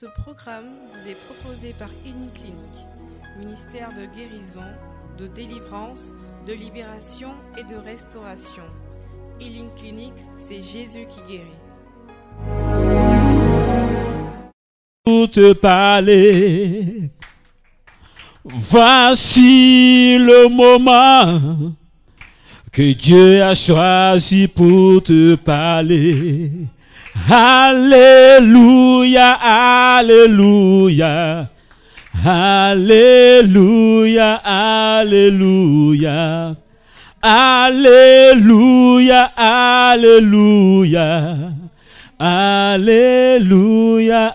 Ce programme vous est proposé par Uniclinique, ministère de guérison, de délivrance, de libération et de restauration. Healing Clinic, c'est Jésus qui guérit. Pour te parler, voici le moment que Dieu a choisi pour te parler. Alléluia, Alléluia, Alléluia, Alléluia, Alléluia, Alléluia, Alléluia,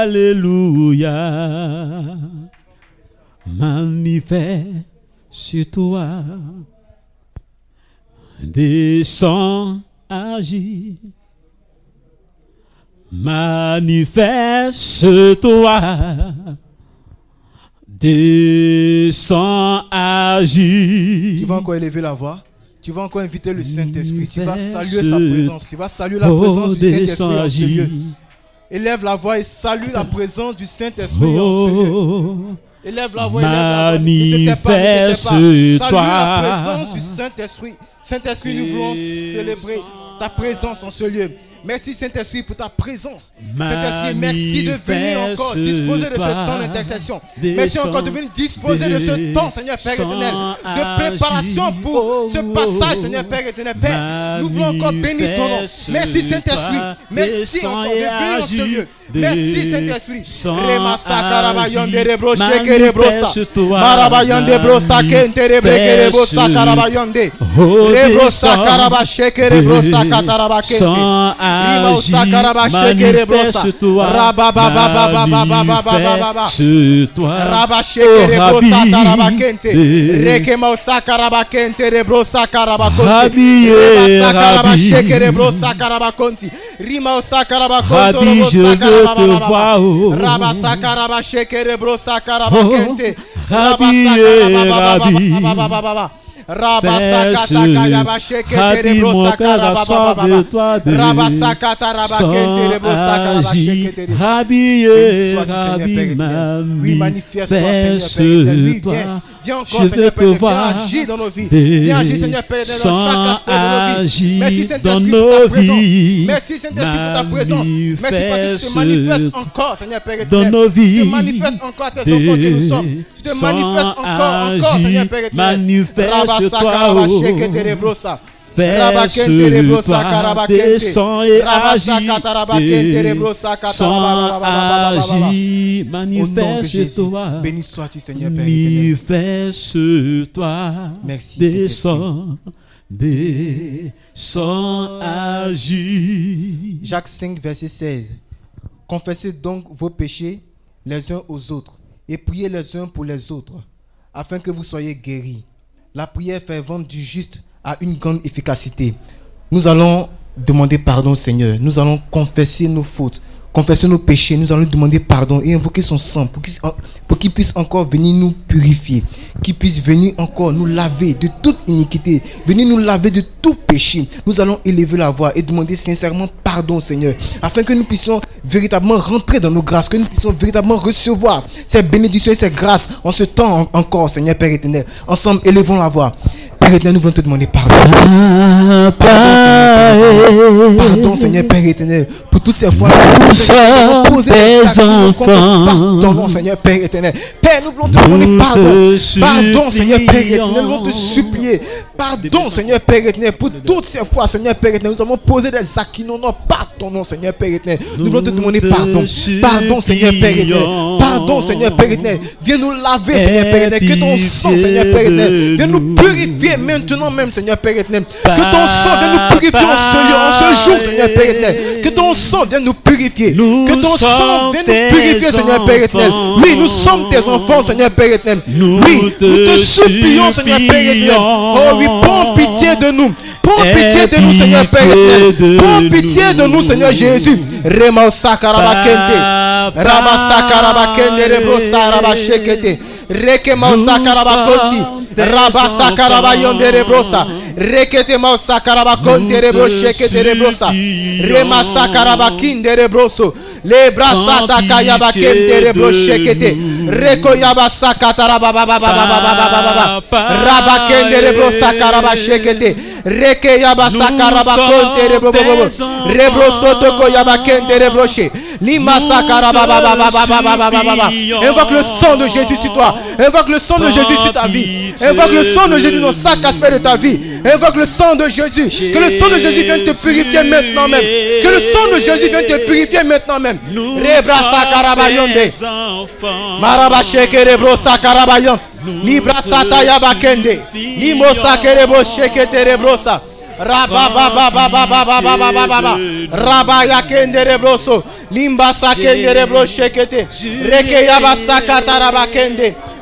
Alléluia. Manifeste sur toi, descends, agis. Manifeste-toi, descends, agis. Tu vas encore élever la voix. Tu vas encore inviter le Saint-Esprit. Tu vas saluer sa présence. Tu vas saluer la présence du Saint-Esprit en ce lieu. Élève la voix et salue la présence du Saint-Esprit en ce lieu. Élève la voix, élève la voix. Salue la présence du Saint-Esprit. Saint-Esprit, nous voulons célébrer ta présence en ce lieu. Merci Saint-Esprit pour ta présence. Saint-Esprit, merci de venir encore disposer de ce temps d'intercession. Merci encore de venir disposer de ce temps, Seigneur Père éternel, de préparation pour ce passage, Seigneur Père éternel. Père, nous voulons encore bénir ton nom. Merci Saint-Esprit. Merci encore de venir en ce lieu. Merci Saint-Esprit. Rebrosa. Brosa. Rebrosa rebrosa kente. Rima sakaraba sheke rebrosa. Rababa baba baba baba baba baba. Raba sheke rebrosa karaba kente. Reke ma sakaraba kente rebrosa karaba konti. Reba sakaraba sheke rebrosa karaba konti. Rima sakaraba konto rebrosa te voir. oh. Rabasakaraba shekere brosakaraba de toi, éternel. Oui, manifeste-toi, Seigneur fais-toi. Viens, encore, Je Seigneur Père. Viens agir dans nos vies. Viens agir, Seigneur Père dans chaque aspect de nos vies. Merci, Saint-Esprit, dans pour ta présence. Merci, Saint-Esprit, pour ta présence. Merci parce que tu te manifestes encore, Seigneur Père dans éternel. nos vies. Tu te manifestes encore à tes enfants que nous sommes. Tu te manifestes encore, encore. Seigneur Père éternel. Manifeste-toi, oh. Toi, karabakente. descends et agis. Sans manifeste-toi. béni sois-tu, Seigneur Père. Manifeste-toi. Descends, agis. Jacques 5, verset 16. Confessez donc vos péchés les uns aux autres et priez les uns pour les autres, afin que vous soyez guéris. La prière fervente du juste a une grande efficacité. Nous allons demander pardon Seigneur. Nous allons confesser nos fautes, confesser nos péchés. Nous allons demander pardon et invoquer son sang pour qu'il pour qu'il puisse encore venir nous purifier, qu'il puisse venir encore nous laver de toute iniquité, venir nous laver de tout péché. Nous allons élever la voix et demander sincèrement pardon Seigneur, afin que nous puissions véritablement rentrer dans nos grâces, que nous puissions véritablement recevoir ces bénédictions et ces grâces en ce temps en- encore, Seigneur Père éternel. Ensemble, élevons la voix. Père éternel, nous voulons te demander pardon. Pardon, Seigneur Père éternel, pour toutes ces fois. Nous tes enfants. nom, Seigneur Père éternel. Père, nous voulons te demander pardon. Pardon, Seigneur Père éternel. Nous voulons te supplier. Pardon, Seigneur Père éternel, pour toutes ces fois, Seigneur Père éternel. Nous avons posé des actes qui n'ont pas ton nom, Seigneur Père éternel. Nous voulons te demander pardon. Pardon, Seigneur Père éternel. Pardon, Seigneur Père éternel. Viens nous laver, Seigneur Père éternel. Que ton sang, Seigneur Père éternel, viens nous nous. Maintenant même, Seigneur Père éternel. Que ton sang vienne nous purifier en ce lieu, en ce jour, Seigneur Père éternel. Que ton sang vienne nous purifier. Que ton sang vienne nous purifier, Seigneur Père éternel. Oui, nous sommes tes enfants, Seigneur Père éternel. Oui, te nous te supplions, Seigneur Père éternel. Oh oui, prends pitié de nous. Prends pitié de nous, Seigneur Père éternel. Prends pitié de nous. Seigneur Jésus. Rebrosa rabashekete. Reke mausakarabakonti. sommes tes Rabasakarabayonde enfants. rebrosa. Rekete mausakarabakonte Nous te rebroshekete rebrosa. supplions. Rema sakarabakinde rebroso. Pitié kende rebro de shekete. nous. Reko yaba sakatara baba baba baba baba kende rebro sakaraba. Reke yaba sakaraba konte rebro. Rebro sotoko yaba kende rebro she. Lima sakaraba baba baba baba baba baba. Invoque le sang de Jésus sur toi. Invoque le sang de Jésus sur ta vie. Invoque le sang de Jésus dans chaque aspect de ta vie. Invoque le sang de Jésus. Que le sang de Jésus vienne te purifier maintenant même. Que le sang de Jésus vienne te purifier maintenant même. Rebra tes enfants. Maraba shekere bro sakarabayons. Libra sata yabakende. Limo sakere bro shekete rebrosa. Raba ba ba ba ba ba ba ba ba ba ba ba. Raba yakende rebroso. Limba sakende rebro shekete. Reke yaba sakata.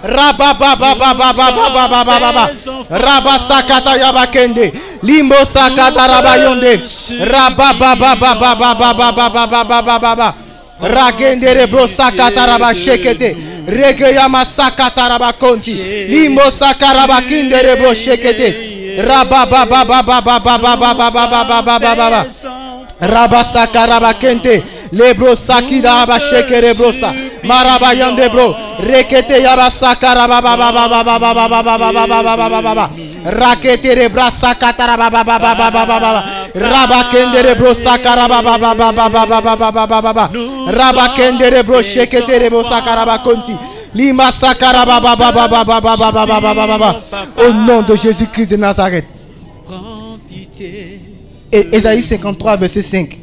Raba ba ba ba ba ba ba ba ba ba ba ba. Raba sakata yabakende. Limbo sakata. Raba ba ba ba ba ba ba ba ba ba ba ba ba ba ba. Ragendere bro sakataraba shekete. Rege yama sakataraba konti. Limo sakaraba kindere bro shekete. Raba ba ba ba ba ba ba ba ba ba ba ba ba ba ba ba ba. Raba sakaraba kente. Lebro sakida aba shekere brosa. Maraba yande bro. Rekete yaba sakaraba ba ba ba ba ba ba ba ba ba ba ba ba ba ba ba ba ba. Rakete rebra sakataraba ba ba ba ba ba ba ba ba. Raba kendere bro sakaraba ba ba ba ba ba ba ba ba ba ba ba ba. Raba kendere bro shekete rebro sakaraba konti. Au nom de Jésus-Christ de Nazareth. Et Esaïe 53, verset 5.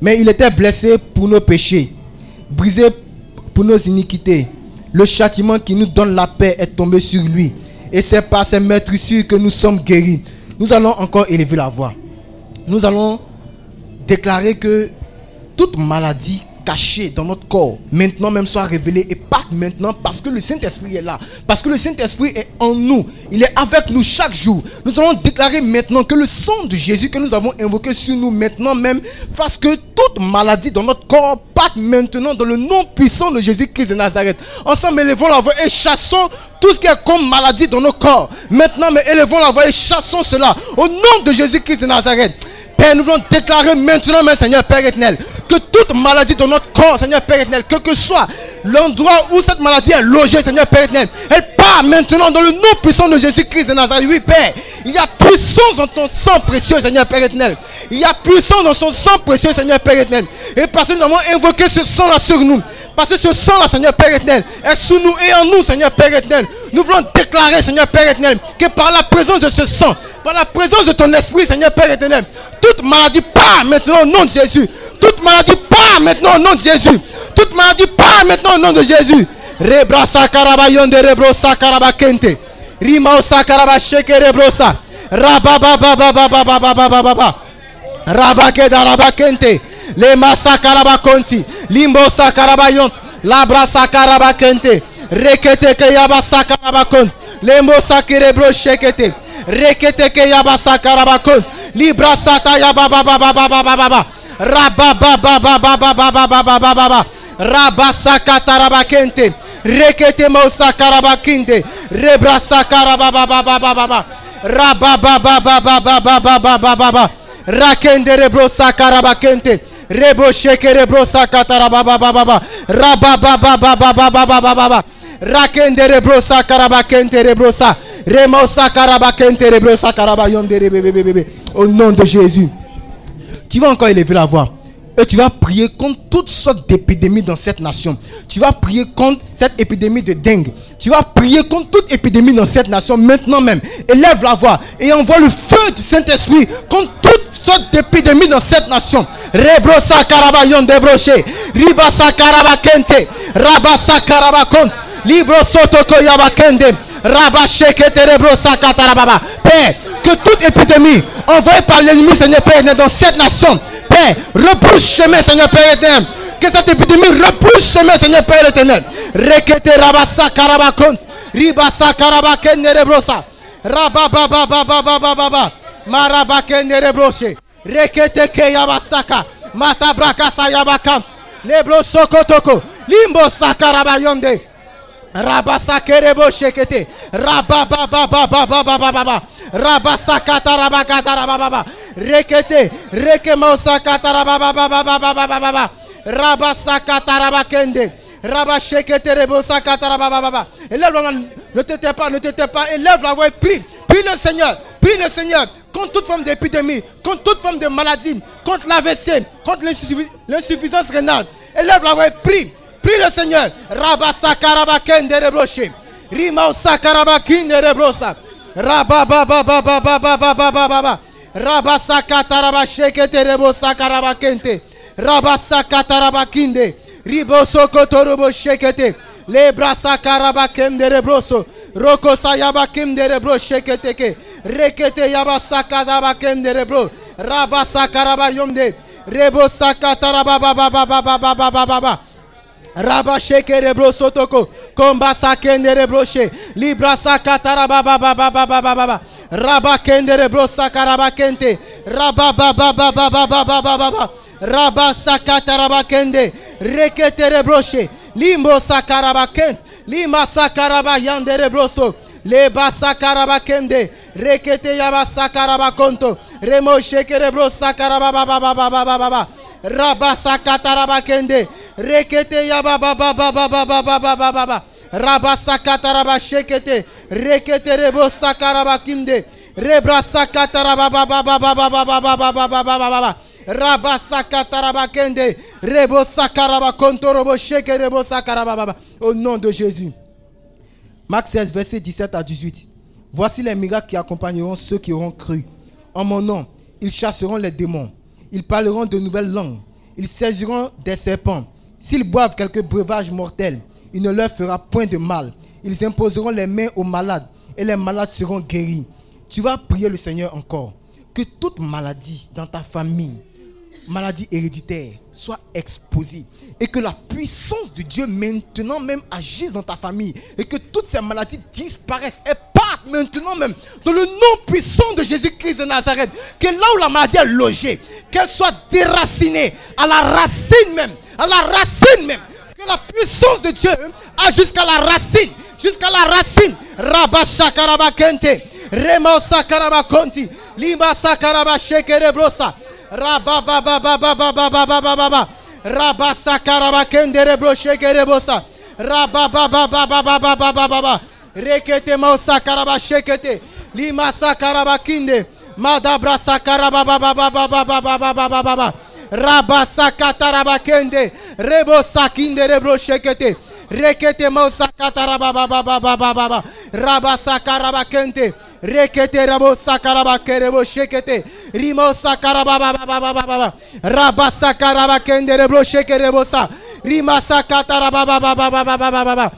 Mais il était blessé pour nos péchés, brisé pour nos iniquités. Le châtiment qui nous donne la paix est tombé sur lui. Et c'est par ses meurtrissures que nous sommes guéris. Nous allons encore élever la voix. Nous allons déclarer que toute maladie cachée dans notre corps, maintenant même soit révélée et parte maintenant parce que le Saint-Esprit est là. Parce que le Saint-Esprit est en nous. Il est avec nous chaque jour. Nous allons déclarer maintenant que le sang de Jésus que nous avons invoqué sur nous maintenant même fasse que toute maladie dans notre corps parte maintenant dans le nom puissant de Jésus-Christ de Nazareth. Ensemble, élevons la voix et chassons tout ce qui est comme maladie dans nos corps. Maintenant, mais élevons la voix et chassons cela au nom de Jésus-Christ de Nazareth. Père, nous voulons déclarer maintenant, Seigneur Père éternel, que toute maladie dans notre corps, Seigneur Père éternel, quel que soit l'endroit où cette maladie est logée, Seigneur Père éternel, elle part maintenant dans le nom puissant de Jésus-Christ de Nazareth. Oui, Père, il y a puissance dans ton sang précieux, Seigneur Père éternel. Il y a puissance dans son sang précieux, Seigneur Père éternel. Et parce que nous avons invoqué ce sang-là sur nous, parce que ce sang-là, Seigneur Père éternel, est sous nous et en nous, Seigneur Père éternel. Nous voulons déclarer, Seigneur Père éternel, que par la présence de ce sang, par la présence de ton esprit, Seigneur Père éternel, toute maladie part maintenant au nom de Jésus. Toute maladie part maintenant au nom de Jésus. Toute maladie part maintenant au nom de Jésus. Sakaraba les massacres Masakarabakonti, Limbo Sakarabayont, Labra Sakarabakente, Rekete Keyaba Sakarabakont, Lembo Sakirebro Shekete, Rekete Keyaba Sakarabakont, Libra Sataya Baba Baba Baba Baba Baba, Rabba Baba Baba Baba Baba Baba Baba, Rabba Sakatarabakente, Rekete Mosa Karabakinte, Rebra Sakarababa Baba Baba Rabba Baba Baba Baba Baba Baba Baba Rakende Rebro Sakarabakente, Rebo shekere baba baba baba. Raba baba baba baba baba baba. Rakendere bro sakaraba kentere sa. Yom de bébé. Au nom de Jésus. Tu vas encore élever la voix. Et tu vas prier contre toutes sortes d'épidémies dans cette nation. Tu vas prier contre cette épidémie de dengue. Tu vas prier contre toute épidémie dans cette nation maintenant même. Élève la voix et envoie le feu du Saint-Esprit contre toutes sortes d'épidémies dans cette nation. Rebrosa karabayon debroché. Ribasa karabakente. Rabasa karabakont. Libro sotoko yabakende. Rabasheke terebrosa katarababa. Père, que toute épidémie envoyée par l'ennemi, Seigneur Père, dans cette nation, Père, repousse chemin, Seigneur Père éternel. Que cette épidémie repousse chemin, Seigneur Père éternel. Rekete rabasa karabakont. Ribasa karabakende rebrosa. Rababababababababa. Marabakende rebroche. Rekete ke yabasaka. Matabraka sayabakant. Lebro sokotoko. Limbo sakarabayonde. Rabasakerebo shekete. Rababababababababa. Rabasakata rabakata rabababa. Rekete. Rekemosakata rabababababababa. Rabasakatarabakende. Rabasheketerebosakatarabababa. Élève la voix, ne te tais pas, ne te tais pas. Élève la voix et prie. Prie le Seigneur. Prie le Seigneur. Contre toute forme d'épidémie, contre toute forme de maladie, contre l'AVC, contre l'insuffi- l'insuffisance rénale. Élève la voix et prie. Prie le Seigneur. Rabasakarabakende rebroche. Rimaosakarabakinde rebrosa. rababababababababababa rabasakatarabasheketerebosakarakente rabasakatarabakinde ribosokotoroboshekete lebrasakarabakenderebroso rokosa yabakemderebro sheketeke rekete yabasakarabakenderebro rabasakarabayomde rebosakatarababababababababa Rabache kerebro sotoko. Kombasa kendere broche. Libra sakatara baba baba baba baba baba. Rabakendere bro sakarabakente. Rababa baba baba baba baba baba. Broche. Limbo sakarabakente. Lima sakaraba yandere broso. Leba sakarabakende. Rekete yaba. Remo sheke rebro sakaraba baba baba baba baba. Rabasakatarabakende. Rekete yababababababababababa. Rabasakataraba shekete. Rekete rebo sakarabakinde. Rebra sakatarababababababababababababa. Rabasakatarabakende. Rebo sakarabakontorobo sheke rebo sakarabababa. Au nom de Jésus. Marc 16, verset 17 à 18. Voici les miracles qui accompagneront ceux qui auront cru. En mon nom, ils chasseront les démons. Ils parleront de nouvelles langues. Ils saisiront des serpents. S'ils boivent quelques breuvages mortels, il ne leur fera point de mal. Ils imposeront les mains aux malades et les malades seront guéris. Tu vas prier le Seigneur encore. Que toute maladie dans ta famille, maladie héréditaire soit exposée et que la puissance de Dieu maintenant même agisse dans ta famille et que toutes ces maladies disparaissent maintenant même dans le nom puissant de Jésus-Christ de Nazareth. Que là où la maladie est logée, qu'elle soit déracinée à la racine même, à la racine même. Que la puissance de Dieu a jusqu'à la racine, jusqu'à la racine. Rabba shakaraba kente, remo sakaraba konti, limba sakaraba shekere brosa. Rababababababababababa. Rekete mausa karaba shekete. Lima sakaraba kinde. Madabra sakaraba baba baba baba baba baba baba. Raba sakataraba kende. Rebo sakinde rebro shekete. Rekete mausa kataraba baba baba baba baba. Raba sakaraba kende. Rekete rabo sakaraba kerebo shekete. Rimo sakaraba baba baba baba baba. Raba sakaraba kende rebro shekerebo sa. Rima sakataraba baba baba baba baba baba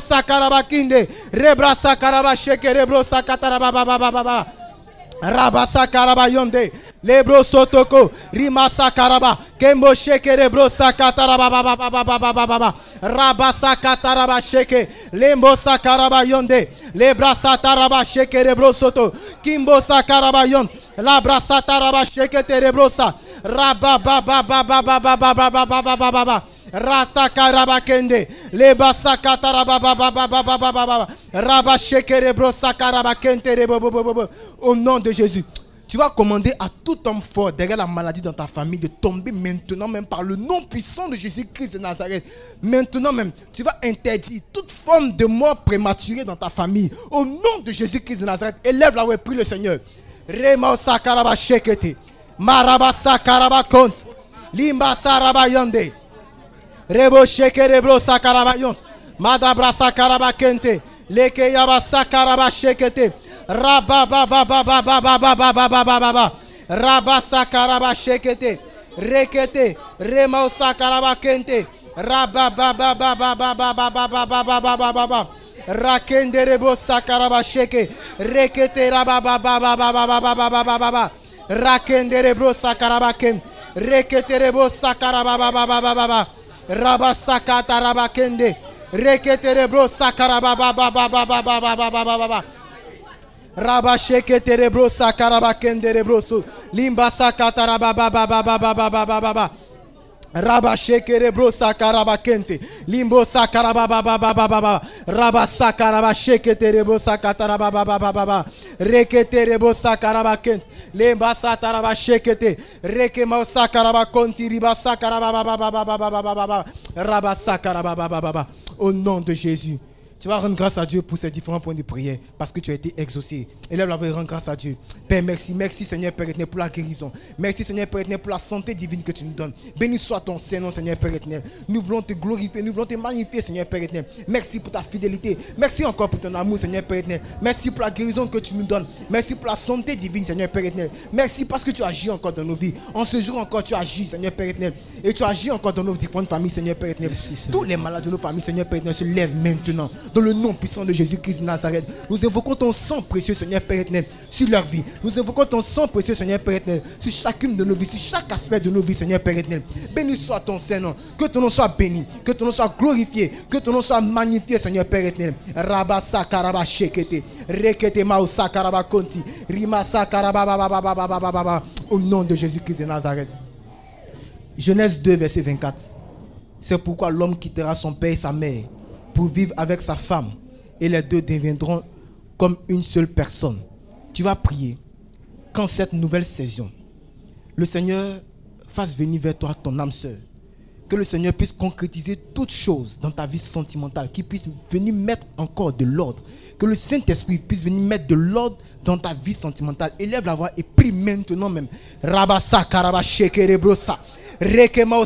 sakaraba kinde. Rebra sakaraba shekerebro sakataraba bababababa. Rabasa karaba yonde. Lebro sotoko. Rimasa karaba. Kembo sheke rebro sakataraba baba baba baba baba. Rabasa kataraba sheke. Lembo sakaraba yonde. Lebra sataraba sheke rebro soto. Kimbo sakaraba yon. Labra sataraba sheke te Leba. Au nom de Jésus. Tu vas commander à tout homme fort derrière la maladie dans ta famille de tomber maintenant même par le nom puissant de Jésus-Christ de Nazareth. Maintenant même, tu vas interdire toute forme de mort prématurée dans ta famille. Au nom de Jésus-Christ de Nazareth, élève la et prie le Seigneur. Rema sakaraba shekete. Maraba sakaraba kont. Limba. Rebo sheke rebro sakaraba. Madabra sakaraba kente. Leke yaba sakaraba shekete. Rabba ba ba ba ba ba ba ba ba ba ba ba ba ba. Rabba sakaraba shekete. Rekete. Remo sakaraba kente. Rabba ba ba ba ba ba ba ba ba. Rakende rebo sakaraba. Rekete raba ba ba ba ba ba ba ba ba ba ba ba ba. Rakende rebo sakaraba ken. Rekete rebo sakaraba ba ba ba ba ba ba. Raba sakata raba kende. Rekete rebo sakaraba ba ba ba ba ba ba ba ba ba ba ba ba. Raba sheke terebro sakaraba kende rebroso. Limba sakata raba Rabashekere bro sakaraba kente. Limbo sakaraba baba baba baba. Raba sakaraba shekete rebo sakataraba baba baba baba. Rekete rebo sakaraba kente. Lemba sataraba shekete. Reke mau sakaraba konti riba sakaraba baba baba baba baba baba. Raba sakaraba baba baba. Au nom de Jésus. Tu vas rendre grâce à Dieu pour ces différents points de prière parce que tu as été exaucé. Élève la voix et rends grâce à Dieu. Père, merci. Merci Seigneur Père éternel pour la guérison. Merci Seigneur Père éternel pour la santé divine que tu nous donnes. Béni soit ton Seigneur Seigneur Père éternel. Nous voulons te glorifier, nous voulons te magnifier Seigneur Père éternel. Merci pour ta fidélité. Merci encore pour ton amour Seigneur Père éternel. Merci pour la guérison que tu nous donnes. Merci pour la santé divine Seigneur Père éternel. Merci parce que tu agis encore dans nos vies. En ce jour encore tu agis Seigneur Père éternel. Et tu agis encore dans nos différentes familles Seigneur Père éternel. Tous les malades de nos familles Seigneur Père éternel se lèvent maintenant dans le nom puissant de Jésus-Christ de Nazareth. Nous évoquons ton sang précieux, Seigneur Père éternel, sur leur vie. Nous évoquons ton sang précieux, Seigneur Père éternel, sur chacune de nos vies, sur chaque aspect de nos vies, Seigneur Père éternel. Béni soit ton Saint-Nom. Que ton nom soit béni. Que ton nom soit glorifié. Que ton nom soit magnifié, Seigneur Père éternel. Rabasa Sakaraba shekete. Rekete maousa karaba konti. Rimasa karaba Au nom de Jésus-Christ de Nazareth. Genèse 2, verset 24. C'est pourquoi l'homme quittera son père et sa mère pour vivre avec sa femme et les deux deviendront comme une seule personne. Tu vas prier quand cette nouvelle saison, le Seigneur fasse venir vers toi ton âme sœur. Que le Seigneur puisse concrétiser toutes choses dans ta vie sentimentale, qu'il puisse venir mettre encore de l'ordre. Que le Saint-Esprit puisse venir mettre de l'ordre dans ta vie sentimentale. Élève la voix et prie maintenant même. Rabasa karaba. Rekema.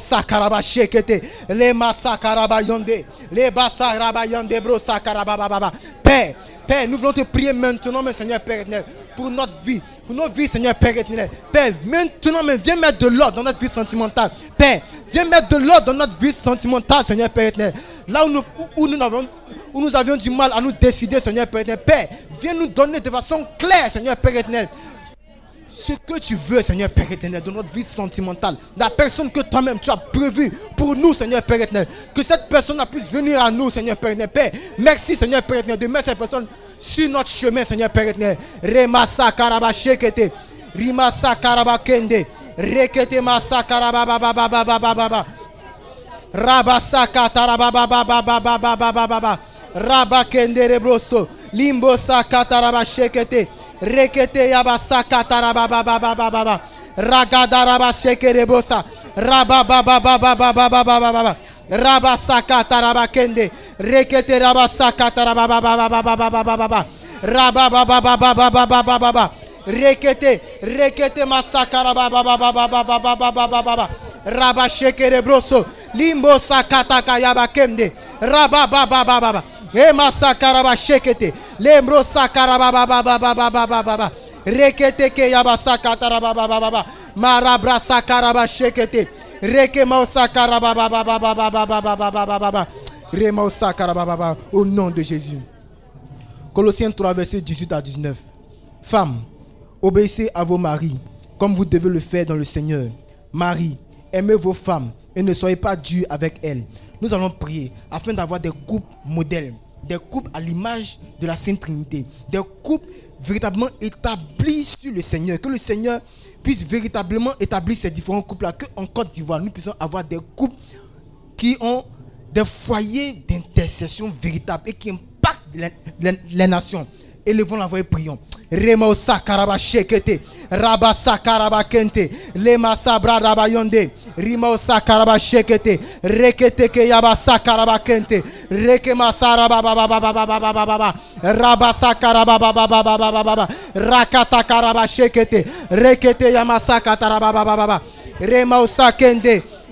Le masakaraba yonde. Le basaraba yonde bro sakaraba baba. Père, Père, nous voulons te prier maintenant, mon Seigneur Père éternel, pour notre vie, pour nos vies, Seigneur Père éternel. Père, maintenant, viens mettre de l'ordre dans notre vie sentimentale. Père, viens mettre de l'ordre dans notre vie sentimentale, Seigneur Père éternel. Là où nous, où, nous où nous avions du mal à nous décider, Seigneur Père éternel. Père, viens nous donner de façon claire, Seigneur Père éternel, ce que tu veux, Seigneur Père éternel, dans notre vie sentimentale. La personne que toi-même tu as prévue pour nous, Seigneur Père éternel. Que cette personne puisse venir à nous, Seigneur Père éternel. Père, merci, Seigneur Père éternel, de mettre cette personne sur notre chemin, Seigneur Père éternel. Remasa karaba shekete. Rimasa karaba kende. Rekete masa karaba baba baba baba baba. Rabasa kataraba baba baba baba baba baba. Raba kende rebroso. Limbo sakataraba shekete. Rekete yabasa kataraba baba baba baba. Ragadaraba shekerebosa. Raba baba baba baba baba baba. Raba sakataraba kende. Rekete raba sakataraba baba baba baba baba baba. Raba baba baba baba baba baba. Rekete, rekete masakaraba baba baba baba baba baba baba. Raba shekerebroso. Limbo sakataka yaba kende. Au nom de Jésus. Colossiens 3, verset 18 à 19. Femmes, obéissez à vos maris, comme vous devez le faire dans le Seigneur. Marie, aimez vos femmes et ne soyez pas durs avec elles. Nous allons prier afin d'avoir des couples modèles, des couples à l'image de la Sainte Trinité, des couples véritablement établis sur le Seigneur. Que le Seigneur puisse véritablement établir ces différents couples-là, qu'en Côte d'Ivoire, nous puissions avoir des couples qui ont des foyers d'intercession véritables et qui impactent les, nations. Élevons la voix et prions. Remo sakaraba shekete, raba sakaraba kente, lema sabra raba yonde, Rimo sakaraba shekete. Rekete ke sakaraba kente. Reke Rakata karaba. Rekete yama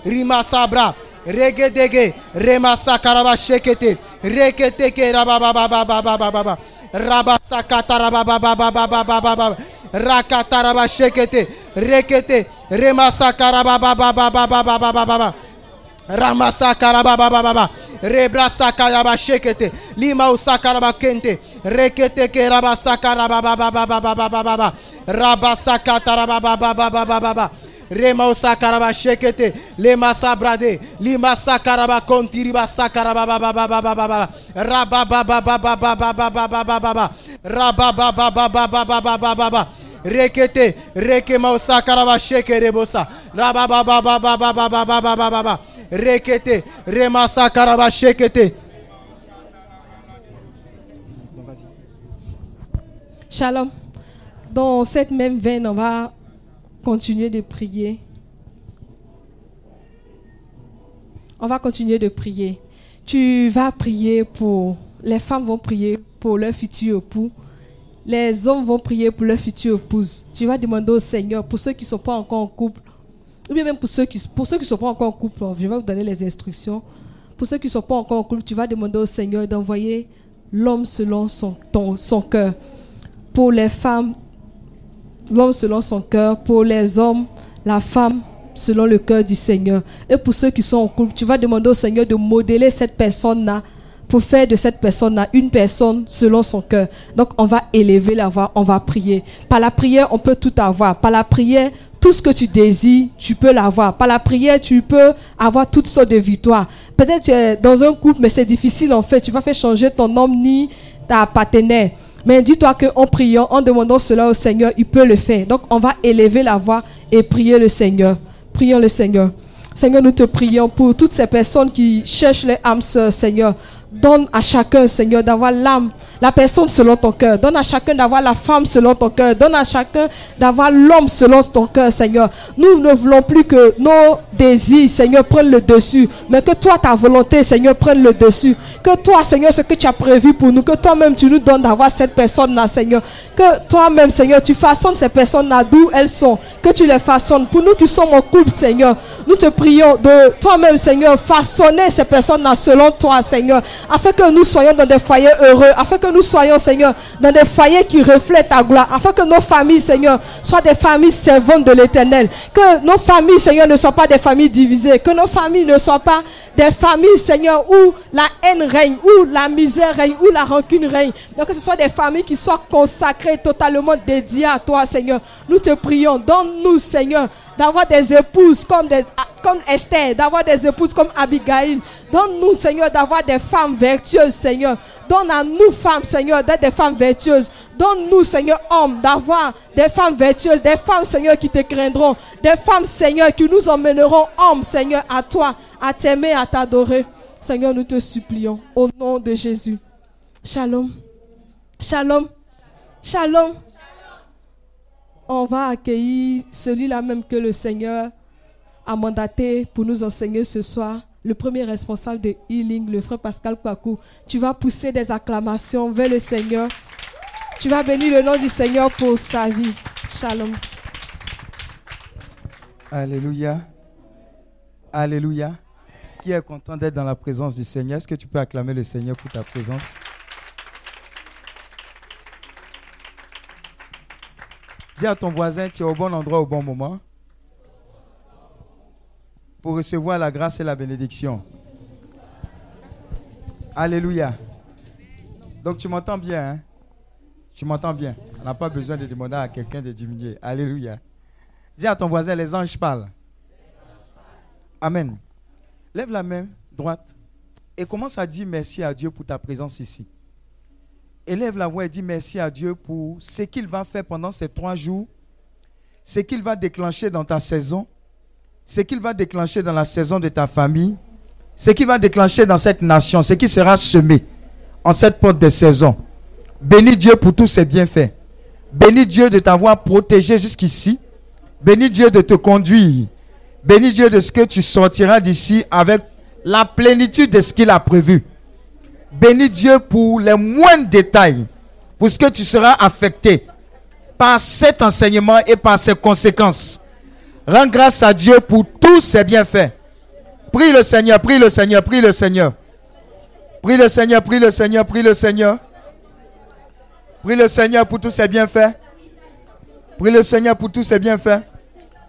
Rima sabra. Regedege. Rema sakaraba shekete. Rekete ke raba baba baba. Raba Rekete. Remasakarababababababababa. Ramasakarababababa. Rebrasakayaba shekete. Lima usakaraba kente. Rekete ke rabasakarabababababababa. Rabasakatarababababababa. Rema usakaraba shekete. Lema sabrade. Lima sakaraba kontiriba sakaraba babababababa. Rababababababababababa. Rabababababababababa. rekete, rekema osa karaba sheke rebosa. Rabababababababababababa. Rekete. Shalom. Dans cette même veine, on va continuer de prier. On va continuer de prier. Tu vas prier pour... Les femmes vont prier pour leur futur époux. Les hommes vont prier pour leur future épouse. Tu vas demander au Seigneur, pour ceux qui ne sont pas encore en couple, ou bien même pour ceux qui pour ceux qui sont pas encore en couple, je vais vous donner les instructions. Pour ceux qui ne sont pas encore en couple, tu vas demander au Seigneur d'envoyer l'homme selon son, son cœur. Pour les femmes, l'homme selon son cœur. Pour les hommes, la femme selon le cœur du Seigneur. Et pour ceux qui sont en couple, tu vas demander au Seigneur de modeler cette personne-là pour faire de cette personne-là une personne selon son cœur. Donc on va élever la voix, on va prier. Par la prière, on peut tout avoir. Par la prière, tout ce que tu désires, tu peux l'avoir. Par la prière, tu peux avoir toutes sortes de victoires. Peut-être tu es dans un couple, mais c'est difficile en fait. Tu vas faire changer ton homme ni ta partenaire. Mais dis-toi qu'en priant, en demandant cela au Seigneur, il peut le faire. Donc on va élever la voix et prier le Seigneur. Prions le Seigneur. Seigneur, nous te prions pour toutes ces personnes qui cherchent les âmes Seigneur. Donne à chacun, Seigneur, d'avoir l'âme, la personne selon ton cœur. Donne à chacun d'avoir la femme selon ton cœur. Donne à chacun d'avoir l'homme selon ton cœur, Seigneur. Nous ne voulons plus que nos désirs, Seigneur, prennent le dessus, mais que toi, ta volonté, Seigneur, prenne le dessus. Que toi, Seigneur, ce que tu as prévu pour nous, que toi-même, tu nous donnes d'avoir cette personne-là, Seigneur. Que toi-même, Seigneur, tu façonnes ces personnes-là d'où elles sont. Que tu les façonnes. Pour nous qui sommes en couple, Seigneur, nous te prions de toi-même, Seigneur, façonner ces personnes-là selon toi, Seigneur afin que nous soyons dans des foyers heureux, afin que nous soyons, Seigneur, dans des foyers qui reflètent ta gloire, afin que nos familles, Seigneur, soient des familles servantes de l'éternel. Que nos familles, Seigneur, ne soient pas des familles divisées, que nos familles ne soient pas des familles, Seigneur, où la haine règne, où la misère règne, où la rancune règne, mais que ce soit des familles qui soient consacrées, totalement dédiées à toi, Seigneur. Nous te prions, donne-nous, Seigneur, d'avoir des épouses comme, des, comme Esther, d'avoir des épouses comme Abigail. Donne-nous, Seigneur, d'avoir des femmes vertueuses, Seigneur. Donne à nous, femmes, Seigneur, d'être des femmes vertueuses. Donne-nous, Seigneur, hommes, d'avoir des femmes vertueuses, des femmes, Seigneur, qui te craindront. Des femmes, Seigneur, qui nous emmèneront, hommes, Seigneur, à toi, à t'aimer, à t'adorer. Seigneur, nous te supplions, au nom de Jésus. Shalom. Shalom. Shalom on va accueillir celui-là même que le Seigneur a mandaté pour nous enseigner ce soir. Le premier responsable de Healing, le frère Pascal Kwaku. Tu vas pousser des acclamations vers le Seigneur. Tu vas bénir le nom du Seigneur pour sa vie. Shalom. Alléluia. Alléluia. Qui est content d'être dans la présence du Seigneur? Est-ce que tu peux acclamer le Seigneur pour ta présence? Dis à ton voisin, tu es au bon endroit au bon moment pour recevoir la grâce et la bénédiction. Alléluia. Donc tu m'entends bien, hein? Tu m'entends bien? On n'a pas besoin de demander à quelqu'un de diminuer. Alléluia. Dis à ton voisin, les anges parlent. Amen. Lève la main droite et commence à dire merci à Dieu pour ta présence ici élève la voix et dit merci à Dieu pour ce qu'il va faire pendant ces trois jours, ce qu'il va déclencher dans ta saison, ce qu'il va déclencher dans la saison de ta famille, ce qu'il va déclencher dans cette nation, ce qui sera semé en cette porte de saison. Bénis Dieu pour tous ses bienfaits. Bénis Dieu de t'avoir protégé jusqu'ici. Bénis Dieu de te conduire. Bénis Dieu de ce que tu sortiras d'ici avec la plénitude de ce qu'il a prévu. Bénis Dieu pour les moindres détails, pour ce que tu seras affecté par cet enseignement et par ses conséquences. Rends grâce à Dieu pour tous ses bienfaits. Prie le Seigneur, prie le Seigneur, prie le Seigneur. Prie le Seigneur, prie le Seigneur, prie le Seigneur. Prie le Seigneur pour tous ses bienfaits. Prie le Seigneur pour tous ses bienfaits.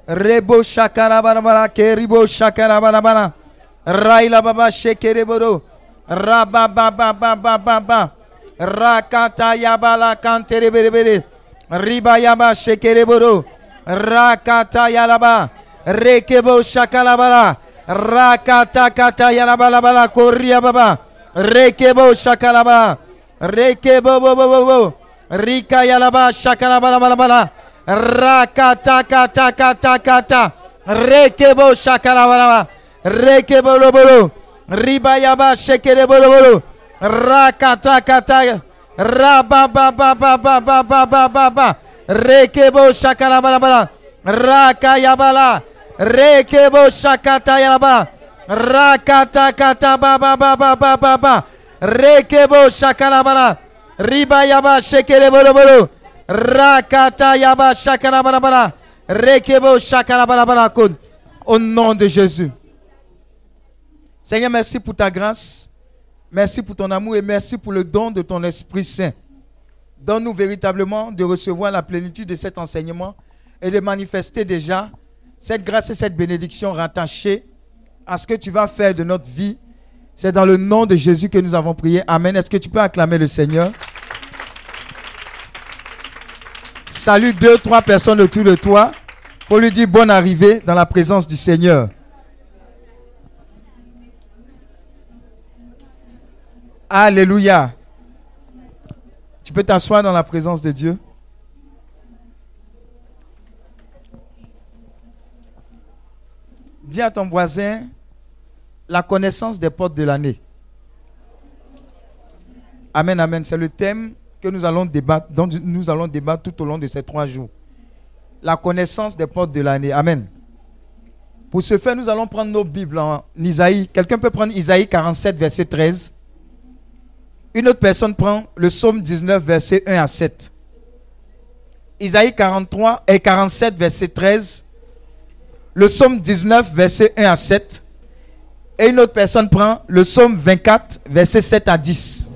Rebo shakarabarabara, keribo shakarabarabara. Raila baba shekereboro. Rababababababa. Rakata yabala kantere bere Riba yaba shekere boro. Rakata yalaba. Rekebo shakalabala. Rakata kata yalabala bala koria baba. Rekebo shakalaba. Rekebo bo bo bo bo. Rika yalaba shakalabala bala bala. Rakata kata kata kata. Rekebo shakalabalaba. Rekebo lobolo. Ribayaba shekere bolo. Rakata kata. Rabababababababababa. Rekebo shakalabalaba. Rakayabala. Rekebo shakata yalaba. Rakata kata baba baba baba baba. Rekebo shakalabala. Riba yaba shekere bolo bolo. Rakata yaba shakalabala bala. Rekebo shakalabala bala kun. Au nom de Jésus. Seigneur, merci pour ta grâce. Merci pour ton amour et merci pour le don de ton Esprit Saint. Donne-nous véritablement de recevoir la plénitude de cet enseignement et de manifester déjà cette grâce et cette bénédiction rattachée à ce que tu vas faire de notre vie. C'est dans le nom de Jésus que nous avons prié. Amen. Est-ce que tu peux acclamer le Seigneur? Salut deux, trois personnes autour de toi. Pour lui dire bonne arrivée dans la présence du Seigneur. Alléluia. Tu peux t'asseoir dans la présence de Dieu. Dis à ton voisin la connaissance des portes de l'année. Amen, amen. C'est le thème que nous allons débattre, dont nous allons débattre tout au long de ces trois jours. La connaissance des portes de l'année. Amen. Pour ce faire, nous allons prendre nos Bibles en Isaïe. Quelqu'un peut prendre Isaïe 47, verset 13. Une autre personne prend le psaume 19, verset 1 à 7. Isaïe 43 et 47, verset 13. Le psaume 19, verset 1 à 7. Et une autre personne prend le psaume 24, verset 7 à 10.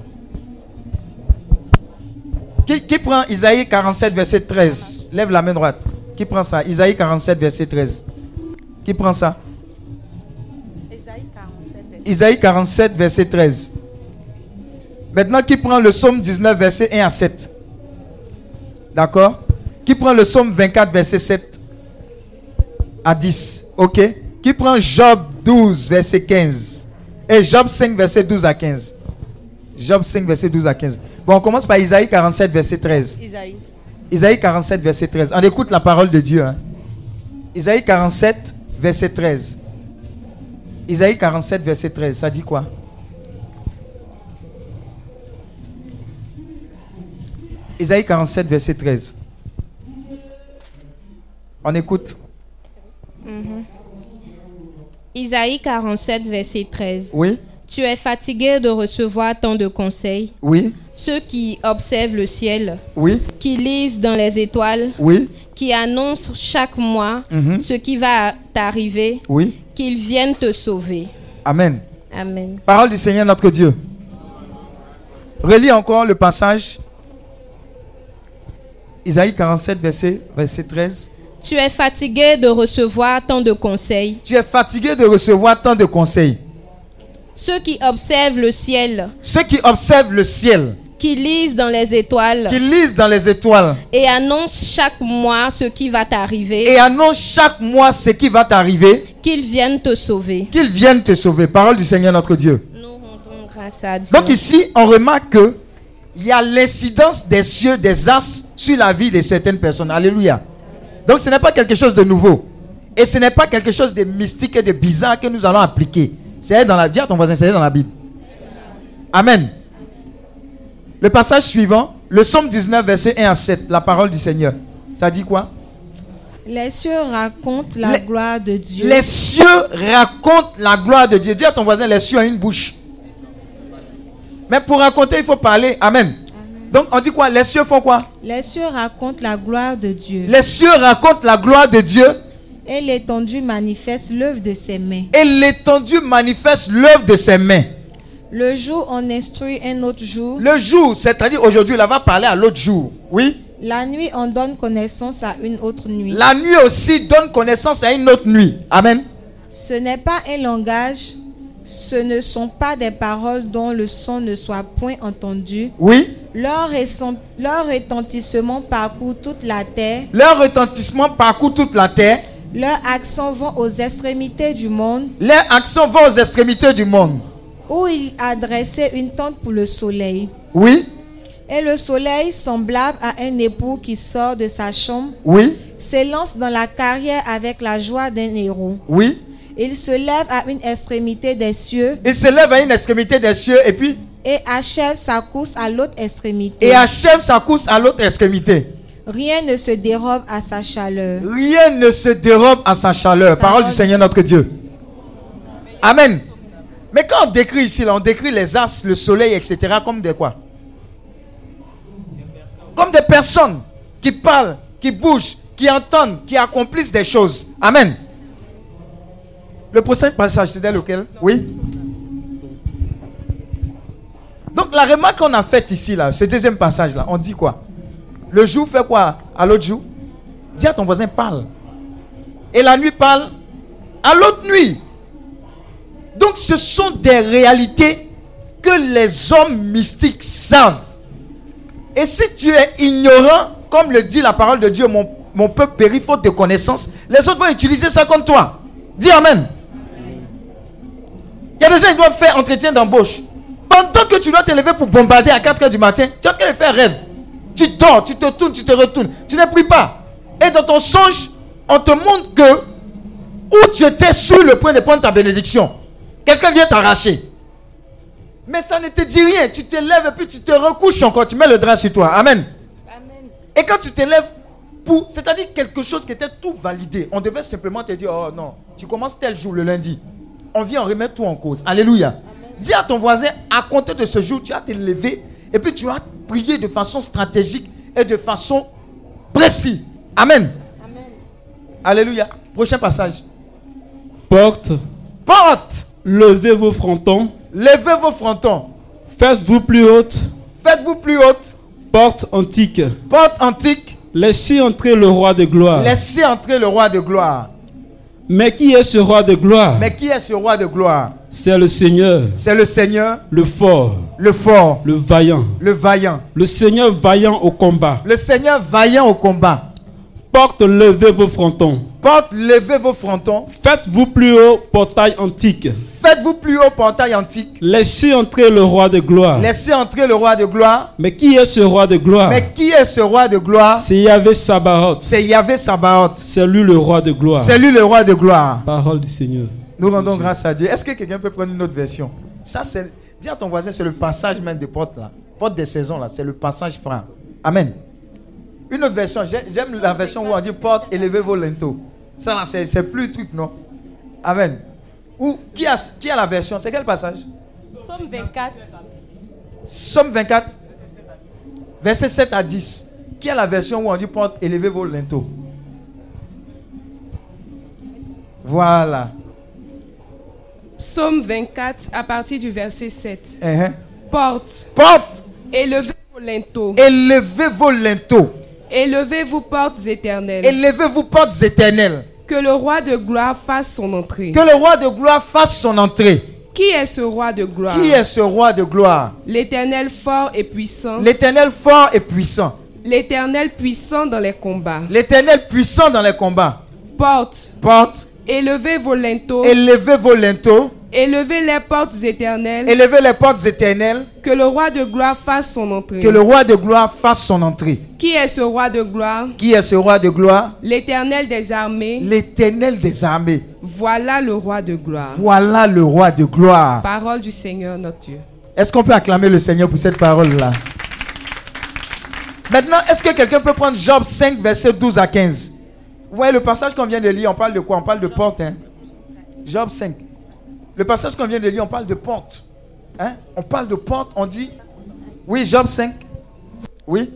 Qui, qui prend Isaïe 47, verset 13 Lève la main droite. Qui prend ça? Isaïe 47, verset 13. Qui prend ça? Isaïe 47, verset 13. Maintenant, qui prend le psaume 19, verset 1 à 7 D'accord? Qui prend le psaume 24, verset 7 à 10 Ok? Qui prend Job 12, verset 15 Et Job 5, verset 12 à 15 Job 5, verset 12 à 15. Bon, on commence par Isaïe 47, verset 13. Isaïe. Isaïe 47, verset 13. On écoute la parole de Dieu. hein. Isaïe 47, verset 13. Isaïe 47, verset 13. Ça dit quoi? Isaïe 47, verset 13. On écoute. Isaïe 47, verset 13. Oui, Tu es fatigué de recevoir tant de conseils. oui, Ceux qui observent le ciel, oui, qui lisent dans les étoiles, oui, qui annoncent chaque mois Mhm. ce qui va t'arriver, oui. qu'ils viennent te sauver. Amen. Amen. Parole du Seigneur notre Dieu. Relis encore le passage. Isaïe 47, verset, verset 13. Tu es fatigué de recevoir tant de conseils. Tu es fatigué de recevoir tant de conseils. Ceux qui observent le ciel, Ceux qui observent le ciel, qui lisent dans les étoiles qui lisent dans les étoiles et annoncent chaque mois ce qui va t'arriver, et annoncent chaque mois ce qui va t'arriver, qu'ils viennent te sauver. qu'ils viennent te sauver. Parole du Seigneur notre Dieu. Nous rendons grâce à Dieu. Donc ici, on remarque que il y a l'incidence des cieux, des astres sur la vie de certaines personnes. Alléluia. Donc ce n'est pas quelque chose de nouveau. Et ce n'est pas quelque chose de mystique et de bizarre que nous allons appliquer. C'est dans la à ton voisin, c'est dans la Bible. Amen. Le passage suivant, le psaume 19, verset 1 à 7, la parole du Seigneur. Ça dit quoi? Les cieux racontent la Les- gloire de Dieu. Les cieux racontent la gloire de Dieu. Dis à ton voisin, les cieux ont une bouche. Mais pour raconter, il faut parler. Amen. Donc on dit quoi? Les cieux font quoi? Les cieux racontent la gloire de Dieu. Les cieux racontent la gloire de Dieu Et l'étendue manifeste l'œuvre de ses mains. et l'étendue manifeste l'œuvre de ses mains. Le jour, on instruit un autre jour. Le jour, c'est-à-dire aujourd'hui, là va parler à l'autre jour. Oui? La nuit, on donne connaissance à une autre nuit. La nuit aussi donne connaissance à une autre nuit. Amen. Ce n'est pas un langage, ce ne sont pas des paroles dont le son ne soit point entendu. Oui. Leur, leur retentissement parcourt toute la terre. Leur retentissement parcourt toute la terre. Leurs accents vont aux extrémités du monde, Leurs actions vont aux extrémités du monde. où il adressait une tente pour le soleil. Oui. Et le soleil, semblable à un époux qui sort de sa chambre, Oui, s'élance dans la carrière avec la joie d'un héros. oui. Il se lève à une extrémité des cieux Il se lève à une extrémité des cieux et puis et achève sa course à l'autre extrémité. et achève sa course à l'autre extrémité. Rien ne se dérobe à sa chaleur. Rien ne se dérobe à sa chaleur. Parole Parole du Seigneur notre Dieu. Amen. Mais quand on décrit ici, là, on décrit les astres, le soleil, etc. comme des quoi? Comme des personnes qui parlent, qui bougent, qui entendent, qui accomplissent des choses. Amen. Le prochain passage, c'était lequel? Oui Donc la remarque qu'on a faite ici, là, ce deuxième passage-là, on dit quoi? Le jour fait quoi? À l'autre jour? Dis à ton voisin, parle. Et la nuit parle à l'autre nuit. Donc ce sont des réalités que les hommes mystiques savent. Et si tu es ignorant, comme le dit la parole de Dieu, mon, mon peuple périt faute de connaissance, les autres vont utiliser ça contre toi. Dis Amen. Il y a des gens qui doivent faire entretien d'embauche. Pendant que tu dois te lever pour bombarder à 4 h du matin, tu as qu'à faire rêve. Tu dors, tu te tournes, tu te retournes. Tu ne pries pas. Et dans ton songe, on te montre que où tu étais sur le point de prendre ta bénédiction, quelqu'un vient t'arracher. Mais ça ne te dit rien. Tu te lèves et puis tu te recouches encore. Tu mets le drap sur toi. Amen. Et quand tu te lèves pour. C'est-à-dire quelque chose qui était tout validé. On devait simplement te dire Oh non, tu commences tel jour le lundi. On vient, on remet tout en cause. Alléluia. Dis à ton voisin À compter de ce jour, tu vas te lever et puis tu vas prier de façon stratégique et de façon précise. Amen. Alléluia. Prochain passage. Porte, Porte. levez vos frontons, Levez vos frontons. faites-vous plus haute, Faites-vous plus haute. porte antique. Porte antique. Laissez entrer le roi de gloire. Laissez entrer le roi de gloire. Mais qui est ce roi de gloire? Mais qui est ce roi de gloire? C'est le Seigneur, C'est le Seigneur, le fort, le fort, le vaillant. le vaillant. Le Seigneur vaillant au combat. Le Seigneur vaillant au combat. Porte, levez vos frontons. Porte, levez vos frontons. Faites-vous plus haut, portail antique. Faites-vous plus haut portail antique. Laissez entrer le roi de gloire. Laissez entrer le roi de gloire. Mais qui est ce roi de gloire? Mais qui est ce roi de gloire? C'est Yahvé Sabaoth. C'est Yahvé Sabaoth. C'est lui le roi de gloire. C'est lui le roi de gloire. Parole du Seigneur. Nous rendons grâce à Dieu. Est-ce que quelqu'un peut prendre une autre version? Ça, c'est. Dis à ton voisin, c'est le passage même des portes là. Porte des saisons là. C'est le passage franc. Amen. Une autre version. j'ai- J'aime la version où on dit porte, élevez vos linteaux. Ça là, c'est c'est plus truc, non? Amen. Ou qui a, qui a la version? C'est quel passage? Somme 24. Somme 24, verset 7 à 10. Qui a la version où on dit porte, élevez vos linteaux? Voilà. Psaume 24 à partir du verset 7. Uh-huh. Porte, Porte, élevez vos linteaux, élevez vos linteaux. Élevez vous portes éternelles. Élevez-vous portes éternelles. Que le roi de gloire fasse son entrée. Que le roi de gloire fasse son entrée. Qui est ce roi de gloire? Qui est ce roi de gloire? L'éternel fort et puissant. L'éternel fort et puissant. L'éternel puissant dans les combats. L'éternel puissant dans les combats. Porte, Porte, élevez vos linteaux, élevez vos linteaux. élevez les portes éternelles. Élevez les portes éternelles. Que le roi de gloire fasse son entrée. Que le roi de gloire fasse son entrée. Qui est ce roi de gloire? Qui est ce roi de gloire? L'éternel des armées. L'éternel des armées. Voilà le roi de gloire. Voilà le roi de gloire. Parole du Seigneur notre Dieu. Est-ce qu'on peut acclamer le Seigneur pour cette parole-là? Maintenant, est-ce que quelqu'un peut prendre Job 5, verset 12 à 15 Vous voyez le passage qu'on vient de lire, on parle de quoi? On parle de porte. Hein? Job 5. Le passage qu'on vient de lire, on parle de porte. Hein? On parle de porte, on dit... Oui, Job 5. Oui,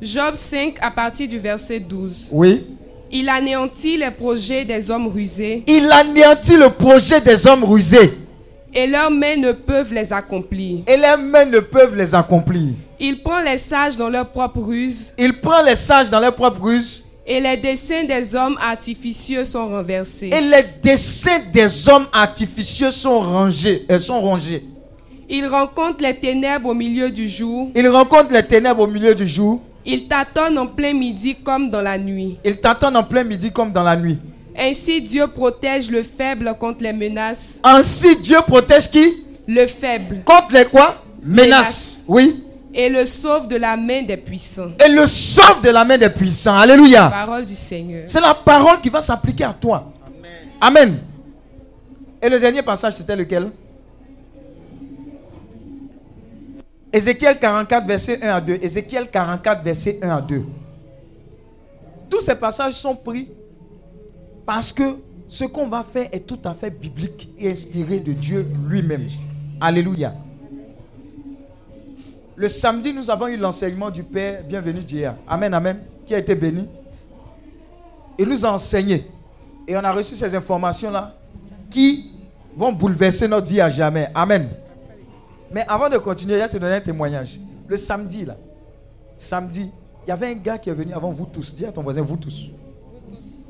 Job 5 à partir du verset 12. oui. Il anéantit les projets des hommes rusés Il anéantit le projet des hommes rusés. et leurs mains ne peuvent les accomplir. Et les mains ne peuvent les accomplir. Il prend les sages dans leurs propres ruses Il prend les sages dans leurs propres ruses. Et les desseins des hommes artificieux sont renversés. Et les desseins des hommes artificieux sont rangés. Elles sont rongés. Il rencontre les ténèbres au milieu du jour. Il rencontre les ténèbres au milieu du jour. Il en plein midi comme dans la nuit. Il t'attend en plein midi comme dans la nuit. Ainsi Dieu protège le faible contre les menaces. Ainsi Dieu protège qui? Le faible. Contre les quoi? Menaces. Menaces. Oui. Et le sauve de la main des puissants. Et le sauve de la main des puissants. Alléluia. Parole du Seigneur. C'est la parole qui va s'appliquer à toi. Amen. Et le dernier passage, c'était lequel? Ézéchiel 44, verset 1 à 2. Ézéchiel 44, verset 1 à 2. Tous ces passages sont pris parce que ce qu'on va faire est tout à fait biblique et inspiré de Dieu lui-même. Alléluia. Le samedi, nous avons eu l'enseignement du Père, bienvenue Dieu. Amen, amen, qui a été béni? Il nous a enseigné. Et on a reçu ces informations-là qui vont bouleverser notre vie à jamais. Amen. Mais avant de continuer, je vais te donner un témoignage. Le samedi, là, samedi, il y avait un gars qui est venu avant vous tous. Dis à ton voisin, vous tous.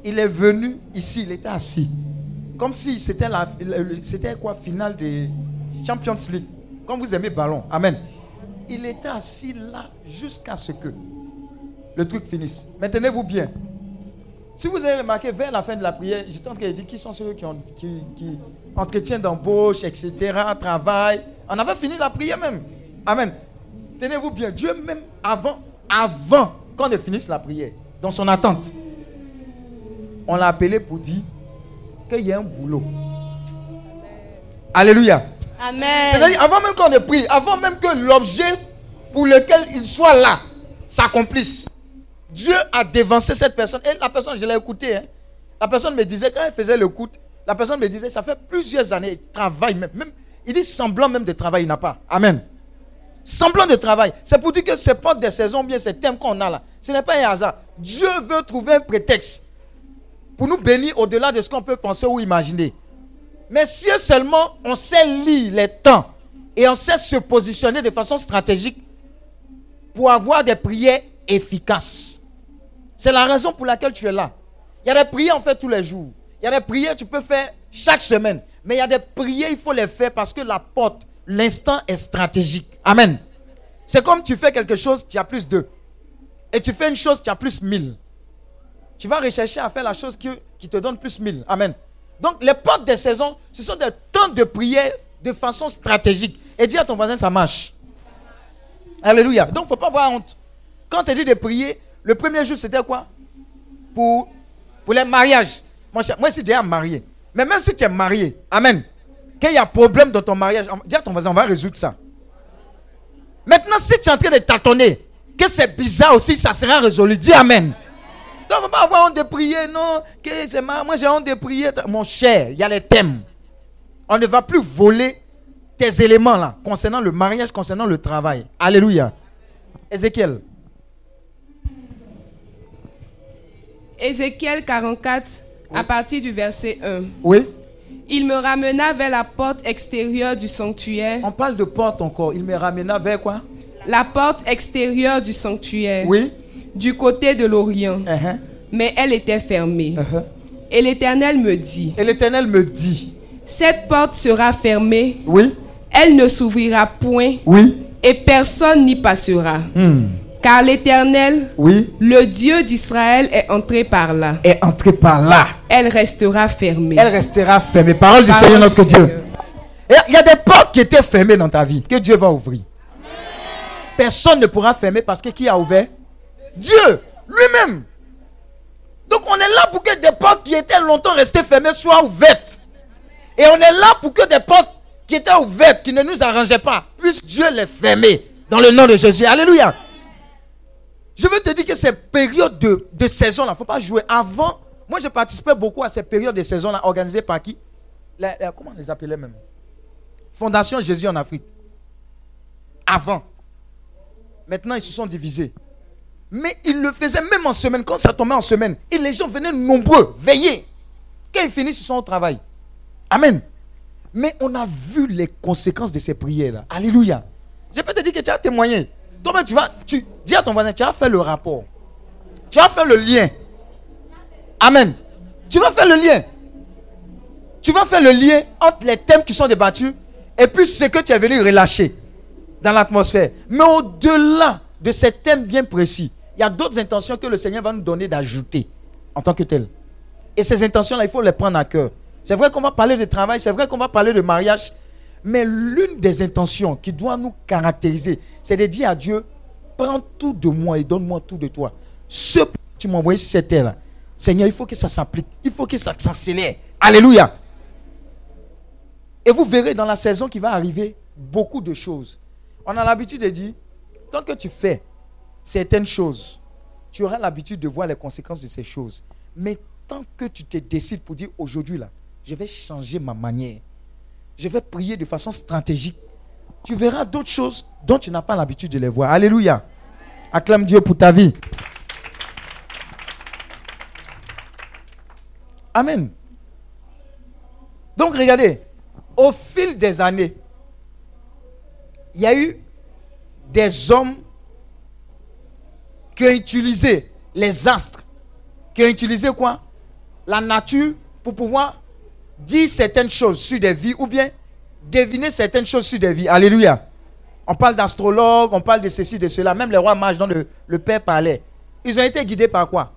Il est venu ici, il était assis. Comme si c'était la, c'était quoi, finale de Champions League. Comme vous aimez ballon. Amen. Il était assis là jusqu'à ce que le truc finisse. Maintenez-vous bien. Si vous avez remarqué, vers la fin de la prière, j'étais en train de dire qui sont ceux qui, ont, qui entretiennent d'embauche, etc., travail? On avait fini la prière même. Amen. Tenez-vous bien. Dieu même, avant, avant qu'on ne finisse la prière, dans son attente, on l'a appelé pour dire qu'il y a un boulot. Alléluia. Amen. C'est-à-dire, avant même qu'on ne prie, avant même que l'objet pour lequel il soit là s'accomplisse, Dieu a dévancé cette personne. Et la personne, je l'ai écouté. Hein. La personne me disait, quand elle faisait le coup, la personne me disait, ça fait plusieurs années, il travaille même. même il dit semblant même de travail, il n'a pas. Amen. Semblant de travail. C'est pour dire que ces portes des saisons, bien ces thèmes qu'on a là, ce n'est pas un hasard. Dieu veut trouver un prétexte pour nous bénir au-delà de ce qu'on peut penser ou imaginer. Mais si seulement on sait lire les temps et on sait se positionner de façon stratégique pour avoir des prières efficaces. C'est la raison pour laquelle tu es là. Il y a des prières on fait tous les jours. Il y a des prières tu peux faire chaque semaine. Mais il y a des prières, il faut les faire parce que la porte, l'instant est stratégique. Amen. C'est comme tu fais quelque chose, tu as plus deux. Et tu fais une chose, tu as plus mille. Tu vas rechercher à faire la chose qui, qui te donne plus mille. Amen. Donc les portes des saisons, ce sont des temps de prière de façon stratégique. Et dis à ton voisin, ça marche. Alléluia. Donc il ne faut pas avoir honte. Quand tu dis de prier, le premier jour c'était quoi? Pour, pour les mariages. Moi, moi je suis déjà marié. Mais même si tu es marié, Amen. Qu'il y a problème dans ton mariage, dis à ton voisin, on va résoudre ça. Maintenant, si tu es en train de tâtonner, que c'est bizarre aussi, ça sera résolu. Dis Amen. On va pas avoir honte de prier, non. Que moi, j'ai honte de prier. Mon cher, il y a les thèmes. On ne va plus voler tes éléments là, concernant le mariage, concernant le travail. Alléluia. Ézéchiel. Ézéchiel 44, à partir du verset 1. Oui. Il me ramena vers la porte extérieure du sanctuaire. On parle de porte encore. Il me ramena vers quoi? La porte extérieure du sanctuaire. Oui. Du côté de l'Orient. Uh-huh. Mais elle était fermée. Uh-huh. Et l'Éternel me dit. Et l'Éternel me dit. Cette porte sera fermée. Oui. Elle ne s'ouvrira point. Oui. Et personne n'y passera. Hmm. Car l'Éternel, Oui. le Dieu d'Israël, est entré par là. Est entré par là. Elle restera fermée. Elle restera fermée. Parole du Seigneur du notre Dieu. Seigneur. Il y a des portes qui étaient fermées dans ta vie que Dieu va ouvrir. Personne ne pourra fermer parce que qui a ouvert? Dieu lui-même. Donc on est là pour que des portes qui étaient longtemps restées fermées soient ouvertes. Et on est là pour que des portes qui étaient ouvertes, qui ne nous arrangeaient pas, puissent Dieu les fermer dans le nom de Jésus. Alléluia. Je veux te dire que ces périodes de, saison-là, il ne faut pas jouer. Avant, moi je participais beaucoup à ces périodes de saison-là organisées par qui? Comment on les appelait même? Fondation Jésus en Afrique. Avant. Maintenant, ils se sont divisés. Mais ils le faisaient même en semaine. Quand ça tombait en semaine, et les gens venaient nombreux, veiller. Quand ils finissent, au travail. Amen. Mais on a vu les conséquences de ces prières-là. Alléluia. Je peux te dire que tu as témoigné. Toi-même, tu vas, tu dis à ton voisin, tu as fait le rapport. Tu as fait le lien. Amen. Tu vas faire le lien. Tu vas faire le lien entre les thèmes qui sont débattus et puis ce que tu es venu relâcher dans l'atmosphère. Mais au-delà de ces thèmes bien précis, il y a d'autres intentions que le Seigneur va nous donner d'ajouter en tant que tel. Et ces intentions-là, il faut les prendre à cœur. C'est vrai qu'on va parler de travail, c'est vrai qu'on va parler de mariage, Mais l'une des intentions qui doit nous caractériser, c'est de dire à Dieu, prends tout de moi et donne-moi tout de toi. Ce que tu m'as envoyé sur cette terre-là, Seigneur, il faut que ça s'applique. Il faut que ça s'accélère. Alléluia. Et vous verrez dans la saison qui va arriver beaucoup de choses. On a l'habitude de dire, tant que tu fais certaines choses, tu auras l'habitude de voir les conséquences de ces choses. Mais tant que tu te décides pour dire aujourd'hui là, je vais changer ma manière, je vais prier de façon stratégique, tu verras d'autres choses dont tu n'as pas l'habitude de les voir. Alléluia. Acclame Dieu pour ta vie. Amen. Donc regardez, au fil des années, il y a eu des hommes qui ont utilisé les astres, qui ont utilisé quoi? La nature pour pouvoir dire certaines choses sur des vies ou bien deviner certaines choses sur des vies. Alléluia. On parle d'astrologues, on parle de ceci, de cela. Même les rois mages dont le, le Père parlait. Ils ont été guidés par quoi?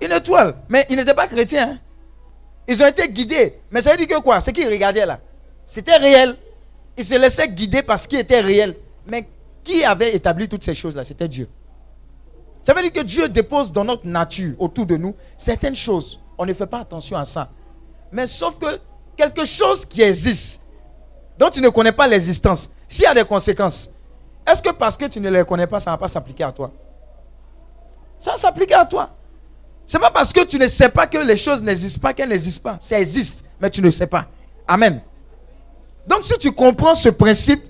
Une étoile. Mais ils n'étaient pas chrétiens. Hein. Ils ont été guidés. Mais ça veut dire que quoi? Ce qu'ils regardaient là, c'était réel. Ils se laissaient guider par ce qui était. Mais qui avait établi toutes ces choses-là C'était Dieu. Ça veut dire que Dieu dépose dans notre nature, autour de nous, certaines choses. On ne fait pas attention à ça. Mais sauf que quelque chose qui existe, dont tu ne connais pas l'existence, s'il y a des conséquences, est-ce que parce que tu ne les connais pas, ça ne va pas s'appliquer à toi? Ça va s'appliquer à toi. C'est pas parce que tu ne sais pas que les choses n'existent pas qu'elles n'existent pas. Ça existe, mais tu ne sais pas. Amen. Donc si tu comprends ce principe,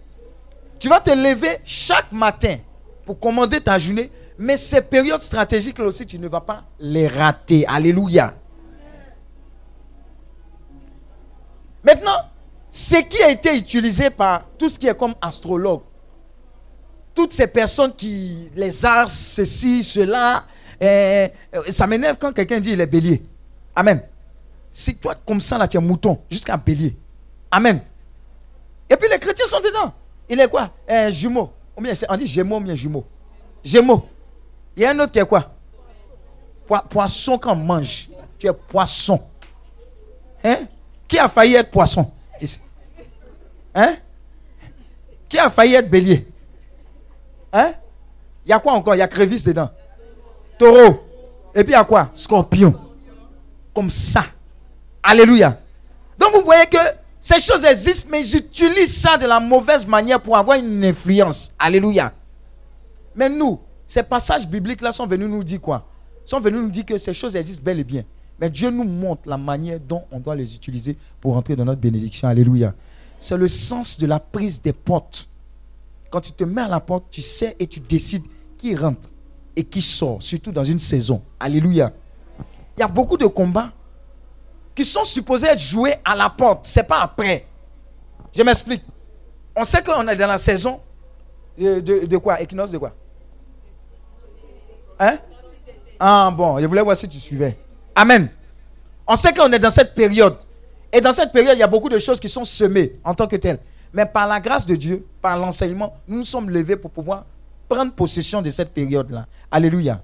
tu vas te lever chaque matin pour commander ta journée mais ces périodes stratégiques-là aussi, tu ne vas pas les rater. Alléluia. Maintenant, ce qui a été utilisé par tout ce qui est comme astrologue, toutes ces personnes qui, les arts, ceci, cela, eh, ça m'énerve quand quelqu'un dit il est bélier. Amen. Si toi, comme ça, là, tu es mouton, jusqu'à bélier. Amen. Et puis les chrétiens sont dedans. Il est quoi? Un jumeau. On dit jumeau ou bien jumeau Gémeaux. Il y a un autre qui est quoi? Poisson qu'on mange. Tu es poisson. Hein? Qui a failli être poisson? Hein? Qui a failli être bélier? Hein? Il y a quoi encore? Il y a crévice dedans. Taureau. Et puis il y a quoi? Scorpion. Comme ça. Alléluia. Donc vous voyez que ces choses existent, mais j'utilise ça de la mauvaise manière pour avoir une influence. Alléluia. Mais nous, ces passages bibliques-là sont venus nous dire quoi? Sont venus nous dire que ces choses existent bel et bien. Mais Dieu nous montre la manière dont on doit les utiliser pour entrer dans notre bénédiction. Alléluia. C'est le sens de la prise des portes. Quand tu te mets à la porte, tu sais et tu décides qui rentre et qui sort, surtout dans une saison. Alléluia. Il y a beaucoup de combats qui sont supposés être joués à la porte. Ce n'est pas après. Je m'explique. On sait qu'on est dans la saison de quoi? Équinoxe de quoi? Hein? Ah bon, je voulais voir si tu suivais. Amen. On sait qu'on est dans cette période. Et dans cette période, il y a beaucoup de choses qui sont semées en tant que telles. Mais par la grâce de Dieu, par l'enseignement, nous nous sommes levés pour pouvoir prendre possession de cette période-là. Alléluia.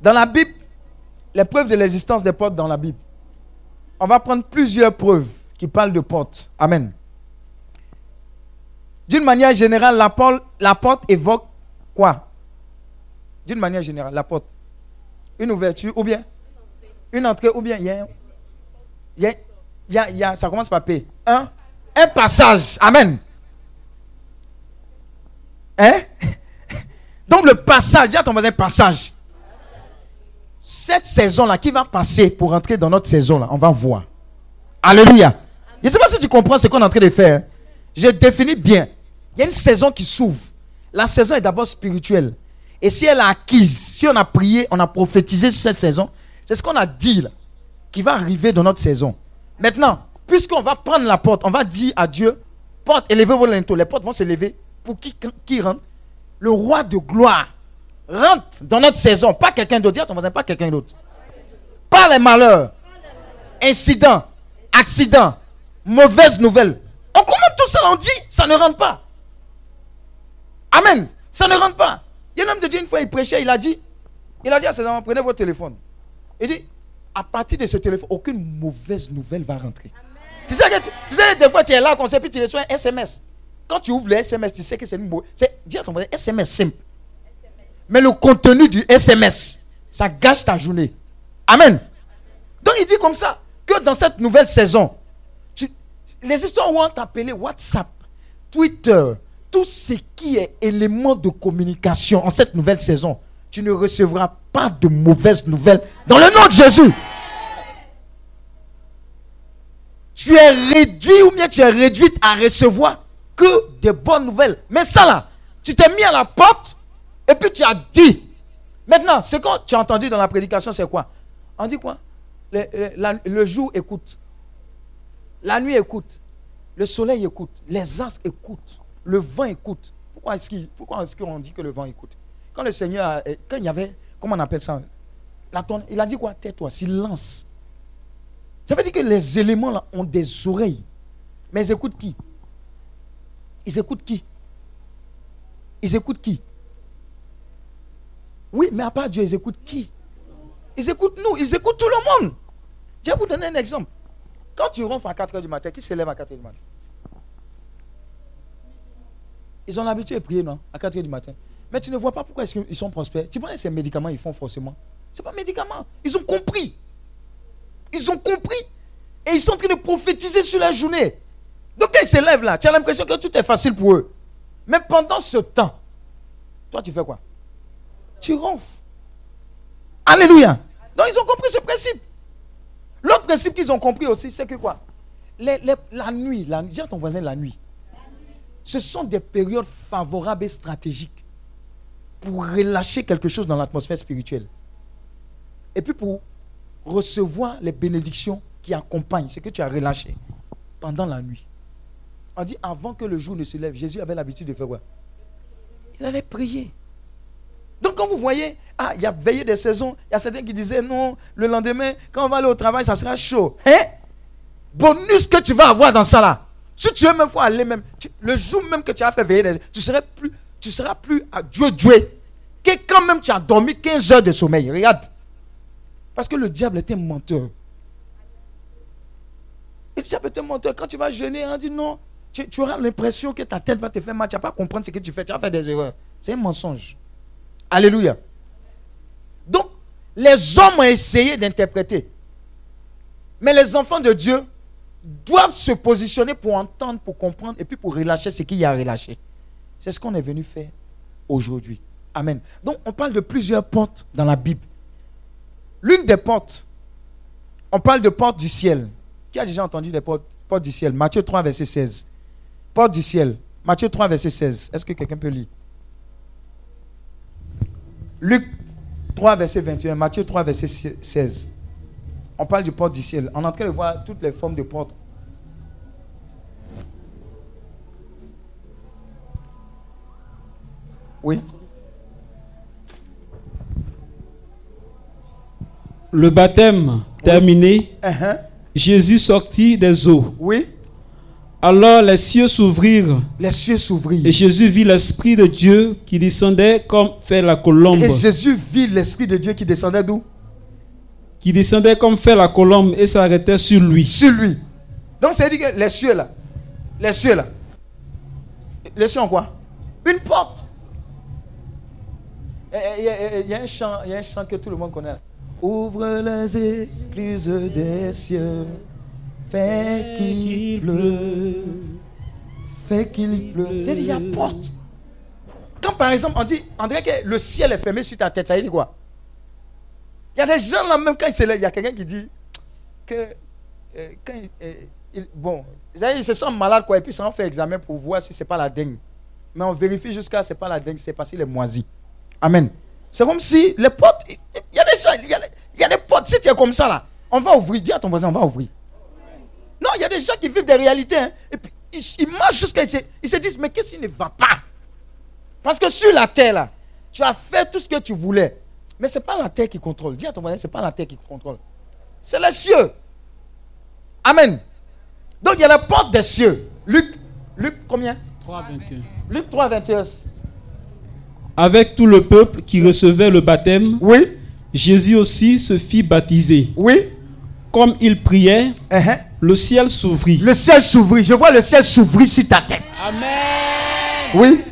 Dans la Bible, les preuves de l'existence des portes dans la Bible. On va prendre plusieurs preuves qui parlent de portes. Amen. D'une manière générale, la porte, évoque quoi? D'une manière générale, la porte. Une ouverture ou bien? Une entrée ou bien? Y a, y a, y a, ça commence par P. Un, un passage. Amen. Hein? Donc le passage, dis à ton voisin passage cette saison-là qui va passer pour entrer dans notre saison-là, on va voir. Alléluia. Je ne sais pas si tu comprends ce qu'on est en train de faire. Je définis bien. Il y a une saison qui s'ouvre. La saison est d'abord spirituelle. Et si elle est acquise, si on a prié, on a prophétisé sur cette saison, c'est ce qu'on a dit là, qui va arriver dans notre saison. Maintenant, puisqu'on va prendre la porte, on va dire à Dieu, porte, élevez vos linteaux. Les portes vont se lever. Pour qui, qui rentre Le roi de gloire rentre dans notre saison. Pas quelqu'un d'autre. Dis à ton voisin, pas quelqu'un d'autre. Pas les malheurs, incidents, accidents, mauvaises nouvelles. On commente tout ça, on dit, ça ne rentre pas. Amen. Ça ne rentre pas. Il y a un homme de Dieu, une fois, il prêchait, il a dit, il a dit à ses enfants, prenez votre téléphone. Il dit, à partir de ce téléphone, aucune mauvaise nouvelle va rentrer. Tu sais, que tu, sais, des fois, tu es là, qu'on sait, puis tu reçois un SMS. Quand tu ouvres le SMS, tu sais que c'est une mauvaise. Dis à ton voisin, SMS simple. Mais le contenu du SMS, ça gâche ta journée. Amen. Donc il dit comme ça, que dans cette nouvelle saison, les histoires vont t'appeler WhatsApp, Twitter, tout ce qui est élément de communication en cette nouvelle saison, tu ne recevras pas de mauvaises nouvelles dans le nom de Jésus. Tu es réduit ou bien tu es réduite à recevoir que des bonnes nouvelles. Mais ça là, tu t'es mis à la porte et puis tu as dit. Maintenant, ce que tu as entendu dans la prédication, c'est quoi? On dit quoi? Le, le- le jour écoute. La nuit écoute. Le soleil écoute. Les astres écoutent. Le vent écoute. Pourquoi est-ce qu'on dit que le vent écoute? Quand le Seigneur, a- euh, quand il y avait, comment on appelle ça? La tonne, Il a dit quoi? Tais-toi, silence. Ça veut dire que les éléments là ont des oreilles. Mais ils écoutent qui? Ils écoutent qui? Ils écoutent qui? Oui, mais à part Dieu, ils écoutent qui? Ils écoutent nous, ils écoutent tout le monde. Je vais vous donner un exemple. Quand tu ronfles à 4 h du matin, qui s'élève à 4 h du matin? Ils ont l'habitude de prier, non? À 4 h du matin. Mais tu ne vois pas pourquoi qu'ils sont prospères. Tu que ces médicaments, ils font forcément Ce n'est pas médicaments. Ils ont compris. Ils ont compris. Et ils sont en train de prophétiser sur la journée. Donc ils se lèvent là, tu as l'impression que tout est facile pour eux. Mais pendant ce temps, toi tu fais quoi? Tu ronfles. Alléluia. Donc ils ont compris ce principe. L'autre principe qu'ils ont compris aussi, c'est que quoi? La nuit, la, dis à ton voisin la nuit. Ce sont des périodes favorables et stratégiques pour relâcher quelque chose dans l'atmosphère spirituelle. Et puis pour recevoir les bénédictions qui accompagnent ce que tu as relâché pendant la nuit. On dit avant que le jour ne se lève, Jésus avait l'habitude de faire quoi? Il allait prier. Donc quand vous voyez, ah, il y a veillé des saisons, il y a certains qui disaient non, le lendemain, quand on va aller au travail, ça sera chaud. Hein? Bonus que tu vas avoir dans ça là. Si tu veux même fois aller même, le jour même que tu as fait veiller, des- tu seras plus, tu seras plus à Dieu Dieu que quand même tu as dormi 15 heures de sommeil. Regarde. Parce que le diable un menteur. Le diable un menteur. Quand tu vas jeûner, on dit non. Tu, tu auras l'impression que ta tête va te faire mal. Tu vas pas comprendre ce que tu fais. Tu vas faire des erreurs. C'est un mensonge. Alléluia. Donc, les hommes ont essayé d'interpréter. Mais les enfants de Dieu doivent se positionner pour entendre, pour comprendre et puis pour relâcher ce qu'il y a à relâcher. C'est ce qu'on est venu faire aujourd'hui. Amen. Donc, on parle de plusieurs portes dans la Bible. L'une des portes, on parle de porte du ciel. Qui a déjà entendu des portes, portes du ciel? Matthieu 3, verset 16. Porte du ciel. Matthieu 3, verset 16. Est-ce que quelqu'un peut lire? Luc 3, verset 21. Matthieu 3, verset 16. On parle du porte du ciel. On est en train de voir toutes les formes de portes. Oui. Le baptême terminé, Uh-huh. Jésus sortit des eaux. Oui. Alors les cieux s'ouvrirent Les cieux s'ouvrirent. et Jésus vit l'Esprit de Dieu qui descendait comme fait la colombe. Et Jésus vit l'Esprit de Dieu qui descendait d'où? Qui descendait comme fait la colombe et s'arrêtait sur lui. Sur lui. Donc, ça veut dire que les cieux là, les cieux là, les cieux ont quoi? Une porte. Et- et- et- Il y, a un chant, il y a un chant que tout le monde connaît. Ouvre les écluses des cieux, fais qu'il pleuve, fais qu'il pleuve. Y a porte. Quand par exemple, on dit, on dirait que le ciel est fermé sur ta tête, ça veut dire quoi? Il y a des gens là, même quand ils se lèvent, il y a quelqu'un qui dit que euh, quand il, euh, il- bon, c'est-à-dire, il se sent malade quoi, et puis ça en fait examen pour voir si c'est pas la dengue. Mais on vérifie jusqu'à c'est pas la dengue, c'est parce qu'il est moisi. Amen. C'est comme si les portes, il y a des gens, il y a des portes. Si tu es comme ça là, on va ouvrir. Dis à ton voisin, on va ouvrir. Il y a des gens qui vivent des réalités, hein, et puis ils, ils marchent jusqu'à ils se, ils se disent, mais qu'est-ce qui ne va pas? Parce que sur la terre là, tu as fait tout ce que tu voulais, mais c'est pas la terre qui contrôle. Dis à ton voisin, c'est pas la terre qui contrôle, c'est les cieux. Amen. Donc il y a la porte des cieux. Luc, Luc combien? 3, 21. Luc 3, 21. avec tout le peuple qui recevait le baptême, Oui, Jésus aussi se fit baptiser. oui. Comme il priait, uh-huh. Le ciel s'ouvrit. Le ciel s'ouvrit. Je vois le ciel s'ouvrir sur ta tête. Oui.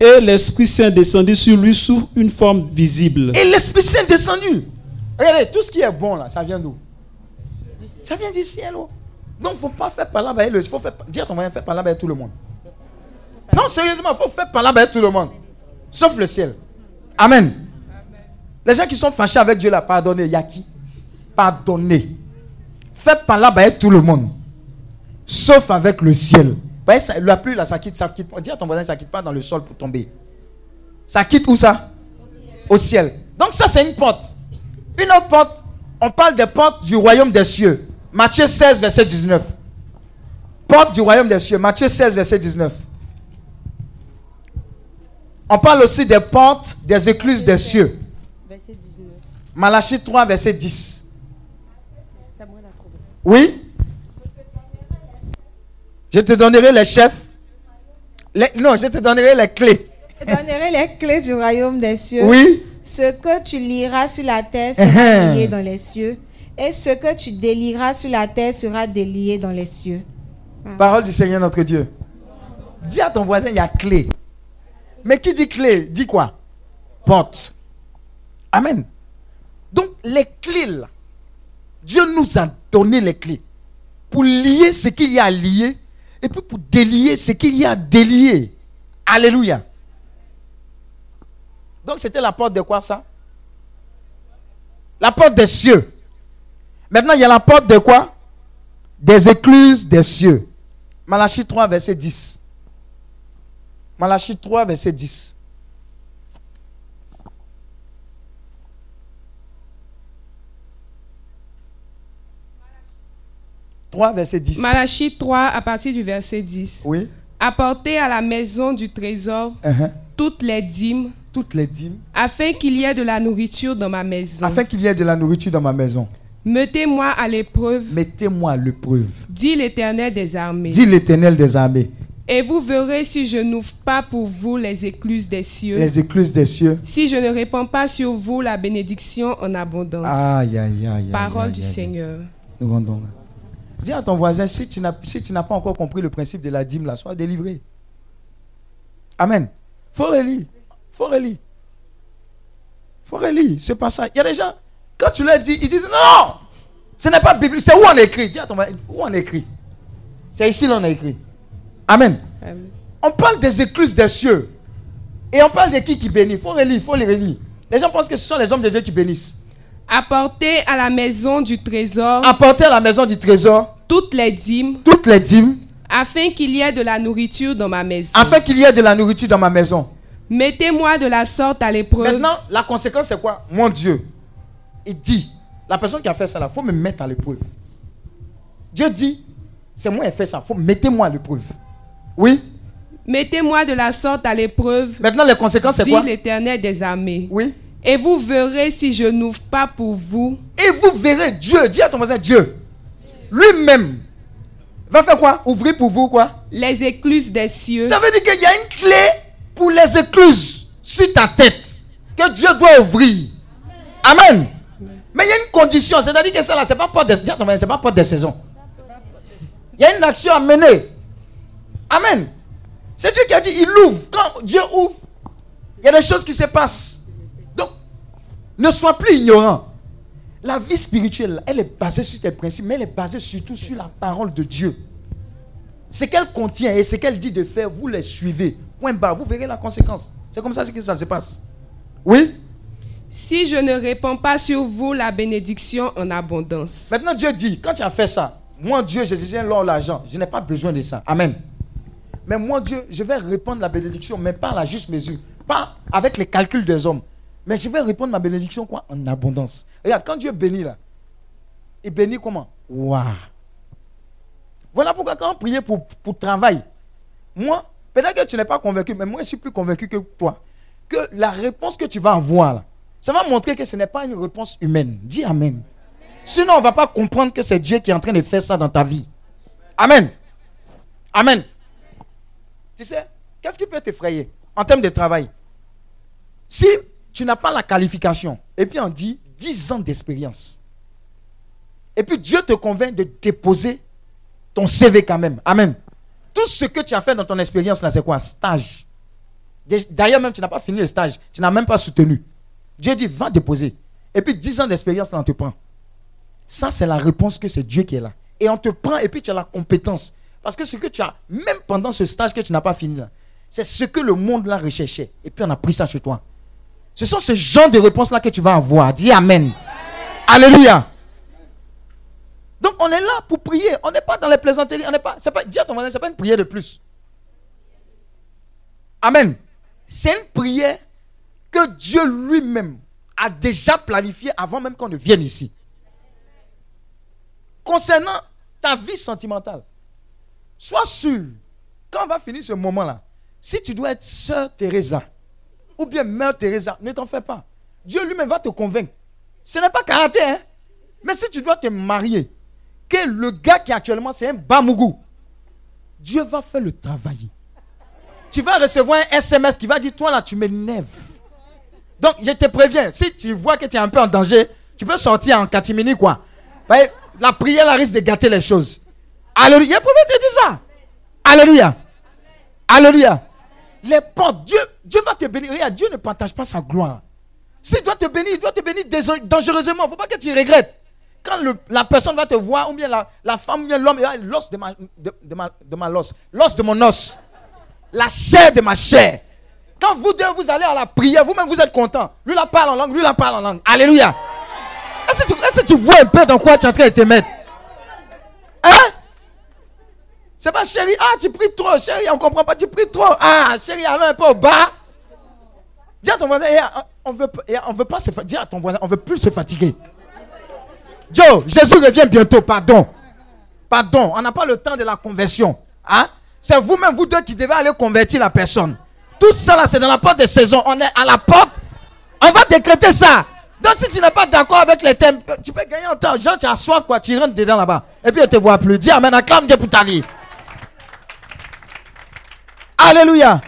Et l'Esprit Saint descendit sur lui sous une forme visible. Et l'Esprit Saint descendu. Regardez, tout ce qui est bon là, ça vient d'où? Ça vient du ciel. oh. Donc, il ne faut pas faire par là le. faut faire, dire à ton moyen, faire par là avec tout le monde. Non, sérieusement, il faut faire par là avec tout le monde. Sauf le ciel. Amen. Les gens qui sont fâchés avec Dieu là, pardonnez. Il y a qui? Pardonnez. Faites par là avec tout le monde. Sauf avec le ciel. Vous voyez, ça- la pluie là, ça quitte, ça quitte. Dis à ton voisin, ça quitte pas dans le sol pour tomber. Ça quitte où ça? Au ciel. Donc ça, c'est une porte. Une autre porte, on parle des portes du royaume des cieux. Matthieu 16, verset 19. Porte du royaume des cieux. Matthieu 16, verset 19. On parle aussi des portes des écluses des cieux. Malachie 3, verset 10. Oui Je te donnerai les chefs. Les- non, je te donnerai les clés. Je donnerai les clés du royaume des cieux. Oui Ce que tu liras sur la terre sera Uh-huh. lié dans les cieux. Et ce que tu délieras sur la terre sera délié dans les cieux. Parole du Seigneur notre Dieu. Dis à ton voisin, il y a clé. Mais qui dit clé Dit quoi? Porte. Amen. Donc les clés là, Dieu nous a donné les clés pour lier ce qu'il y a à lier et puis pour délier ce qu'il y a à délier. Alléluia. Donc c'était la porte de quoi ça? La porte des cieux. Maintenant il y a la porte de quoi? Des écluses des cieux. Malachie 3, verset 10. Malachie 3, verset 10. « 3, verset 10. Malachie 3 à partir du verset 10. Oui. Apportez à la maison du trésor Uh-huh. toutes les dîmes, Toutes les dîmes. afin qu'il y ait de la nourriture dans ma maison. Afin qu'il y ait de la nourriture dans ma maison. Mettez-moi à l'épreuve, Mettez-moi à l'épreuve. dit l'Éternel des armées. Dit l'éternel des armées. Et vous verrez si je n'ouvre pas pour vous les écluses des cieux, Les écluses des cieux. si je ne répands pas sur vous la bénédiction en abondance. Aïe, aïe, aïe, aïe. Parole du. Seigneur. Nous rendons là. Dis à ton voisin, si tu n'as si pas encore compris le principe de la dîme, là, sois délivré. Amen. Faut relire. Faut relire. Faut relire. C'est pas ça. Il y a des gens, quand tu leur dis, ils disent non, ce n'est pas biblique. C'est où on écrit? Dis à ton voisin, où on écrit? C'est ici l'on a écrit. Amen. Amen. On parle des écluses des cieux. Et on parle de qui qui bénit. Faut relire, faut les relire. Les gens pensent que ce sont les hommes de Dieu qui bénissent. Apportez à la maison du trésor Apportez à la maison du trésor toutes les dîmes, toutes les dîmes afin qu'il y ait de la nourriture dans ma maison. afin qu'il y ait de la nourriture dans ma maison. Mettez-moi de la sorte à l'épreuve. Maintenant, la conséquence, c'est quoi? Mon Dieu, il dit, la personne qui a fait ça, il faut me mettre à l'épreuve. Dieu dit, c'est moi qui ai fait ça, faut mettez-moi à l'épreuve. Oui? Mettez-moi de la sorte à l'épreuve, Maintenant, les conséquences, c'est dit quoi? l'Éternel des armées. Oui? Et vous verrez si je n'ouvre pas pour vous Et vous verrez Dieu, dis à ton voisin, Dieu, lui-même, va faire quoi? Ouvrir pour vous quoi? Les écluses des cieux. Ça veut dire qu'il y a une clé pour les écluses sur ta tête que Dieu doit ouvrir. Amen. Mais il y a une condition, c'est-à-dire que ça là, c'est pas porte de, dis à ton voisin, c'est pas porte de saison. Il y a une action à mener. Amen. C'est Dieu qui a dit, il ouvre. Quand Dieu ouvre, il y a des choses qui se passent. Ne sois plus ignorant. La vie spirituelle, elle est basée sur tes principes, mais elle est basée surtout sur la parole de Dieu. Ce qu'elle contient et ce qu'elle dit de faire, vous les suivez. Point barre, vous verrez la conséquence. C'est comme ça que ça se passe. Oui? Si je ne répands pas sur vous la bénédiction en abondance. Maintenant, Dieu dit, quand tu as fait ça, moi, Dieu, je disais l'or, l'argent, je n'ai pas besoin de ça. Amen. Mais moi, Dieu, je vais répandre la bénédiction, mais pas à la juste mesure. Pas avec les calculs des hommes. Mais je vais répondre ma bénédiction quoi? En abondance. Regarde, quand Dieu bénit là, il bénit comment? Waouh Voilà pourquoi quand on priait pour, pour travail, moi, peut-être que tu n'es pas convaincu, mais moi je suis plus convaincu que toi, que la réponse que tu vas avoir là, ça va montrer que ce n'est pas une réponse humaine. Dis Amen. Sinon, on ne va pas comprendre que c'est Dieu qui est en train de faire ça dans ta vie. Amen. Amen. Tu sais, qu'est-ce qui peut t'effrayer en termes de travail? Si tu n'as pas la qualification, et puis on dit 10 ans d'expérience, et puis Dieu te convainc de déposer ton CV quand même. Amen. Tout ce que tu as fait dans ton expérience là, c'est quoi? Stage. D'ailleurs, même tu n'as pas fini le stage, tu n'as même pas soutenu. Dieu dit, va déposer. Et puis 10 ans d'expérience, là, on te prend. Ça, c'est la réponse que c'est Dieu qui est là. Et on te prend et puis tu as la compétence. Parce que ce que tu as, même pendant ce stage que tu n'as pas fini là, c'est ce que le monde là recherchait. Et puis on a pris ça chez toi. Ce sont ce genre de réponses là que tu vas avoir. Dis Amen. Alléluia. Donc on est là pour prier. On n'est pas dans les plaisanteries. On n'est pas. Pas. Dis à ton voisin, c'est pas une prière de plus. Amen. C'est une prière que Dieu lui-même a déjà planifiée avant même qu'on ne vienne ici. Concernant ta vie sentimentale, sois sûr, quand va finir ce moment-là, si tu dois être sœur Teresa ou bien mère Teresa, ne t'en fais pas. Dieu lui-même va te convaincre. Ce n'est pas caractère, hein? mais si tu dois te marier, que le gars qui actuellement c'est un bamougou, Dieu va faire le travail. Tu vas recevoir un SMS qui va dire Toi là, tu m'énerves. Donc, je te préviens, si tu vois que tu es un peu en danger, tu peux sortir en catimini, quoi. La prière risque de gâter les choses. Alléluia. Pouvez te dire ça. Alléluia. Alléluia. Les portes, Dieu, Dieu va te bénir. Regarde, Dieu ne partage pas sa gloire. S'il doit te bénir, il doit te bénir dangereusement. Il ne faut pas que tu regrettes. Quand la personne va te voir, ou bien la, femme, ou bien l'homme, l'os de ma, de, ma, de ma l'os de mon os, la chair de ma chair. Quand vous deux, vous allez à la prière, vous-même, vous êtes content. Lui, la parle en langue, lui, la parle en langue. Alléluia. Est-ce que, tu, vois un peu dans quoi tu es en train de te mettre? Hein? C'est pas chérie, ah, tu pries trop, chérie, on comprend pas, tu pries trop. Ah, chérie, allons un peu au bas. Dis à ton voisin, eh, on veut, eh, on veut pas se Dis à ton voisin, on veut plus se fatiguer. Joe, Jésus revient bientôt, pardon. Pardon, on n'a pas le temps de la conversion. Hein? C'est vous-même, vous deux, qui devez aller convertir la personne. Tout ça là, c'est dans la porte de saison. On est à la porte. On va décréter ça. Donc si tu n'es pas d'accord avec les thèmes, tu peux gagner en temps. Genre, tu as soif, quoi. Tu rentres dedans là-bas. Et puis, on ne te voit plus. Dis Amen. Acclame Dieu pour ta vie. Alléluia.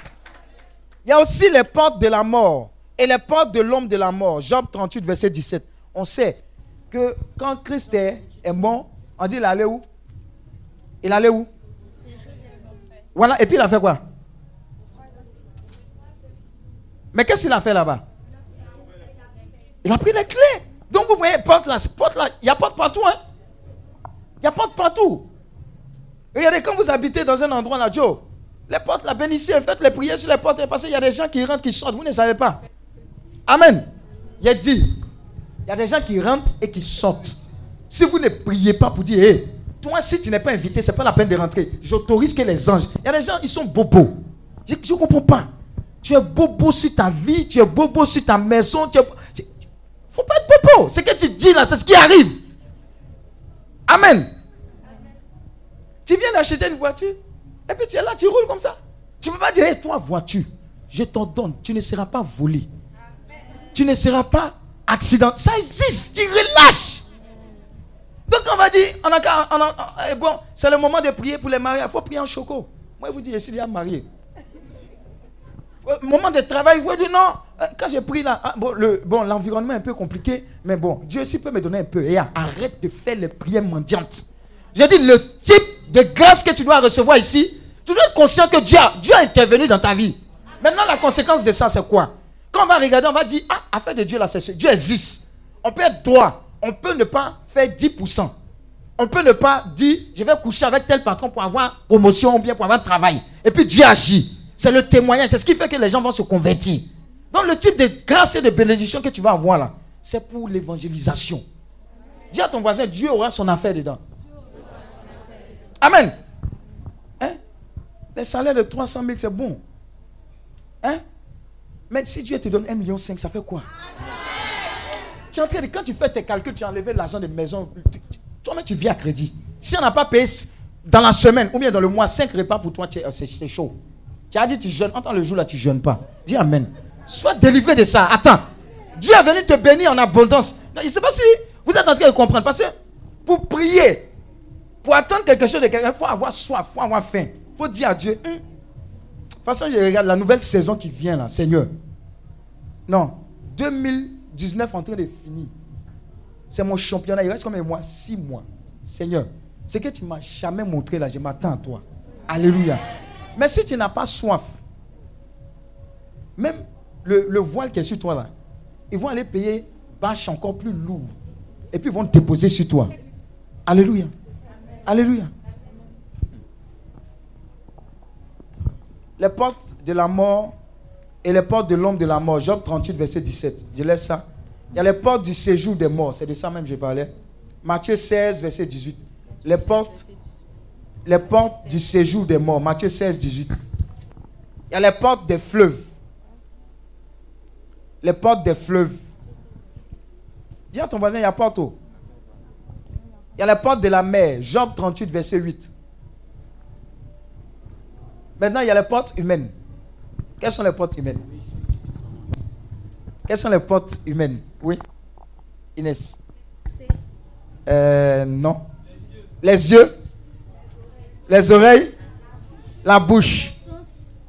Il y a aussi les portes de la mort et les portes de l'homme de la mort. Job 38, verset 17. On sait que quand Christ est, mort, on dit il allait où? Il allait où? Voilà. Et puis il a fait quoi? Mais qu'est-ce qu'il a fait là-bas? Il a pris les clés. Donc vous voyez, là, là, il y a porte partout. Hein? Il y a porte partout. Regardez, quand vous habitez dans un endroit là, Joe, les portes là, bénissez, faites les prières sur les portes, parce qu'il y a des gens qui rentrent, qui sortent, vous ne savez pas. Amen. Il a dit, il y a des gens qui rentrent et qui sortent. Si vous ne priez pas pour dire, hé, toi, si tu n'es pas invité, ce n'est pas la peine de rentrer. J'autorise que les anges. Il y a des gens, ils sont bobos. Je ne comprends pas. Tu es bobo sur ta vie, tu es bobo sur ta maison. Il ne faut pas être bobo. Ce que tu dis là, c'est ce qui arrive. Amen. Tu viens d'acheter une voiture, et puis tu es là, tu roules comme ça. Tu ne peux pas dire, hé, toi, voiture, je t'en donne, tu ne seras pas volé. Tu ne seras pas accident. Ça existe, tu relâches. Donc on va dire, on a, eh, bon, c'est le moment de prier pour les mariés. Il faut prier en choco. Moi, je vous dis, je suis déjà marié. Moment de travail, vous dites non. Euh, quand j'ai pris là, ah, bon, le, bon, l'environnement est un peu compliqué, mais bon, Dieu aussi peut me donner un peu. Et arrête de faire les prières mendiantes. Je dis le type de grâce que tu dois recevoir ici, tu dois être conscient que Dieu Dieu a intervenu dans ta vie. Maintenant, la conséquence de ça, c'est quoi? Quand on va regarder, on va dire, ah, affaire de Dieu là, c'est Dieu existe. On peut être droit. On peut ne pas faire 10%. On peut ne pas dire, je vais coucher avec tel patron pour avoir promotion ou bien pour avoir travail. Et puis Dieu agit. C'est le témoignage. C'est ce qui fait que les gens vont se convertir. Donc le type de grâce et de bénédiction que tu vas avoir là, c'est pour l'évangélisation. Dis à ton voisin, Dieu aura son affaire dedans. Amen. Hein? Les salaires de 300 000, c'est bon. Hein? Mais si Dieu te donne 1,5 million, ça fait quoi? Tu es en train de, quand tu fais tes calculs, tu as enlevé l'argent de maison. Toi-même, tu vis à crédit. Si on n'a pas payé dans la semaine ou bien dans le mois 5 repas pour toi, euh, c'est chaud. Tu as dit tu jeûnes. Entends le jour là, tu jeûnes pas. Dis Amen. Sois délivré de ça. Attends. Dieu est venu te bénir en abondance. je ne sais pas si vous êtes en train de comprendre. Parce que pour prier, pour attendre quelque chose de quelqu'un, il faut avoir soif, il faut avoir faim. Il faut dire à Dieu, hum, façon, je regarde la nouvelle saison qui vient là, Seigneur. Non, 2019 en train de finir. C'est mon championnat. Il reste combien de mois? Six mois. Seigneur, ce que tu m'as jamais montré là, je m'attends à toi. Alléluia. Mais si tu n'as pas soif, même le, le voile qui est sur toi là, ils vont aller payer bâche encore plus lourd. Et puis ils vont te déposer sur toi. Alléluia. Alléluia. Les portes de la mort et les portes de l'homme de la mort. Job 38, verset 17. Je laisse ça. Il y a les portes du séjour des morts. C'est de ça même que je parlais. Matthieu 16, verset 18. Les portes, les portes du séjour des morts. Matthieu 16, 18. Il y a les portes des fleuves. Les portes des fleuves. Dis à ton voisin, il y a porte Il y a les portes de la mer. Job 38, verset 8. Maintenant, il y a les portes humaines. Quelles sont les portes humaines? Quelles sont les portes humaines? Oui. Inès euh, Non. Les yeux. Les oreilles. La bouche.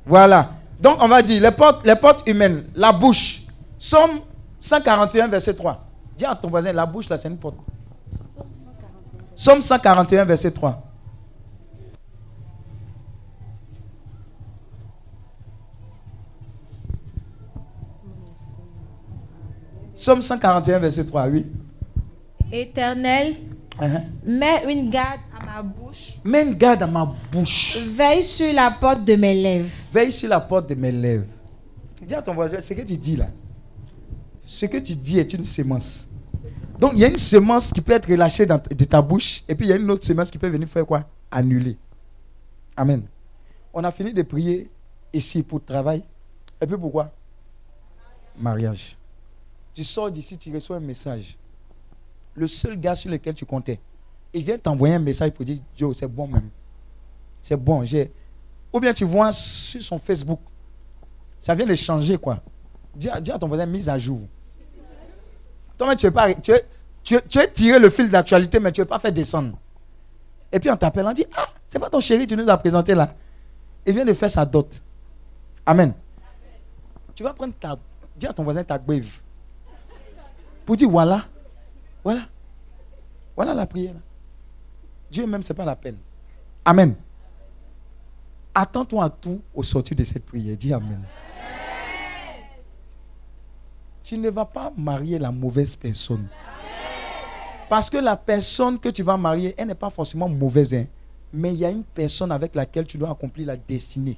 Voilà. Donc, on va dire les portes, les portes humaines. La bouche. Somme 141, verset 3. Dis à ton voisin, la bouche, là, c'est une porte. Somme 141, verset 3. Somme 141, verset 3, oui. Éternel, Uh-huh. mets une garde à ma bouche. Mets une garde à ma bouche. Veille sur la porte de mes lèvres. Veille sur la porte de mes lèvres. Dis à ton voisin, ce que tu dis là, ce que tu dis est une semence. Donc il y a une semence qui peut être relâchée de ta bouche, et puis il y a une autre semence qui peut venir faire quoi? Annuler. Amen. On a fini de prier ici pour travail. Et puis pourquoi? Mariage. Tu sors d'ici, tu reçois un message. Le seul gars sur lequel tu comptais, il vient t'envoyer un message pour dire Joe, c'est bon même. C'est bon. j'ai Ou bien tu vois sur son Facebook, ça vient de changer quoi. Dis à ton voisin, mise à jour. Toi, tu veux pas, tu veux, tu veux- tu veux tirer le fil d'actualité, mais tu ne veux pas faire descendre. Et puis on t'appelle, on dit Ah, c'est pas ton chéri, tu nous as présenté là. Il vient de faire sa dot. Amen. Tu vas prendre ta. Dis à ton voisin ta grève. Pour dire voilà. Voilà. Voilà la prière. Dieu même, ce n'est pas la peine. Amen. Attends-toi à tout au sortir de cette prière. Dis Amen. Tu ne vas pas marier la mauvaise personne. Parce que la personne que tu vas marier, elle n'est pas forcément mauvaise. hein. Mais il y a une personne avec laquelle tu dois accomplir la destinée.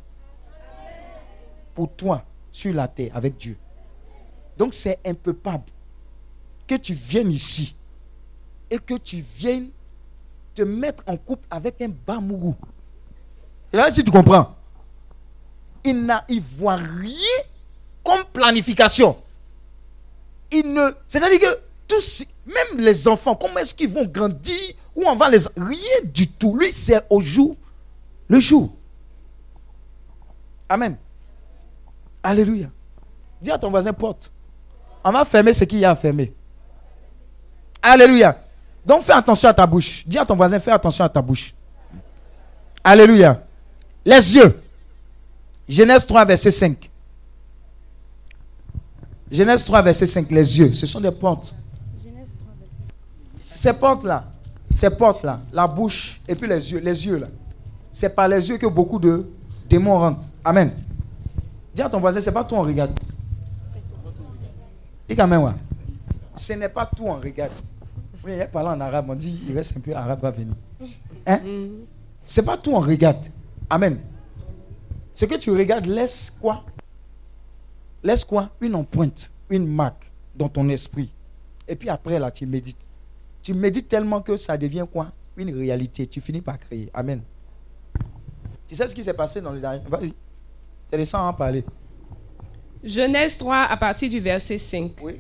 Pour toi, sur la terre, avec Dieu. Donc c'est impeuplable que tu viennes ici et que tu viennes te mettre en couple avec un bamourou. Et là, si tu comprends, il n'a, il voit rien comme planification. Il ne, c'est-à-dire que tous, même les enfants, comment est-ce qu'ils vont grandir Où on va les, rien du tout. Lui, c'est au jour, le jour. Amen. Alléluia. Dis à ton voisin porte. On va fermer ce qu'il y a à fermer. Alléluia. Donc fais attention à ta bouche. Dis à ton voisin, fais attention à ta bouche. Alléluia. Les yeux. Genèse 3, verset 5. Genèse 3, verset 5. Les yeux, ce sont des portes. Ces portes-là, ces portes-là, la bouche et puis les yeux, les yeux là. C'est par les yeux que beaucoup de démons rentrent. Amen. Dis à ton voisin, c'est pas tout on regarde. Dis quand même, ouais. Ce n'est pas tout on regarde. Oui, il parle en arabe, on dit, il reste un peu arabe, va venir. Hein? C'est pas tout on regarde. Amen. Ce que tu regardes laisse quoi? Laisse quoi? Une empreinte, une marque dans ton esprit. Et puis après, là, tu médites. Tu médites tellement que ça devient quoi? Une réalité. Tu finis par créer. Amen. Tu sais ce qui s'est passé dans le dernier? Vas-y. De ça en parler. Genèse 3 à partir du verset 5. Oui.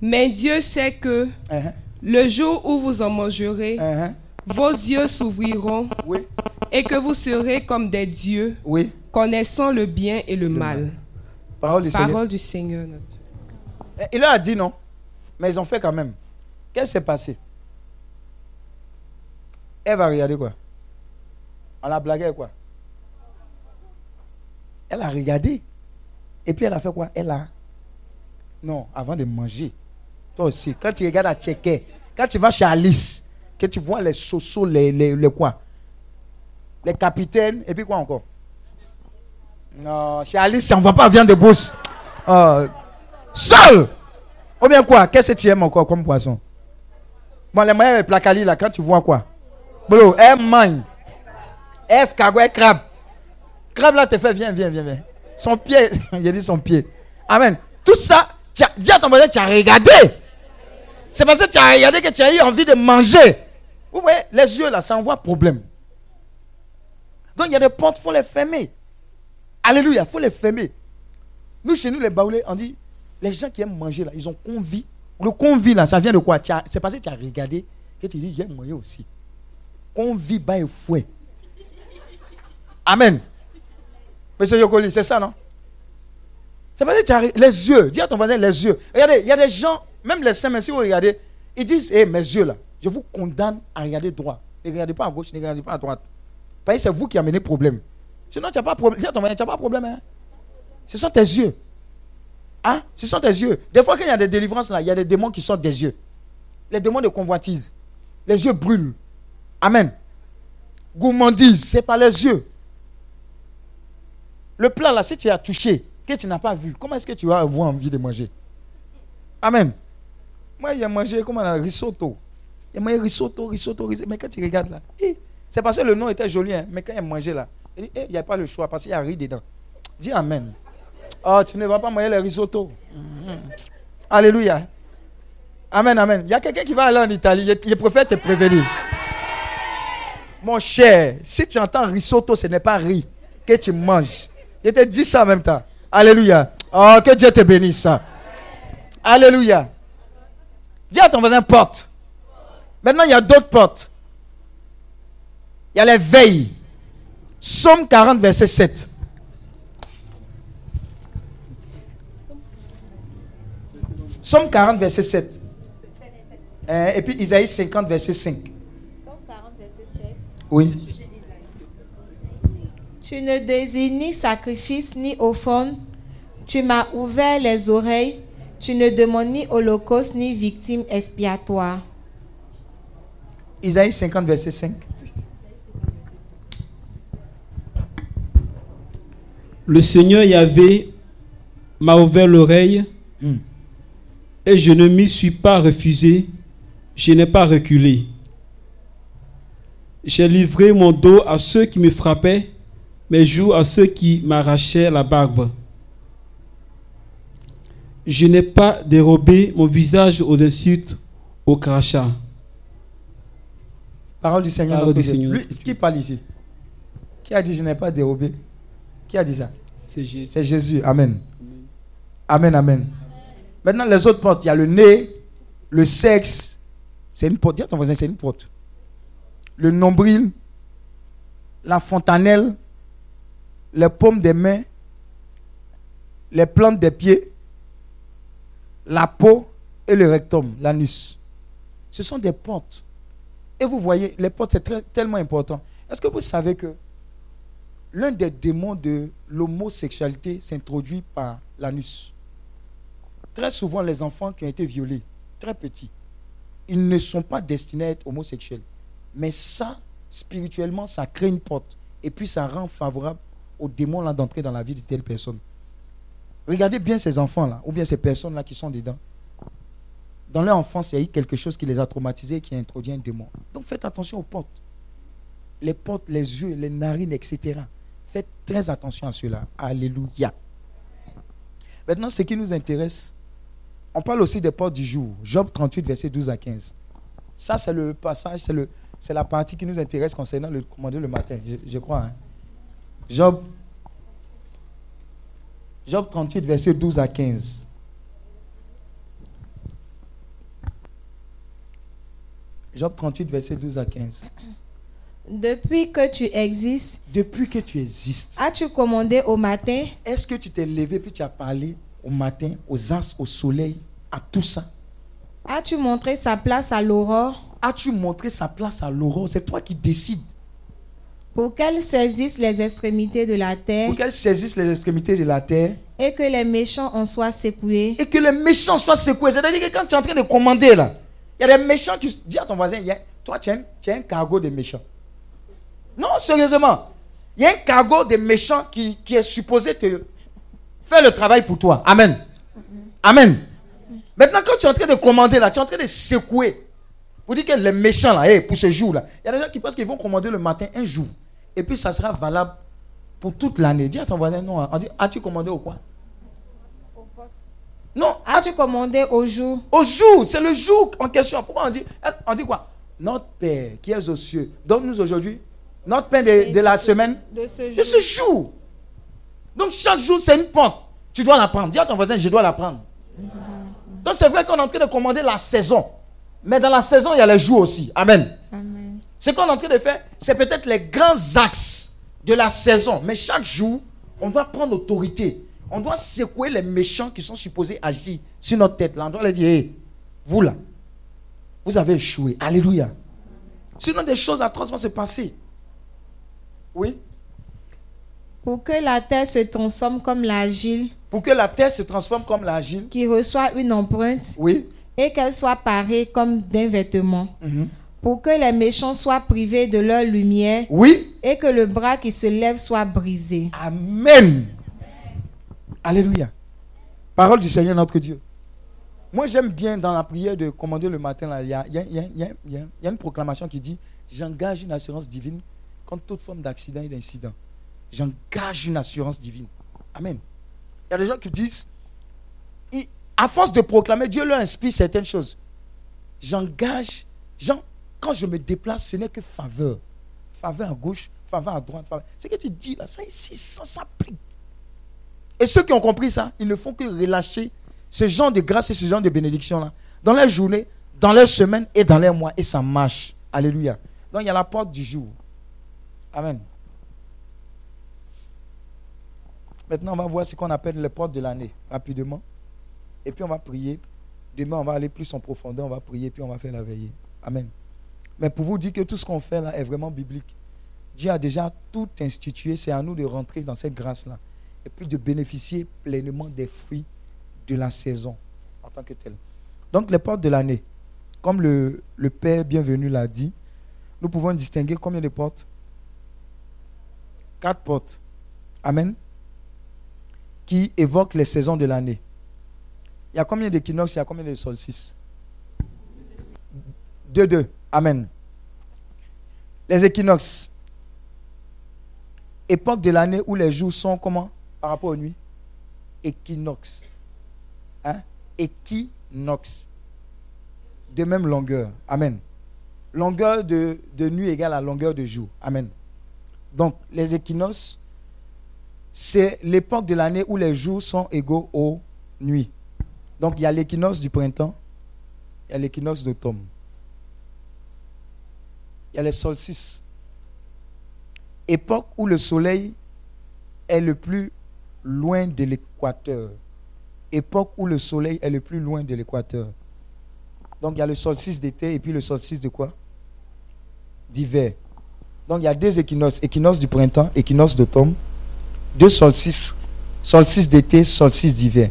Mais Dieu sait que Uh-huh. le jour où vous en mangerez, Uh-huh. vos yeux s'ouvriront Oui. et que vous serez comme des dieux, Oui. connaissant le bien et le, mal. Parole du Seigneur. Du. Eh, Il leur a dit non. Mais ils ont fait quand même. Qu'est-ce qui s'est passé? Elle va regarder quoi? On la blagué quoi? Elle a regardé. Et puis elle a fait quoi? Elle a. Non, avant de manger. Toi aussi, quand tu regardes à Tchéké, quand tu vas chez Alice, que tu vois les sosos, les, les, les quoi? Les capitaines, et puis quoi encore? Non, chez Alice, on ne voit pas viande de brousse. Euh, seul Ou bien quoi? Qu'est-ce que tu aimes encore comme poisson? Bon, les moyens de placali là, quand tu vois quoi? Bro, elle mange. Escargot, elle crabe? Crabe là te fait, viens, viens, viens, viens. Son pied, il dit son pied. Amen. Tout ça, dis à ton voisin, tu as regardé. C'est parce que tu as regardé que tu as eu envie de manger. Vous voyez, les yeux là, ça envoie problème. Donc il y a des portes, il faut les fermer. Alléluia, il faut les fermer. Nous, chez nous, les baoulés, on dit, les gens qui aiment manger là, ils ont convie. Le convie là, ça vient de quoi? C'est parce que tu as regardé que tu dis, j'aime manger aussi. Convie, bas et fouet. Amen. Monsieur Yokoli, c'est ça, non? C'est parce que tu as les yeux. Dis à ton voisin les yeux. Regardez, il y a des gens, même les saints, si vous regardez, ils disent, hé, mes yeux là, je vous condamne à regarder droit. Ne regardez pas à gauche, ne regardez pas à droite. Parce que c'est vous qui amenez problème. Sinon, tu n'as pas problème. Tu pas problème. Hein? Ce sont tes yeux. Hein? Ce sont tes yeux. Des fois, qu'il y a des délivrances là, il y a des démons qui sortent des yeux. Les démons de convoitise. Les yeux brûlent. Amen. Gourmandise, c'est par les yeux. Le plat là, si tu as touché, que tu n'as pas vu, comment est-ce que tu vas avoir envie de manger? Amen. Moi, j'ai mangé comme un risotto. J'ai mangé risotto, risotto, risotto. Mais quand tu regardes là, eh, c'est parce que le nom était joli, hein, mais quand il a mangé là, il eh, n'y a pas le choix parce qu'il y a riz dedans. Dis Amen. Oh, tu ne vas pas manger le risotto. Mm-hmm. Alléluia. Amen, amen. Il y a quelqu'un qui va aller en Italie, il préfère te prévenir. Mon cher, si tu entends risotto, ce n'est pas riz que tu manges. Je te dis ça en même temps. Alléluia. Oh, que Dieu te bénisse. Alléluia. Dis à ton voisin porte. Maintenant, il y a d'autres portes. Il y a les veilles. Somme 40, verset 7. Somme 40, verset 7. Hein, et puis Isaïe 50, verset 5. Somme 40, verset 7. Oui. Tu ne désignes ni sacrifice ni offrande. Tu m'as ouvert les oreilles. Tu ne demandes ni holocauste ni victime expiatoire. Isaïe 50, verset 5. Le Seigneur Yahvé m'a ouvert l'oreille hmm. et je ne m'y suis pas refusé, je n'ai pas reculé. J'ai livré mon dos à ceux qui me frappaient mes joues à ceux qui m'arrachaient la barbe. Je n'ai pas dérobé mon visage aux insultes, aux crachats. Parole du Seigneur. Parole du Seigneur. Lui, qui parle ici? Qui a dit je n'ai pas dérobé? Qui a dit ça? C'est Jésus. Amen. Amen, amen. Maintenant, les autres portes, il y a le nez, le sexe. C'est une porte. Dis à ton voisin, c'est une porte. Le nombril, la fontanelle, les paumes des mains, les plantes des pieds, la peau et le rectum, l'anus. Ce sont des portes. Et vous voyez, les portes, c'est tellement important. Est-ce que vous savez que l'un des démons de l'homosexualité s'introduit par l'anus Très souvent, les enfants qui ont été violés, très petits, ils ne sont pas destinés à être homosexuels. Mais ça, spirituellement, ça crée une porte. Et puis, ça rend favorable au démon d'entrer dans la vie de telle personne. Regardez bien ces enfants-là, ou bien ces personnes-là qui sont dedans. Dans leur enfance, il y a eu quelque chose qui les a traumatisés, qui a introduit un démon. Donc faites attention aux portes. Les portes, les yeux, les narines, etc. Faites très attention à cela. Alléluia. Maintenant, ce qui nous intéresse, on parle aussi des portes du jour. Job 38, verset 12 à 15. Ça, c'est le passage, c'est la partie qui nous intéresse concernant le commandeur le matin, je, crois. Hein. Job, Job 38, verset 12 à 15. Job 38, verset 12 à 15. Depuis que tu existes. Depuis que tu existes. As-tu commandé au matin? Est-ce que tu t'es levé puis tu as parlé au matin, aux as, au soleil, à tout ça? As-tu montré sa place à l'aurore? As-tu montré sa place à l'aurore? C'est toi qui décides. Pour qu'elle saisisse les extrémités de la terre pour qu'elle saisisse les extrémités de la terre et que les méchants en soient secoués. et que les méchants soient secoués. C'est-à-dire que quand tu es en train de commander là, il y a des méchants qui dis à ton voisin, toi tu as, un, tu as un cargo de méchants. Non, sérieusement. Il y a un cargo de méchants qui, qui est supposé te faire le travail pour toi. Amen. Amen. Maintenant, quand tu es en train de commander là, tu es en train de secouer. Pour dire que les méchants là, hey, pour ce jour là, il y a des gens qui pensent qu'ils vont commander le matin un jour. Et puis ça sera valable pour toute l'année. Dis à ton voisin, non, on dit, as-tu commandé au quoi? Non, As-tu commandé au jour? Au jour, c'est le jour en question. Pourquoi on dit, on dit quoi? Notre Père qui est aux cieux, donne-nous aujourd'hui notre pain de, de la semaine, de ce de jour ce jour. Donc chaque jour, c'est une porte. Tu dois la prendre. Dis à ton voisin, je dois la prendre. Donc c'est vrai qu'on est en train de commander la saison. Mais dans la saison, il y a les jours aussi. Amen. Amen. Ce qu'on est en train de faire, c'est peut-être les grands axes de la saison. Mais chaque jour, on doit prendre autorité. On doit secouer les méchants qui sont supposés agir sur notre tête. Là, on doit leur dire, Hey, vous là, vous avez échoué. Alléluia. Sinon, des choses atroces vont se passer. Oui. Pour que la terre se transforme comme l'argile Pour que la terre se transforme comme l'argile. qui reçoit une empreinte Oui. et qu'elle soit parée comme d'un vêtement. Mhm. Pour que les méchants soient privés de leur lumière Oui. et que le bras qui se lève soit brisé. Amen. Alléluia. Parole du Seigneur notre Dieu. Moi, j'aime bien dans la prière de commander le matin, il y y a une proclamation qui dit J'engage une assurance divine contre toute forme d'accident et d'incident. J'engage une assurance divine. Amen. Il y a des gens qui disent À force de proclamer, Dieu leur inspire certaines choses. J'engage. Quand je me déplace, ce n'est que faveur. Faveur à gauche, faveur à droite. faveur- Ce que tu dis là, ça ici, ça s'applique. Et ceux qui ont compris ça, ils ne font que relâcher ce genre de grâce et ce genre de bénédiction là dans leur journée, dans leur semaine et dans leur mois. Et ça marche. Alléluia. Donc il y a la porte du jour. Amen. Maintenant, on va voir ce qu'on appelle les portes de l'année, rapidement. Et puis on va prier. Demain, on va aller plus en profondeur, on va prier, puis on va faire la veillée. Amen. Mais pour vous dire que tout ce qu'on fait là est vraiment biblique. Dieu a déjà tout institué, c'est à nous de rentrer dans cette grâce-là. Et puis de bénéficier pleinement des fruits de la saison en tant que tel. Donc les portes de l'année, comme le, le Père bienvenu l'a dit, nous pouvons distinguer combien de portes? Quatre portes. Amen. Qui évoquent les saisons de l'année. Il y a combien d'équinoxes Il y a combien de solstices? Deux, deux. Amen. Les équinoxes. Époque de l'année où les jours sont comment? Par rapport aux nuits Équinoxe. Hein? Équinoxe. De même longueur. Amen. Longueur de, de nuit égale à longueur de jour. Amen. Donc, les équinoxes, c'est l'époque de l'année où les jours sont égaux aux nuits. Donc, il y a l'équinoxe du printemps, il y a l'équinoxe d'automne. Il y a les solstices. Époque où le soleil est le plus loin de l'équateur. Époque où le soleil est le plus loin de l'équateur. Donc il y a le solstice d'été et puis le solstice de quoi? D'hiver. Donc il y a deux équinoxes. Équinoxe du printemps, équinoxe d'automne. Deux solstices. Solstice d'été, solstice d'hiver.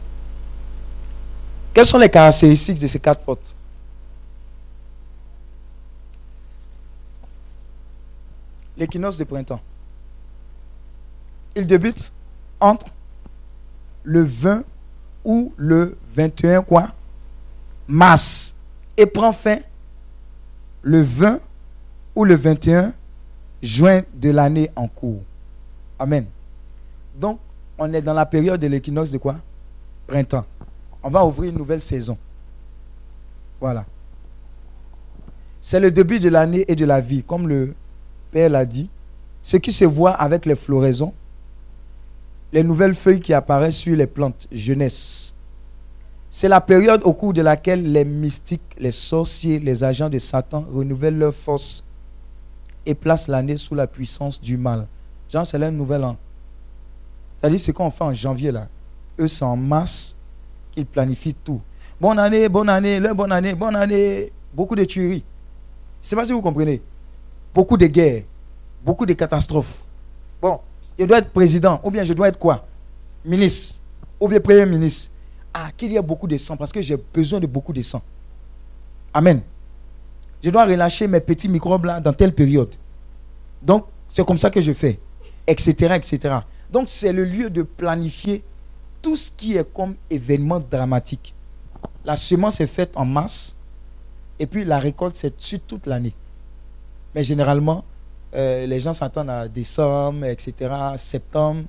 Quelles sont les caractéristiques de ces quatre portes? L'équinoxe de printemps. Il débute entre le 20 ou le 21 quoi? Mars et prend fin le 20 ou le 21 juin de l'année en cours. Amen. Donc, on est dans la période de l'équinoxe de quoi? Printemps. On va ouvrir une nouvelle saison. Voilà. C'est le début de l'année et de la vie, comme le Père l'a dit. Ce qui se voit avec les floraisons, les nouvelles feuilles qui apparaissent sur les plantes, jeunesse. C'est la période au cours de laquelle les mystiques, les sorciers, les agents de Satan renouvellent leur force et placent l'année sous la puissance du mal. Genre, c'est leur nouvel an. C'est-à-dire ce qu'on fait en janvier là. Eux, c'est en mars qu'ils planifient tout. Bonne année, bonne année, leur bonne année, bonne année. Beaucoup de tueries. Je ne sais pas si vous comprenez. Beaucoup de guerres. beaucoup de catastrophes. Bon, je dois être président, ou bien je dois être quoi? Ministre, ou bien premier ministre. Ah, qu'il y a beaucoup de sang, parce que j'ai besoin de beaucoup de sang. Amen. Je dois relâcher mes petits microbes là dans telle période. Donc, c'est comme ça que je fais, etc., etc. Donc, c'est le lieu de planifier tout ce qui est comme événement dramatique. La semence est faite en mars, et puis la récolte, c'est sur toute l'année. Mais généralement, euh, les gens s'attendent à décembre, etc., septembre.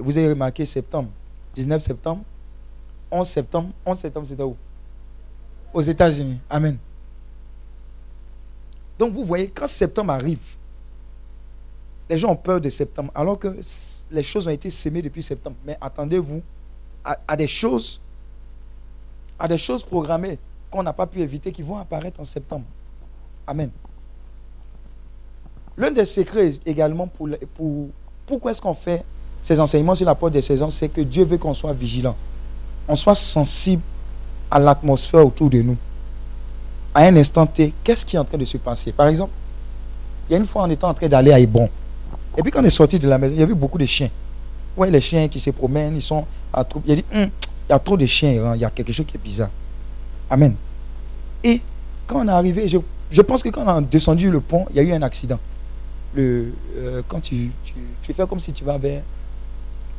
vous avez remarqué septembre, 19 septembre, 11 septembre. 11 septembre, c'est où? Aux États-Unis. Amen. Donc vous voyez, quand septembre arrive, les gens ont peur de septembre, alors que les choses ont été semées depuis septembre. Mais attendez-vous à, des choses, à des choses programmées qu'on n'a pas pu éviter qui vont apparaître en septembre. Amen. L'un des secrets également pour, pour pourquoi est-ce qu'on fait ces enseignements sur la porte des saisons, c'est que Dieu veut qu'on soit vigilant, on soit sensible à l'atmosphère autour de nous. À un instant T, qu'est-ce qui est en train de se passer? Par exemple, il y a une fois, on était en train d'aller à Hébron. Et puis quand on est sorti de la maison, il y a vu beaucoup de chiens. Ouais, les chiens qui se promènent, ils sont à troupe. Il a dit, hum, il y a trop de chiens, il y a quelque chose qui est bizarre. Amen. Et quand on est arrivé, je, pense que quand on a descendu le pont, il y a eu un accident. Le, euh, quand tu, tu, fais comme si tu vas vers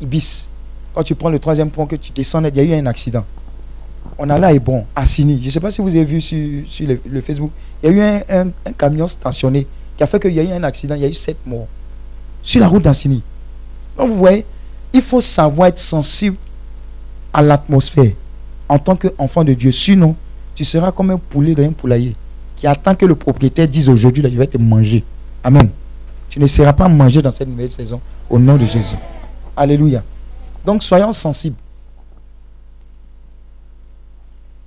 Ibis, quand tu prends le troisième pont, que tu descends, il y a eu un accident. On a là et bon, à Sini. Je ne sais pas si vous avez vu sur, le, Facebook. Il y a eu un, un, camion stationné qui a fait qu'il y a eu un accident. Il y a eu sept morts sur la route d'Assini. Donc vous voyez, il faut savoir être sensible à l'atmosphère en tant qu'enfant de Dieu. Sinon, tu seras comme un poulet dans un poulailler qui attend que le propriétaire dise aujourd'hui, je vais te manger. Amen. Tu ne seras pas mangé dans cette nouvelle saison au nom de Jésus. Alléluia. Donc soyons sensibles.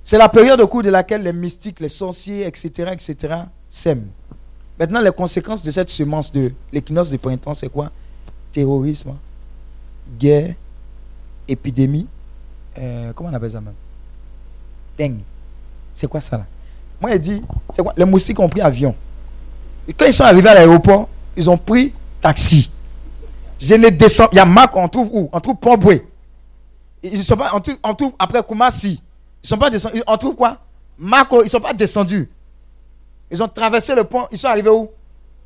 C'est la période au cours de laquelle les mystiques, les sorciers, etc., etc., sèment. Maintenant, les conséquences de cette semence de l'équinoxe de printemps, c'est quoi? Terrorisme, guerre, épidémie, euh, comment on appelle ça même Dengue. C'est quoi ça là? Moi, il dit, c'est quoi? Les moustiques ont pris avion. Et quand ils sont arrivés à l'aéroport, ils ont pris taxi. Je ne descends. Il y a Marc, on trouve où? On trouve Port-Boué. Ils sont pas, on trouve, on trouve après Koumassi. Ils sont pas descendus. On trouve quoi? Marco, ils sont pas descendus. Ils ont traversé le pont. Ils sont arrivés où?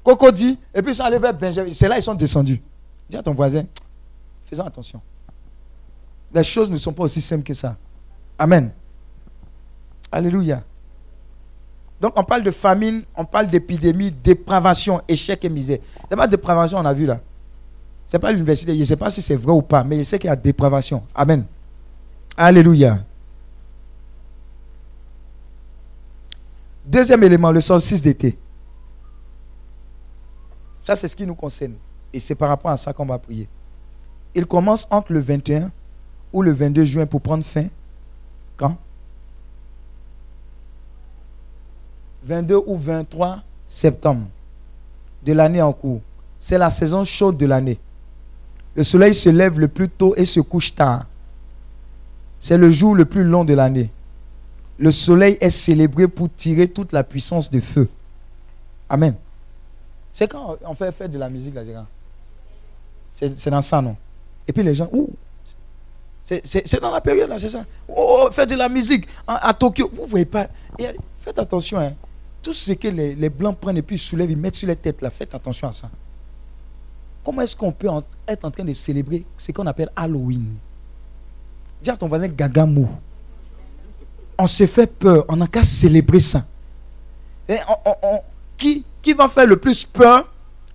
Cocody. Et puis ils sont allés vers Benjamin. C'est là ils sont descendus. Dis à ton voisin, faisons attention. Les choses ne sont pas aussi simples que ça. Amen. Alléluia. Donc on parle de famine, on parle d'épidémie, dépravation, échec et misère. C'est pas dépravation, on a vu là. C'est pas l'université. Je ne sais pas si c'est vrai ou pas, mais je sais qu'il y a dépravation. Amen. Alléluia. Deuxième élément, le solstice d'été. Ça, c'est ce qui nous concerne. Et c'est par rapport à ça qu'on va prier. Il commence entre le 21 ou le 22 juin pour prendre fin. Quand? 22 ou 23 septembre de l'année en cours. C'est la saison chaude de l'année. Le soleil se lève le plus tôt et se couche tard. C'est le jour le plus long de l'année le soleil est célébré pour tirer toute la puissance de feu. Amen. C'est quand on fait faire de la musique, là, c'est dans ça, non? Et puis les gens, c'est dans la période, là, c'est ça? Oh, faire de la musique à, Tokyo. Vous ne voyez pas? faites attention, hein. Tout ce que les, Blancs prennent et puis soulèvent, ils mettent sur les têtes, là, faites attention à ça. Comment est-ce qu'on peut être en train de célébrer ce qu'on appelle Halloween? Dis à ton voisin Gagamou on se fait peur, on n'a qu'à célébrer ça. Qui, qui va faire le plus peur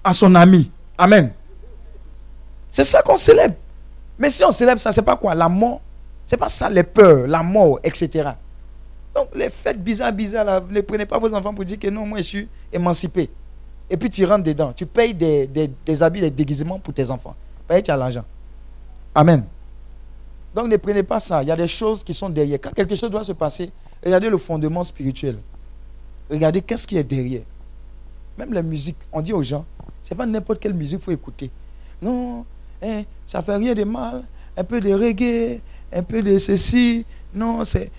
à son ami? Amen. C'est ça qu'on célèbre. Mais si on célèbre ça, c'est pas quoi? La mort. C'est pas ça les peurs, la mort, etc. Donc les fêtes bizarres, bizarres, ne prenez pas vos enfants pour dire que non, moi je suis émancipé. Et puis tu rentres dedans. Tu payes des, des, habits, des déguisements pour tes enfants. Paye, tu as l'argent? Amen. Donc ne prenez pas ça. Il y a des choses qui sont derrière. Quand quelque chose doit se passer, regardez le fondement spirituel. Regardez qu'est-ce qui est derrière. Même la musique, on dit aux gens, c'est pas n'importe quelle musique qu'il faut écouter. Non, hein, ça fait rien de mal. Un peu de reggae, un peu de ceci. Non, c'est.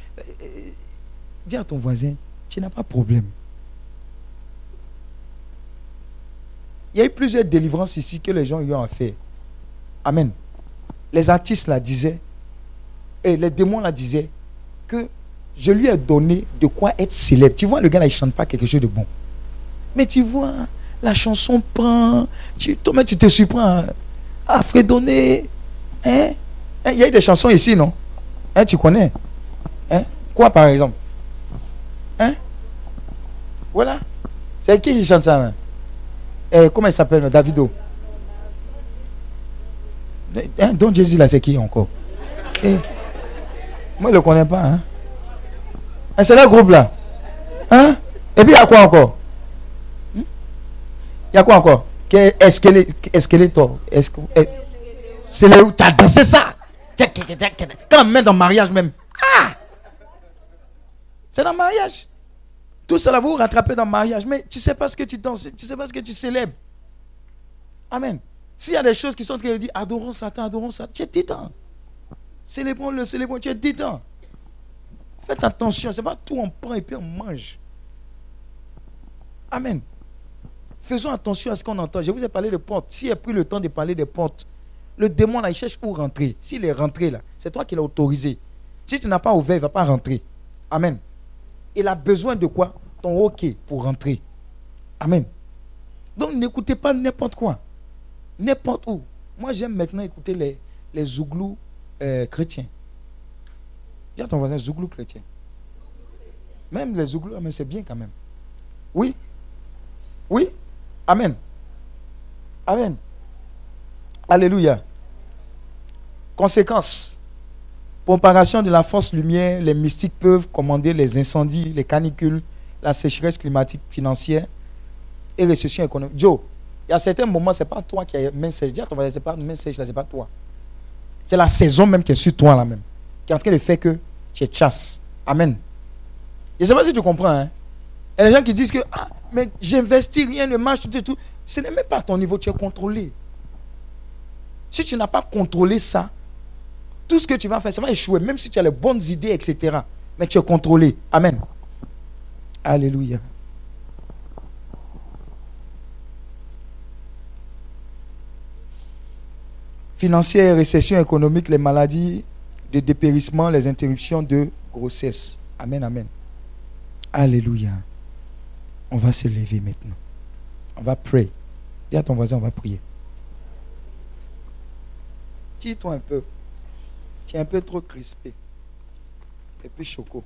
Dis à ton voisin, tu n'as pas de problème. Il y a eu plusieurs délivrances ici que les gens y ont fait. Amen. Les artistes la disaient, et les démons la disaient, que je lui ai donné de quoi être célèbre. Tu vois, le gars là, il chante pas quelque chose de bon. Mais tu vois, la chanson prend. Tu, toi tu te surprends à fredonner. Hein? hein? Il y a eu des chansons ici, non? Hein, tu connais? Hein? Quoi, par exemple? Hein? Voilà. C'est qui qui chante ça? Hein? Eh, comment il s'appelle, Davido? Hein? Donc Jésus, là, c'est qui encore? Eh, moi, je ne le connais pas. Hein? C'est le groupe là. Hein? Et puis il y a quoi encore? Hmm? Il y a quoi encore? Est-ce est, est-ce que c'est là où tu as dansé ça? Quand même dans le mariage même. Ah! C'est dans le mariage. Tout cela vous rattraper dans le mariage. Mais tu ne sais pas ce que tu danses, tu ne sais pas ce que tu célèbres. Amen. S'il y a des choses qui sont train de dire adorons Satan, adorons Satan, tu es dedans. Célébrons-le, célébrons, tu es dedans. Faites attention, c'est pas tout on prend et puis on mange. Amen. Faisons attention à ce qu'on entend. Je vous ai parlé de portes. S'il a pris le temps de parler des portes, le démon là, il cherche où rentrer. S'il est rentré là, c'est toi qui l'as autorisé. Si tu n'as pas ouvert, il ne va pas rentrer. Amen. Il a besoin de quoi? Ton OK pour rentrer. Amen. Donc n'écoutez pas n'importe quoi. N'importe où. Moi j'aime maintenant écouter les, les euh, chrétiens. Dis à ton voisin, Zouglou chrétien. Même les Zouglous, mais c'est bien quand même. Oui. Oui. Amen. Amen. Alléluia. Conséquence. Comparaison de la force lumière, les mystiques peuvent commander les incendies, les canicules, la sécheresse climatique financière et récession économique. Joe, il y a certains moments, ce n'est pas toi qui as main sèche. Dis ton voisin, ce n'est pas toi. C'est la saison même qui est sur toi là même. Qui est en train de faire que tu chasse. Amen. Je ne sais pas si tu comprends. Hein? Il y a des gens qui disent que ah, mais j'investis, rien ne marche, tout et tout. Ce n'est même pas ton niveau, tu es contrôlé. Si tu n'as pas contrôlé ça, tout ce que tu vas faire, ça va échouer, même si tu as les bonnes idées, etc. Mais tu es contrôlé. Amen. Alléluia. Financière, récession économique, les maladies, de dépérissement, les interruptions de grossesse. Amen, amen. Alléluia. On va se lever maintenant. On va prier. Dis à ton voisin, on va prier. Tire-toi un peu. Tu es un peu trop crispé. Et puis choco.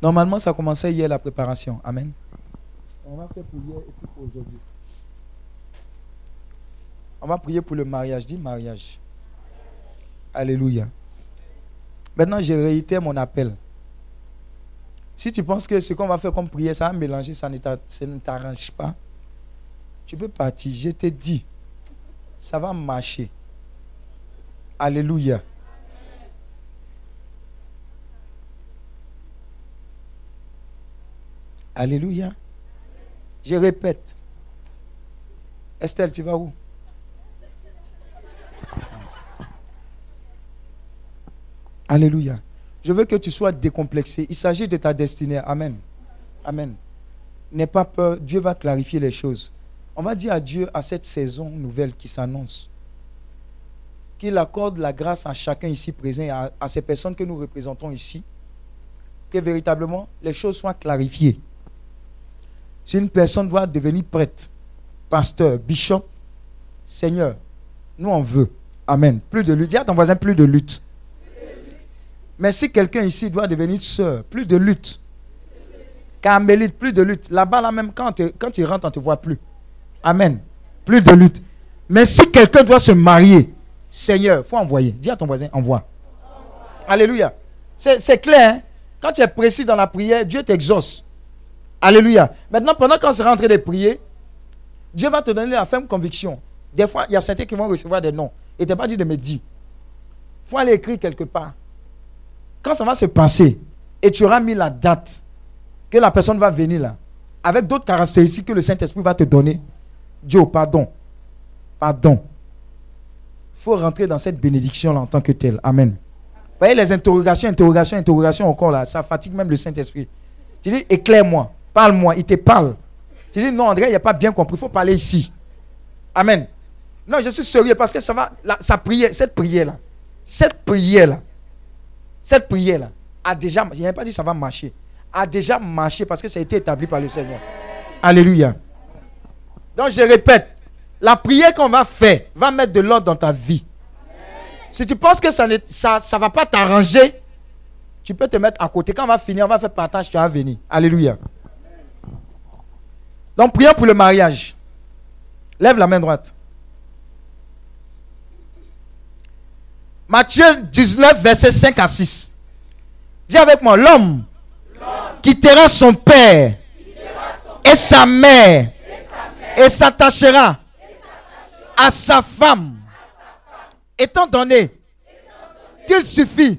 Normalement, ça commençait hier la préparation. Amen. On va faire et puis aujourd'hui. On va prier pour le mariage. Dis mariage. Alléluia. Maintenant, je réitère mon appel. Si tu penses que ce qu'on va faire comme prière, ça va mélanger, ça ne t'arrange pas, tu peux partir. Je te dis, ça va marcher. Alléluia. Alléluia. Je répète. Estelle, tu vas où? Alléluia. Je veux que tu sois décomplexé. Il s'agit de ta destinée. Amen. Amen. N'aie pas peur. Dieu va clarifier les choses. On va dire à Dieu à cette saison nouvelle qui s'annonce qu'il accorde la grâce à chacun ici présent et à, à, ces personnes que nous représentons ici, que véritablement les choses soient clarifiées. Si une personne doit devenir prêtre, pasteur, bishop, Seigneur, nous on veut. Amen. Plus de lutte. Dis à ton voisin plus de lutte. Mais si quelqu'un ici doit devenir sœur, plus de lutte. Carmélite, plus de lutte. Là-bas, là même, quand, quand tu rentres, on ne te voit plus. Amen. Plus de lutte. Mais si quelqu'un doit se marier, Seigneur, faut envoyer. Dis à ton voisin, envoie. Alléluia. C'est clair. Hein? Quand tu es précis dans la prière, Dieu t'exauce. Alléluia. Maintenant, pendant qu'on sera en train de prier, Dieu va te donner la ferme conviction. Des fois, il y a certains qui vont recevoir des noms. Et tu pas dit de me dire. Il faut aller écrire quelque part. Quand ça va se passer, et tu auras mis la date que la personne va venir là, avec d'autres caractéristiques que le Saint-Esprit va te donner, Dieu, pardon. Pardon. Il faut rentrer dans cette bénédiction là en tant que telle. Amen. voyez les interrogations, interrogations, interrogations encore là, ça fatigue même le Saint-Esprit. Tu dis, éclaire-moi, parle-moi, il te parle. Tu dis, non, André, il n'a pas bien compris, il faut parler ici. Amen. Non, je suis sérieux parce que ça va, sa prière, cette prière-là, cette prière-là, cette prière-là a déjà, je n'ai pas dit ça va marcher, a déjà marché parce que ça a été établi par le Seigneur. Alléluia. Donc je répète, la prière qu'on va faire va mettre de l'ordre dans ta vie. Si tu penses que ça ne ça, ça va pas t'arranger, tu peux te mettre à côté. Quand on va finir, on va faire partage, tu vas venir. Alléluia. Donc prions pour le mariage. Lève la main droite. Matthieu 19, verset 5 à 6. Dis avec moi, l'homme quittera son père et sa mère et s'attachera à sa femme. Étant donné qu'il suffit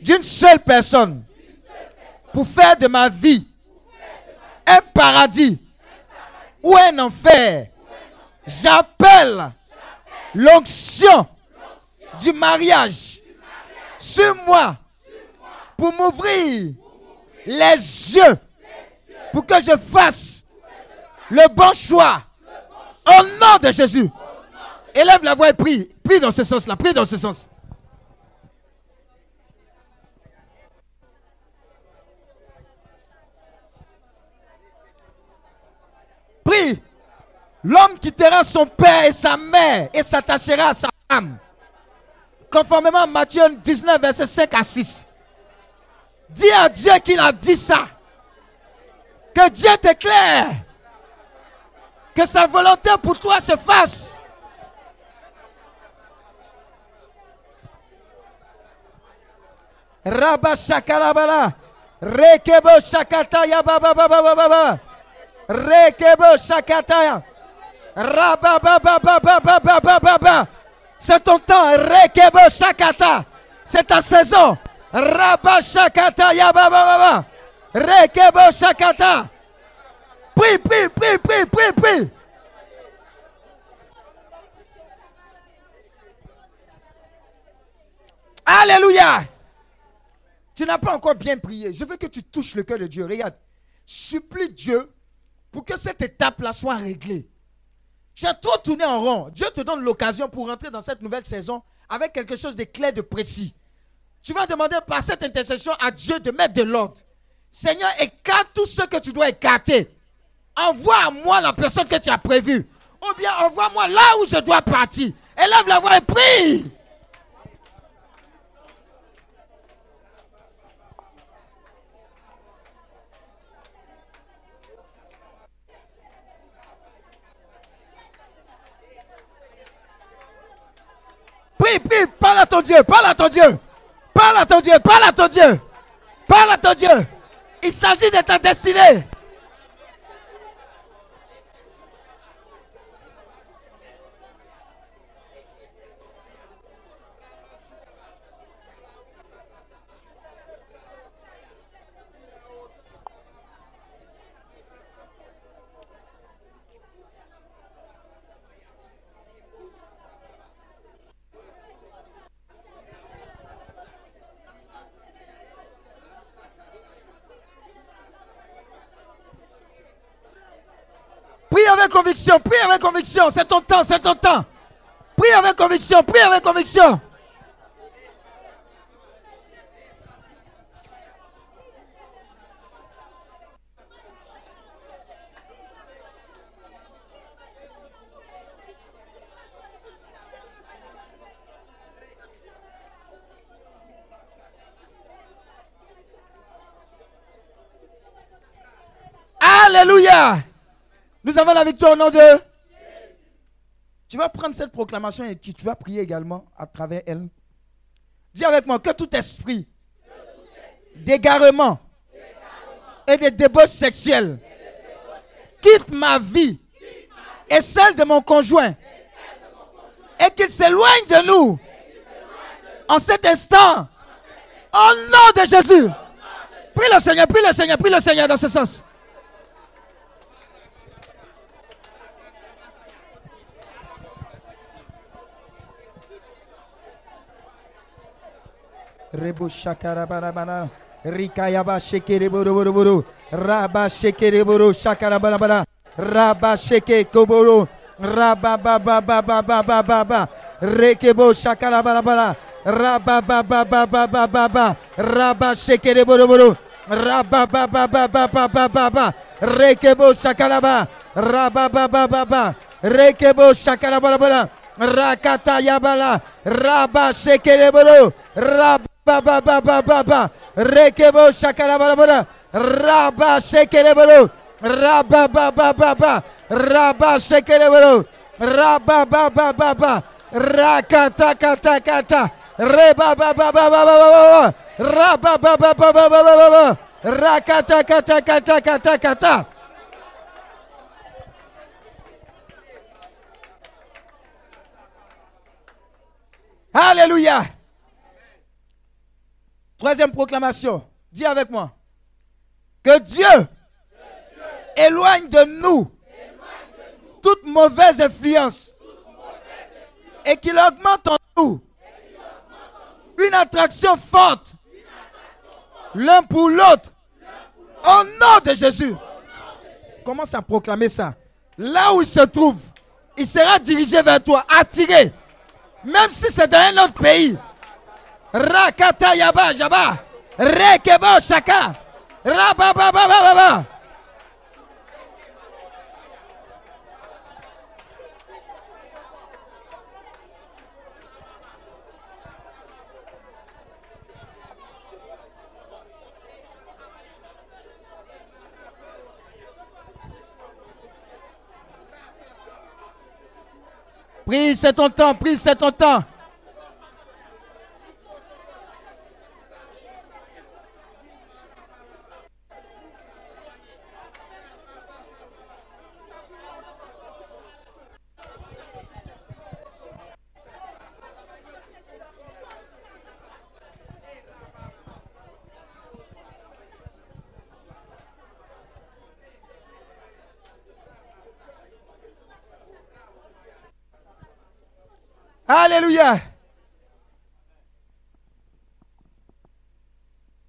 d'une seule personne pour faire de ma vie un paradis ou un enfer, j'appelle l'onction du mariage sur moi pour m'ouvrir les yeux pour que je fasse le bon choix au nom de Jésus. Élève la voix et prie. Prie dans ce sens-là. Prie dans ce sens. Prie. L'homme quittera son père et sa mère et s'attachera à sa femme. Conformément à Matthieu 19, verset 5 à 6. Dis à Dieu qu'il a dit ça. Que Dieu t'éclaire. Que sa volonté pour toi se fasse. Rabba shakalabala. Rekebo shakataya baba baba baba. Rekebo shakataya. C'est ton temps. Rekebo shakata. C'est ta saison. Rabba shakata ya baba baba. Rekebo shakata. Prie, prie, prie, prie, prie, prie. Alléluia. Tu n'as pas encore bien prié. Je veux que tu touches le cœur de Dieu. Regarde. Supplie Dieu pour que cette étape-là soit réglée. J'ai trop tourné en rond. Dieu te donne l'occasion pour rentrer dans cette nouvelle saison avec quelque chose de clair, de précis. Tu vas demander par cette intercession à Dieu de mettre de l'ordre. Seigneur, écarte tout ce que tu dois écarter. Envoie à moi la personne que tu as prévue. Ou bien envoie-moi là où je dois partir. Élève la voix et prie. Prie, parle à ton Dieu, parle à ton Dieu. Parle à ton Dieu, parle à ton Dieu. Parle à ton Dieu. Il s'agit de ta destinée. Prie conviction, prie avec conviction. C'est ton temps, c'est ton temps. Prie avec conviction, prie avec conviction. Alléluia. Nous avons la victoire au nom de. Tu vas prendre cette proclamation et tu vas prier également à travers elle. Dis avec moi que tout esprit d'égarement et de débauche sexuelle quitte ma vie et celle de mon conjoint et qu'il s'éloigne de nous en cet instant au nom de Jésus. Prie le Seigneur, prie le Seigneur, prie le Seigneur dans ce sens. Rebo Shakarabana. Rikayaba Shekere Boroboro. Rabba Shekere Boro Shakarabana. Rabba Sheke Koboro. Rabba Baba Baba Baba Baba. Rekebo Shakarabana. Rabba Baba Baba Baba. Rabba Shekere Boroboro. Rabba Baba Baba Baba Baba. Rekebo Shakaraba. Rabba Baba Baba. Rekebo Shakarabana. Rakata Yabala, Rabba Shekelebolo, Rabba. Ba ba ba ba ba ba. Rekebo shakalabarabara. Raba shekere boro. Raba ba ba ba ba. Raba shekere boro. Raba ba ba ba. Rakata kata kata. Reba ba ba. Troisième proclamation. Dis avec moi. Que Dieu, éloigne de nous toute mauvaise influence et qu'il augmente en nous une attraction forte l'un pour l'autre au nom de Jésus. Commence à proclamer ça. Là où il se trouve, il sera dirigé vers toi, attiré. Même si c'est dans un autre pays. Rakata yaba jaba. Rekeba shaka. Rabababababa. Prie, c'est ton temps, prie, c'est ton temps. Alléluia.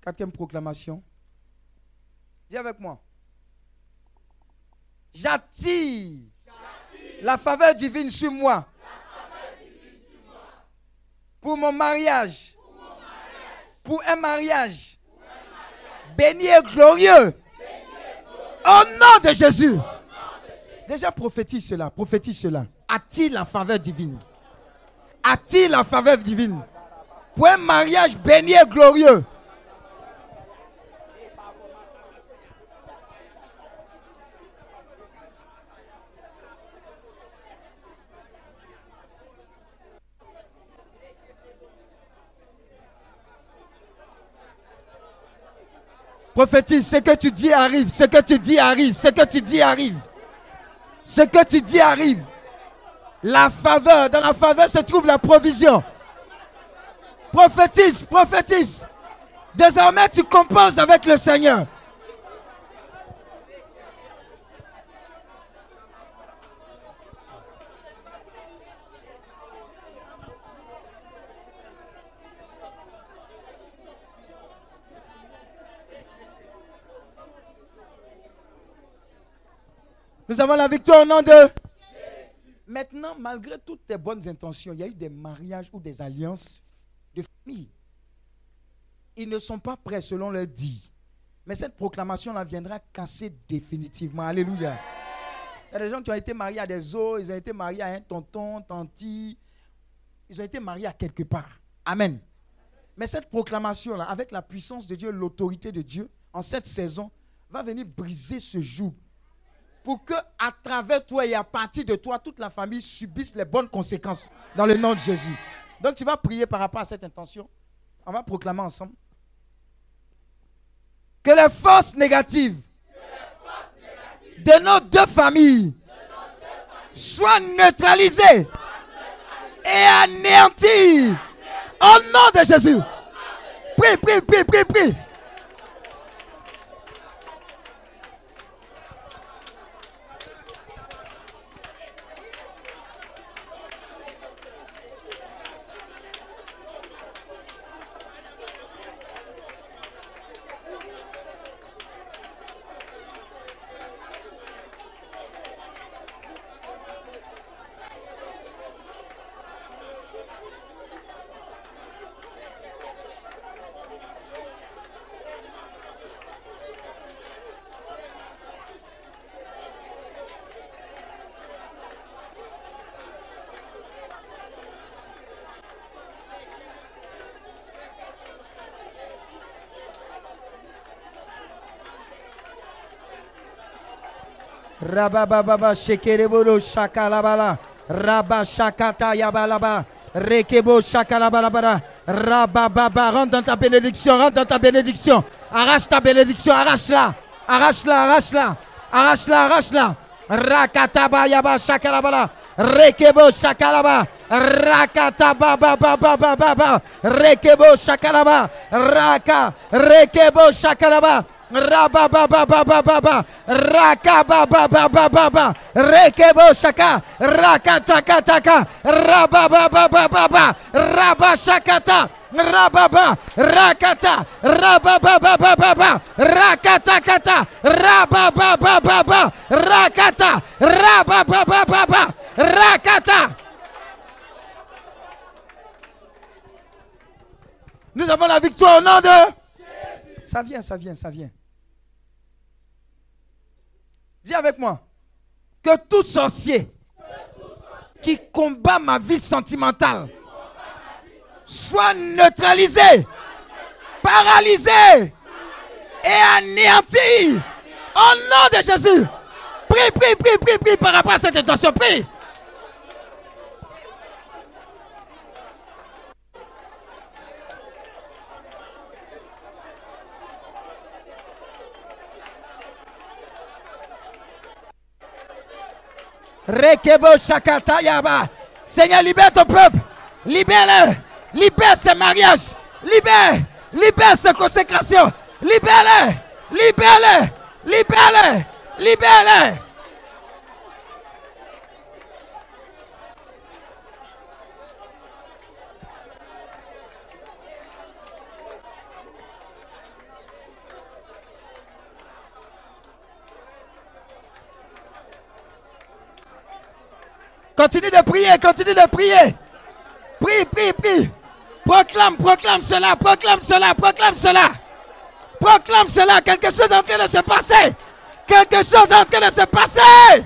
Quatrième proclamation. Dis avec moi. J'attire la faveur divine sur moi. Pour mon mariage. Pour un mariage. Béni et glorieux. Au nom de Jésus. Déjà prophétise cela. Prophétise cela. Attire la faveur divine attire la faveur divine pour un mariage béni et glorieux. Prophétise, ce que tu dis arrive, ce que tu dis arrive, ce que tu dis arrive. Ce que tu dis arrive. La faveur, dans la faveur se trouve la provision. Prophétise, prophétise. Désormais, tu composes avec le Seigneur. Nous avons la victoire au nom de Maintenant, malgré toutes tes bonnes intentions, il y a eu des mariages ou des alliances de famille. Ils ne sont pas prêts selon leur dit. Mais cette proclamation-là viendra casser définitivement. Alléluia. Il y a des gens qui ont été mariés à des os, ils ont été mariés à un tonton, tanti. Ils ont été mariés à quelque part. Amen. Mais cette proclamation-là, avec la puissance de Dieu, l'autorité de Dieu, en cette saison, va venir briser ce joug pour que à travers toi et à partir de toi, toute la famille subisse les bonnes conséquences dans le nom de Jésus. Donc tu vas prier par rapport à cette intention. On va proclamer ensemble. Que les forces négatives de nos deux familles soient neutralisées et anéanties au nom de Jésus. Prie, prie, prie, prie, prie. Rabababa shekerebolo shakalabala. Rabba shakata yabalaba. Rekebo shakalabalabala. Rabababa. Rentre dans ta bénédiction. Rentre dans ta bénédiction. Arrache ta bénédiction. Arrache-la. Arrache-la. Arrache-la. Arrache-la. Arrache-la. Rakataba yaba shakalabala. Rekebo shakalaba. Rakataba baba baba baba. Rekebo shakalaba. Raka. Rekebo shakalaba. Rababababababa, rakabababababa, rekebo shaka, rakatakataka, rabababababa, rabashakata, rababa, rakata, rabababababa, rakatakata, rabababababa, rakata, rabababababa, rakata. Nous avons la victoire au nom de... Ça vient, ça vient, ça vient. Dis avec moi que tout sorcier qui combat ma vie sentimentale soit neutralisé, paralysé et anéanti au nom de Jésus. Prie, prie, prie, prie, prie par rapport à cette intention. Prie. Rekebo Shakata Yaba. Seigneur, libère ton peuple. Libère-le. Libère ce mariage. Libère. Libère cette consécration. Libère-le. Libère-le. Libère-le. Libère-le. Continue de prier, continue de prier. Prie, prie, prie. Proclame, proclame cela, proclame cela, proclame cela. Proclame cela. Quelque chose est en train de se passer. Quelque chose est en train de se passer.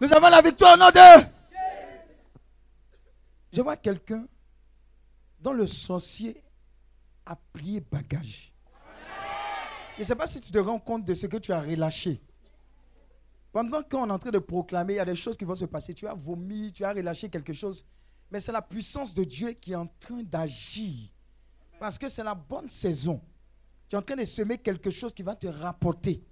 Nous avons la victoire au nom de... Je vois quelqu'un dont le sorcier a plié bagage. Je ne sais pas si tu te rends compte de ce que tu as relâché. Pendant qu'on est en train de proclamer, il y a des choses qui vont se passer. Tu as vomi, tu as relâché quelque chose. Mais c'est la puissance de Dieu qui est en train d'agir. Parce que c'est la bonne saison. Tu es en train de semer quelque chose qui va te rapporter.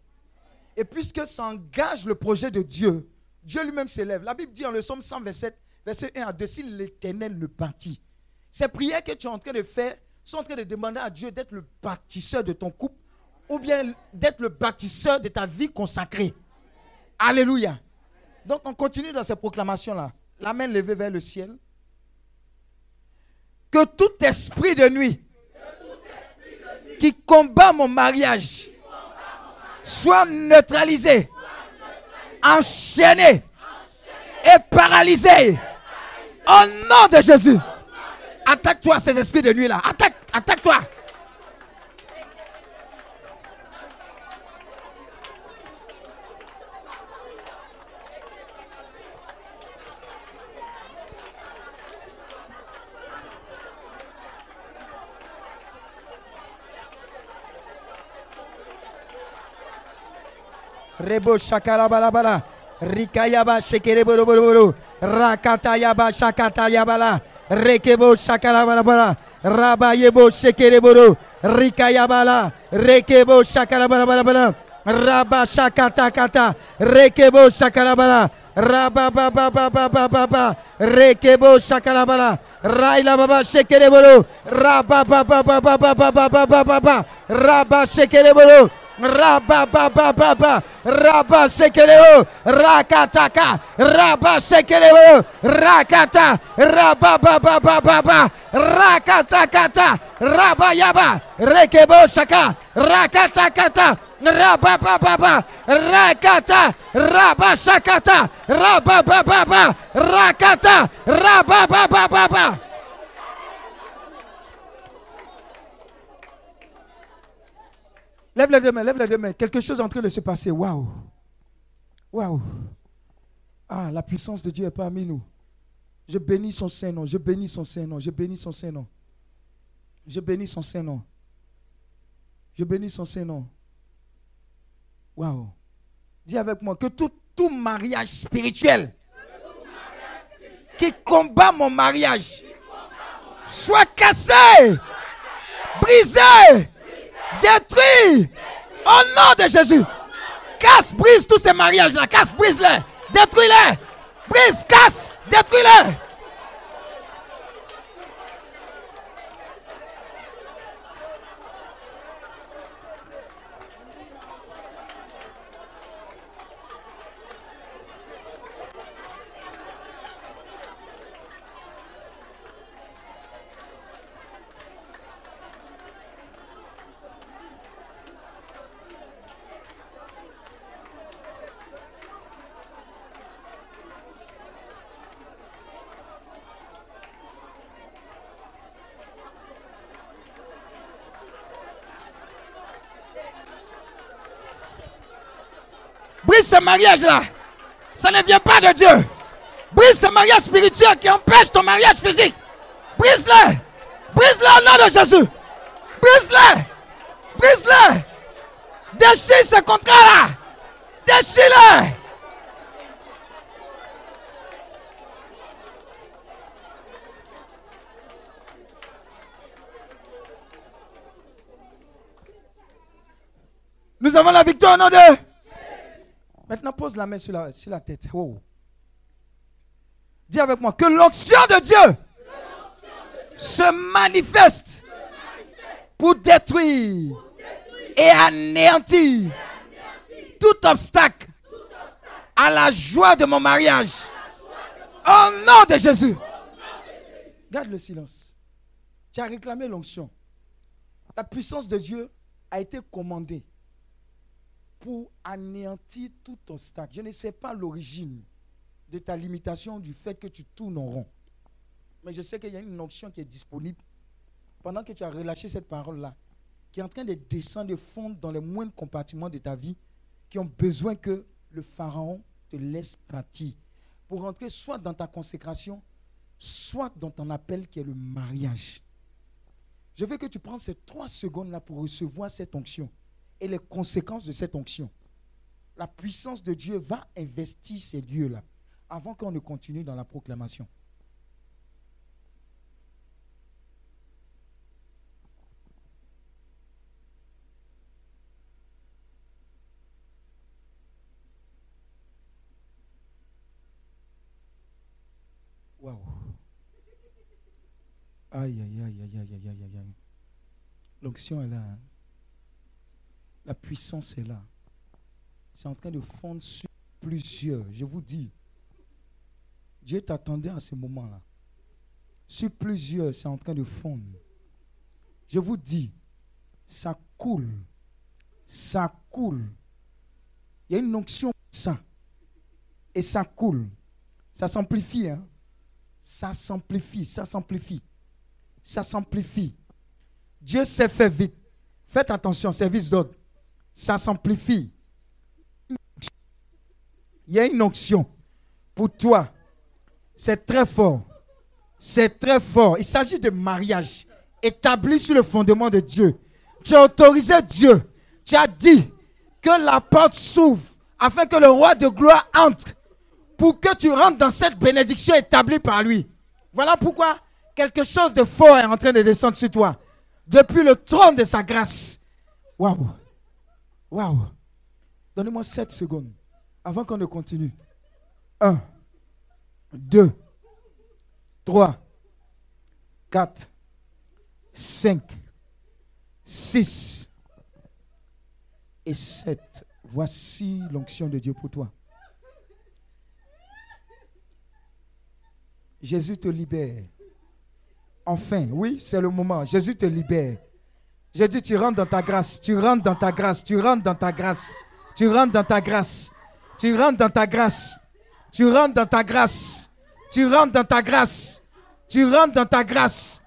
Et puisque ça engage le projet de Dieu, Dieu lui-même s'élève. La Bible dit en le psaume 127, verset 1 à 2, si l'éternel ne bâtit. Ces prières que tu es en train de faire sont en train de demander à Dieu d'être le bâtisseur de ton couple ou bien d'être le bâtisseur de ta vie consacrée. Alléluia. Donc on continue dans ces proclamations-là. La main levée vers le ciel. Que tout esprit de nuit qui combat mon mariage soit neutralisé enchaîné et paralysé. Au nom de Jésus. Attaque-toi ces esprits de nuit là. Attaque, attaque-toi. Rebo shakalabalabala. Rikayaba shekereboroboro. Rakatayaba shakatayabala. Rekebo shakalabalabala. Rabayebo shekereboro. Rikayabala. Rekebo shakalabalabala. Raba shakatakata. Rekebo shakalabala. Rababababababa. Rekebo shakalabala. Raila baba shekereboro. Rabababababababababa. Raba shekereboro. Rababababa, Rabba Sekeleo, Rakataka, Rabba Sekeleo, Rakata, Rababababa, Rakatakata, Rabayaba, Rekebo Shaka, Rakatakata, Rabababa, Rakata, Rabba Shakata, Rabababa, Rakata, Rabababa. Lève les deux mains, lève les deux mains. Quelque chose est en train de se passer. Waouh. Waouh. Ah, la puissance de Dieu est parmi nous. Je bénis son Saint-Nom, je bénis son Saint-Nom, je bénis son Saint-Nom. Je bénis son Saint-Nom. Je bénis son Saint-Nom. Waouh. Dis avec moi que tout, tout mariage spirituel qui combat mon mariage soit cassé, brisé, détruit au nom de Jésus. Casse, brise tous ces mariages-là. Casse, brise-les. Détruis-les. Brise, casse, détruis-les. Brise ce mariage-là. Ça ne vient pas de Dieu. Brise ce mariage spirituel qui empêche ton mariage physique. Brise-le. Brise-le au nom de Jésus. Brise-le. Brise-le. Déchire ce contrat-là. Déchire-le. Nous avons la victoire au nom de... Maintenant, pose la main sur la, sur la tête. Oh. Dis avec moi que l'onction de Dieu se manifeste pour détruire et anéantir tout obstacle à la joie de mon mariage. Au nom de Jésus. Garde le silence. Tu as réclamé l'onction. La puissance de Dieu a été commandée pour anéantir tout obstacle. Je ne sais pas l'origine de ta limitation du fait que tu tournes en rond. Mais je sais qu'il y a une onction qui est disponible pendant que tu as relâché cette parole-là, qui est en train de descendre et fondre dans les moindres compartiments de ta vie, qui ont besoin que le Pharaon te laisse partir pour rentrer soit dans ta consécration, soit dans ton appel qui est le mariage. Je veux que tu prennes ces trois secondes-là pour recevoir cette onction et les conséquences de cette onction. La puissance de Dieu va investir ces lieux-là avant qu'on ne continue dans la proclamation. Waouh. Aïe, aïe, aïe, aïe, aïe, aïe, aïe, aïe. L'onction est là. Hein. La puissance est là. C'est en train de fondre sur plusieurs. Je vous dis, Dieu t'attendait à ce moment-là. Sur plusieurs, c'est en train de fondre. Je vous dis, ça coule. Ça coule. Il y a une onction ça. Et ça coule. Ça s'amplifie. Hein? Ça s'amplifie. Ça s'amplifie. Ça s'amplifie. Dieu s'est fait vite. Faites attention, service d'ordre ça s'amplifie. Il y a une onction pour toi. C'est très fort. C'est très fort. Il s'agit de mariage établi sur le fondement de Dieu. Tu as autorisé Dieu. Tu as dit que la porte s'ouvre afin que le roi de gloire entre pour que tu rentres dans cette bénédiction établie par lui. Voilà pourquoi quelque chose de fort est en train de descendre sur toi. Depuis le trône de sa grâce. Waouh. Waouh! Donnez-moi 7 secondes avant qu'on ne continue. 1, 2, 3, 4, 5, 6 et 7. Voici l'onction de Dieu pour toi. Jésus te libère. Enfin, oui, c'est le moment. Jésus te libère. J'ai dit, tu rentres dans ta grâce, tu rentres dans ta grâce, tu rentres dans ta grâce, tu rentres dans ta grâce, tu rentres dans ta grâce, tu rentres dans ta grâce, tu rentres dans ta grâce, tu rentres dans ta grâce,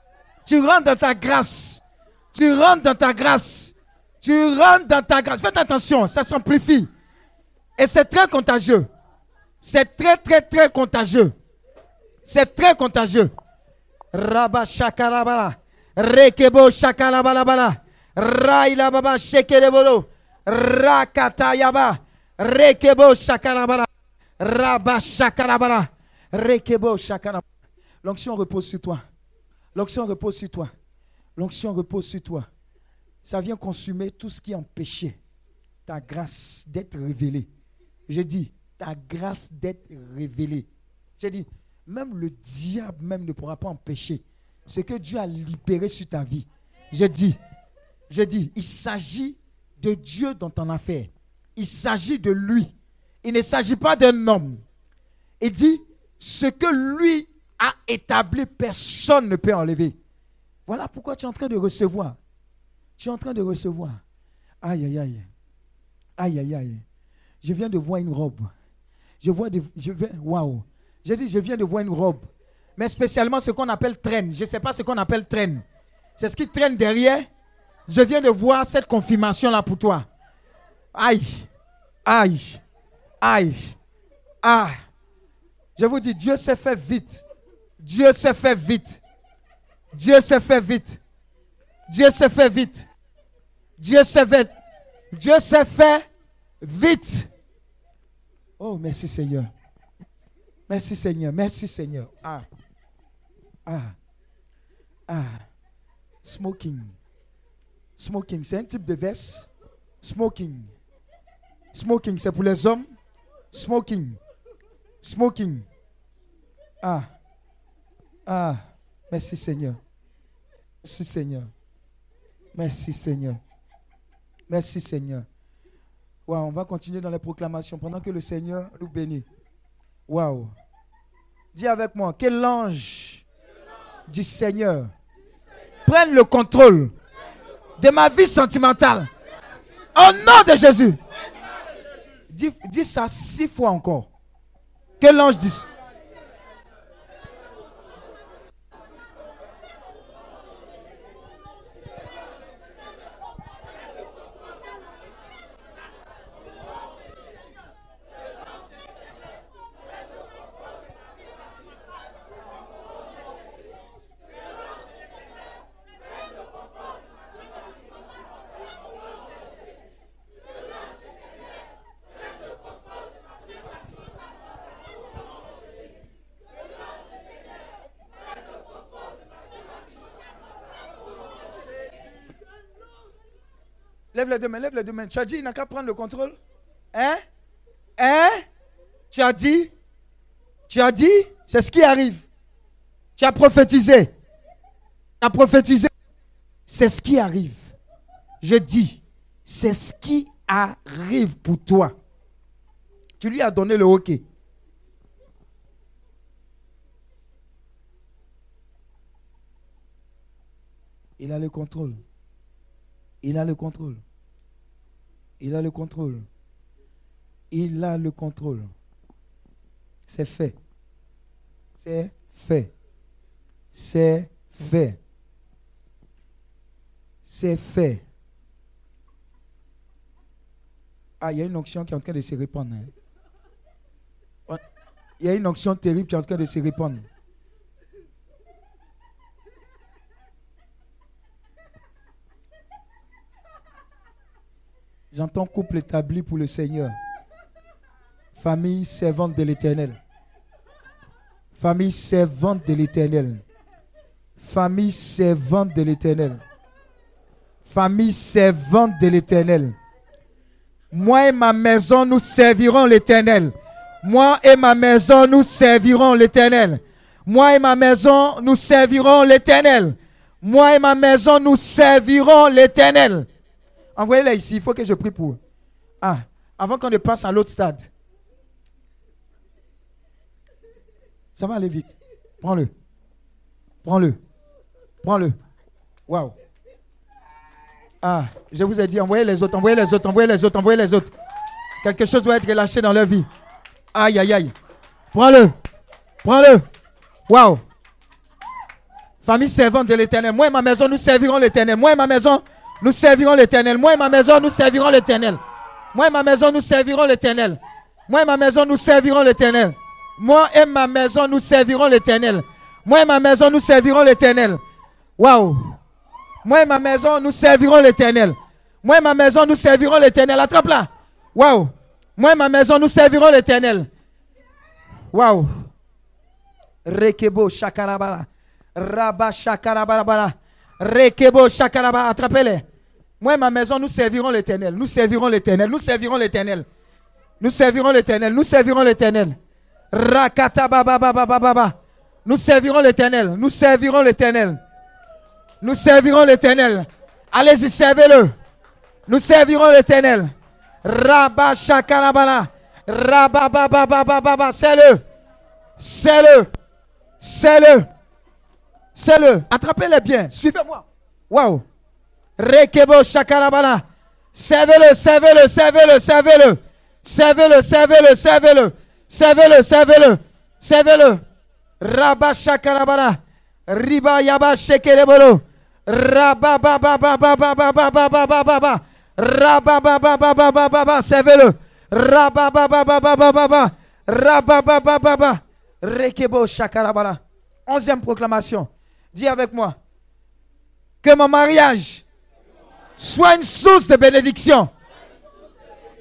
tu rentres dans ta grâce, tu rentres dans ta grâce, tu rentres dans ta grâce. Faites attention, ça s'amplifie. Et c'est très contagieux. C'est très, très, très contagieux. C'est très contagieux. Rabba shakarabala. Rekebo shakalabalabala. Raila baba shekerebolo. Rakatayaba. Rekebo shakarabala. Rabba shakarabala. Rekebo shakarabala. L'onction repose sur toi. L'onction repose sur toi. L'onction repose sur toi. Ça vient consumer tout ce qui empêchait ta grâce d'être révélée. J'ai dit, ta grâce d'être révélée. J'ai dit, même le diable même ne pourra pas empêcher ce que Dieu a libéré sur ta vie. J'ai dit, j'ai dit, il s'agit de Dieu dans ton affaire. Il s'agit de lui. Il ne s'agit pas d'un homme. Il dit, ce que lui a établi, personne ne peut enlever. Voilà pourquoi tu es en train de recevoir. Tu es en train de recevoir. Aïe, aïe, aïe. Aïe, aïe, aïe. Je viens de voir une robe. Je vois des. Je viens. Waouh. J'ai dit, je viens de voir une robe. Mais spécialement ce qu'on appelle traîne. Je ne sais pas ce qu'on appelle traîne. C'est ce qui traîne derrière. Je viens de voir cette confirmation-là pour toi. Aïe. Aïe. Aïe. Ah. Je vous dis, Dieu s'est fait vite. Dieu s'est fait vite. Dieu s'est fait vite. Dieu s'est fait vite. Dieu s'est fait. Dieu s'est fait vite. Oh, merci Seigneur. Merci Seigneur. Merci Seigneur. Ah. Ah. Ah. Smoking. Smoking, c'est un type de veste. Smoking. Smoking, c'est pour les hommes. Smoking. Smoking. Ah. Ah. Merci Seigneur. Merci Seigneur. Merci Seigneur. Merci Seigneur. Wow, on va continuer dans les proclamations pendant que le Seigneur nous bénit. Waouh. Dis avec moi, que l'ange du Seigneur prenne le contrôle de ma vie sentimentale. Au nom de Jésus. Dis, dis ça six fois encore. Que l'ange dise. Les deux mains, lève les deux mains. Tu as dit, il n'a qu'à prendre le contrôle. Hein? Hein? Tu as dit? Tu as dit? C'est ce qui arrive. Tu as prophétisé. Tu as prophétisé. C'est ce qui arrive. Je dis, c'est ce qui arrive pour toi. Tu lui as donné le hockey. Il a le contrôle. Il a le contrôle. Il a le contrôle. Il a le contrôle. C'est fait. C'est fait. C'est fait. C'est fait. Ah, il y a une onction qui est en train de se répandre. Hein. Il y a une onction terrible qui est en train de se répandre. J'entends couple établi pour le Seigneur. Famille servante de l'éternel. Famille servante de l'éternel. Famille servante de l'éternel. Famille servante de l'éternel. Moi et ma maison, nous servirons l'éternel. Moi et ma maison, nous servirons l'éternel. Moi et ma maison, nous servirons l'éternel. Moi et ma maison, nous servirons l'éternel. Envoyez-les ici, il faut que je prie pour. Ah, avant qu'on ne passe à l'autre stade. Ça va aller vite. Prends-le. Prends-le. Prends-le. Waouh. Ah, je vous ai dit, envoyez les autres, envoyez les autres, envoyez les autres, envoyez les autres. Quelque chose doit être relâché dans leur vie. Aïe, aïe, aïe. Prends-le. Prends-le. Waouh. Famille servante de l'éternel. Moi et ma maison, nous servirons l'éternel. Moi et ma maison, nous servirons l'éternel. Moi et ma maison, nous servirons l'éternel. Moi et ma maison, nous servirons l'éternel. Moi et ma maison, nous servirons l'éternel. Moi et ma maison, nous servirons l'éternel. Moi et ma maison, nous servirons l'éternel. Waouh. Moi et ma maison, nous servirons l'éternel. Moi et ma maison, nous servirons l'éternel. Attrape-la. Waouh. Moi et ma maison, nous servirons l'éternel. Waouh. Rekebo shakarabala. Rabba shakarabala. Rekebo shakarabala. Attrapez-les. Moi et ma maison, nous servirons l'éternel. Nous servirons l'éternel. Nous servirons l'éternel. Nous servirons l'éternel. Nous servirons l'éternel. Rakata baba. Nous servirons l'éternel. Nous servirons l'éternel. Nous servirons l'éternel. Allez-y, servez-le. Nous servirons l'éternel. Rabba shakalabala. Rabba baba baba baba. C'est-le. C'est-le. C'est-le. C'est-le. Attrapez-les bien. Suivez-moi. Waouh. Rekebo Shakarabala. Servez-le, servez-le, servez-le, servez-le. Servez-le, servez-le, servez-le. Servez-le, servez-le, servez-le. Rabba Shakarabala. Riba Yaba Shekerebolo. Rabba Baba Baba Baba Baba Baba Baba. Rabba Baba Baba Baba Baba. Servez-le. Rabba Baba Baba Baba Baba. Rabba Baba Baba. Rekebo Shakarabala. Onzième proclamation. Dis avec moi que mon mariage soit une source de bénédiction.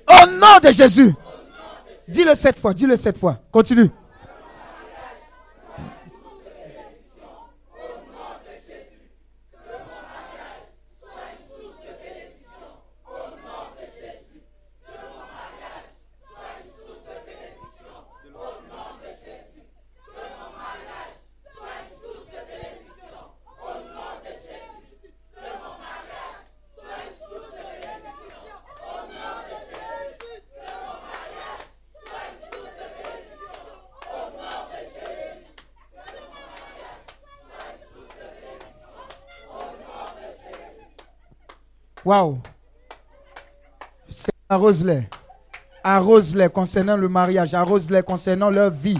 Au nom de Jésus. Dis-le sept fois, dis-le sept fois. Continue. Waouh. Arrose-les. Arrose-les concernant le mariage. Arrose-les concernant leur vie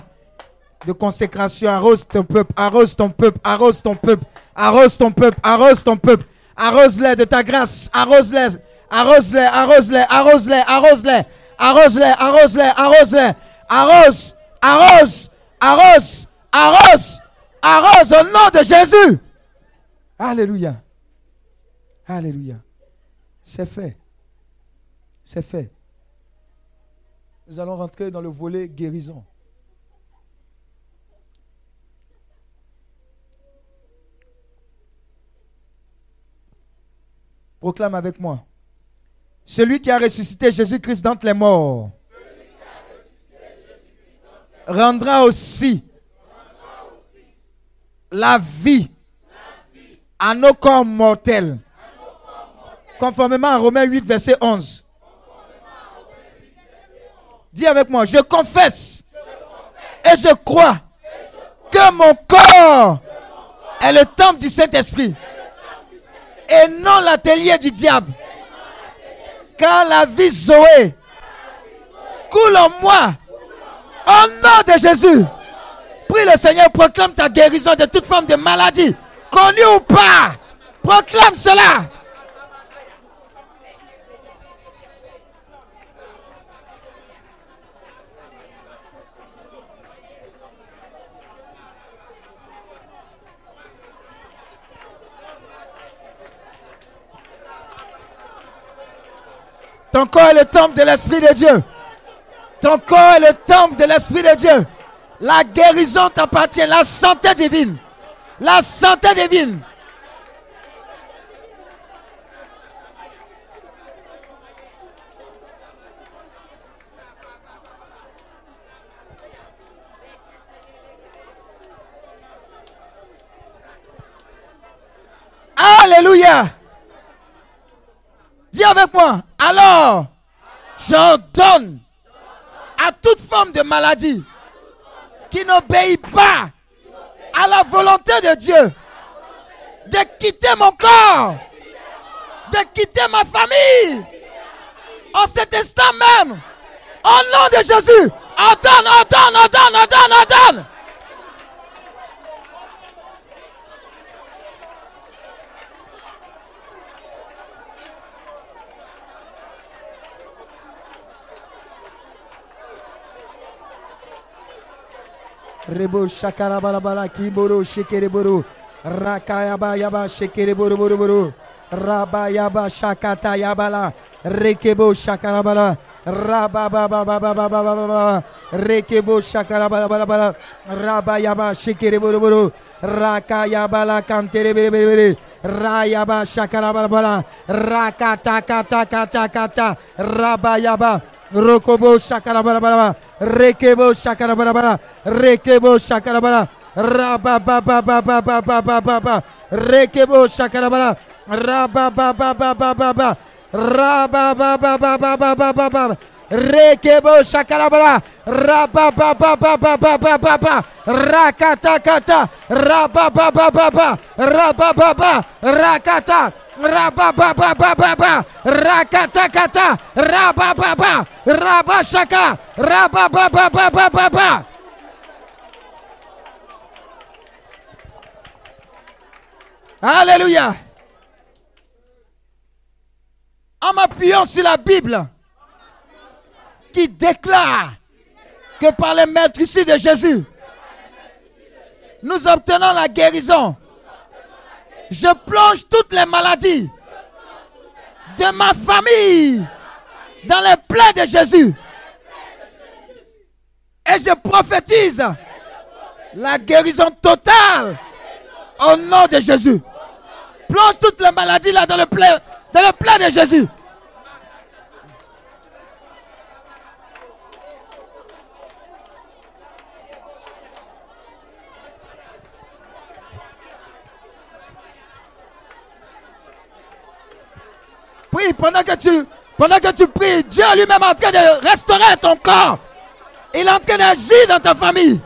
de consécration. Arrose ton peuple. Arrose ton peuple. Arrose ton peuple. Arrose ton peuple. Arrose ton peuple. Arrose-les de ta grâce. Arrose-les. Arrose-les. Arrose-les. Arrose-les. Arrose-les. Arrose-les. Arrose-les. Arrose-les. Arrose. Arrose. Arrose. Arrose. Arrose au nom de Jésus. Alléluia. Alléluia. C'est fait. C'est fait. Nous allons rentrer dans le volet guérison. Proclame avec moi. Celui qui a ressuscité Jésus-Christ d'entre les morts rendra aussi la vie à nos corps mortels Conformément à Romains 8, verset 11. Dis avec moi, je confesse et je crois que mon corps est le temple du Saint-Esprit et non l'atelier du diable. Car la vie Zoé coule en moi. Au nom de Jésus. Prie le Seigneur, proclame ta guérison de toute forme de maladie, connue ou pas. Proclame cela. Ton corps est le temple de l'Esprit de Dieu. Ton corps est le temple de l'Esprit de Dieu. La guérison t'appartient, la santé divine. La santé divine. Alléluia. Dis avec moi. Alors, j'ordonne à toute forme de maladie qui n'obéit pas à la volonté de Dieu de quitter mon corps, de quitter ma famille. En cet instant même, au nom de Jésus, ordonne, ordonne, ordonne, ordonne, ordonne. Rebo shakara bala bala kiboro shekere boro. Rakayaba yaba shekere boro boro boro. Raba yaba shakata yabala. Rekebo shakara bala. Raba ba ba ba ba ba ba ba ba ba. Rekebo shakara bala bala bala. Raba yaba shekere boro boro. Raka yabala kantere bere bere bere. Rayaba shakara bala bala. Rokobo Shakarabarabara, Rekebo Shakarabarabara, Rekebo Shakarabara, Rabba Baba Baba Baba Baba, Rekebo Shakarabara, Rabba Baba Baba Baba, Rabba Baba Baba Baba Baba. Rekebo shakarabala. Raba ba ba ba ba ba ba ba ba. Rakata kata. Raba ba ba ba ba. Raba ba ba. Rakata. Raba ba ba ba ba ba. Rakata kata. Raba ba ba. Raba shaka. Raba ba ba ba ba ba ba. Alléluia. En m'appuyant sur la Bible, qui déclare que par les maîtres de Jésus, nous obtenons la guérison. Je plonge toutes les maladies de ma famille dans les plaies de Jésus. Et je prophétise la guérison totale au nom de Jésus. Plonge toutes les maladies là dans le plein, dans le plein de Jésus. Prie pendant que tu pendant que tu pries, Dieu lui-même est en train de restaurer ton corps. Il est en train d'agir dans ta famille.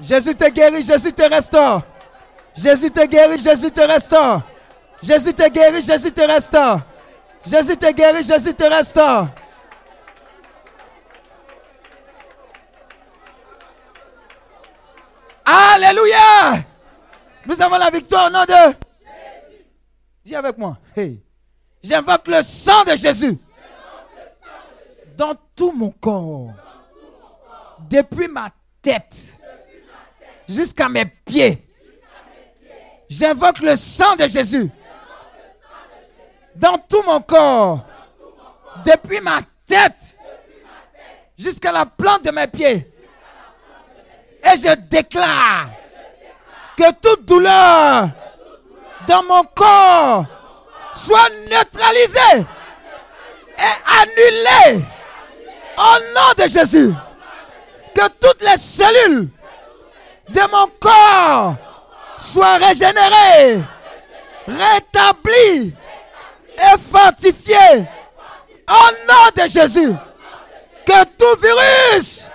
Jésus te guérit, Jésus te restaure. Jésus te guérit, Jésus te restaure. Jésus te guérit, Jésus te restaure. Jésus te guérit, Jésus te restaure. Alléluia. Nous avons la victoire au nom de Dis avec moi. J'invoque le sang de Jésus dans tout mon corps. Depuis ma tête jusqu'à mes pieds. J'invoque le sang de Jésus dans tout mon corps, depuis ma tête jusqu'à la plante de mes pieds. Et je déclare que toute douleur dans mon corps soit neutralisée et annulée au nom de Jésus. Que toutes les cellules de mon corps soient régénérées, rétablies et fortifiées au nom de Jésus. Que tout virus,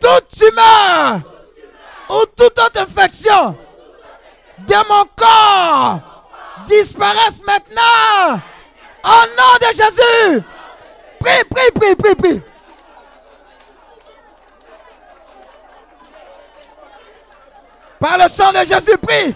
toute tumeur ou toute autre infection de mon corps disparaisse maintenant au nom de Jésus. Prie, prie, prie, prie, prie. Par le sang de Jésus, prie.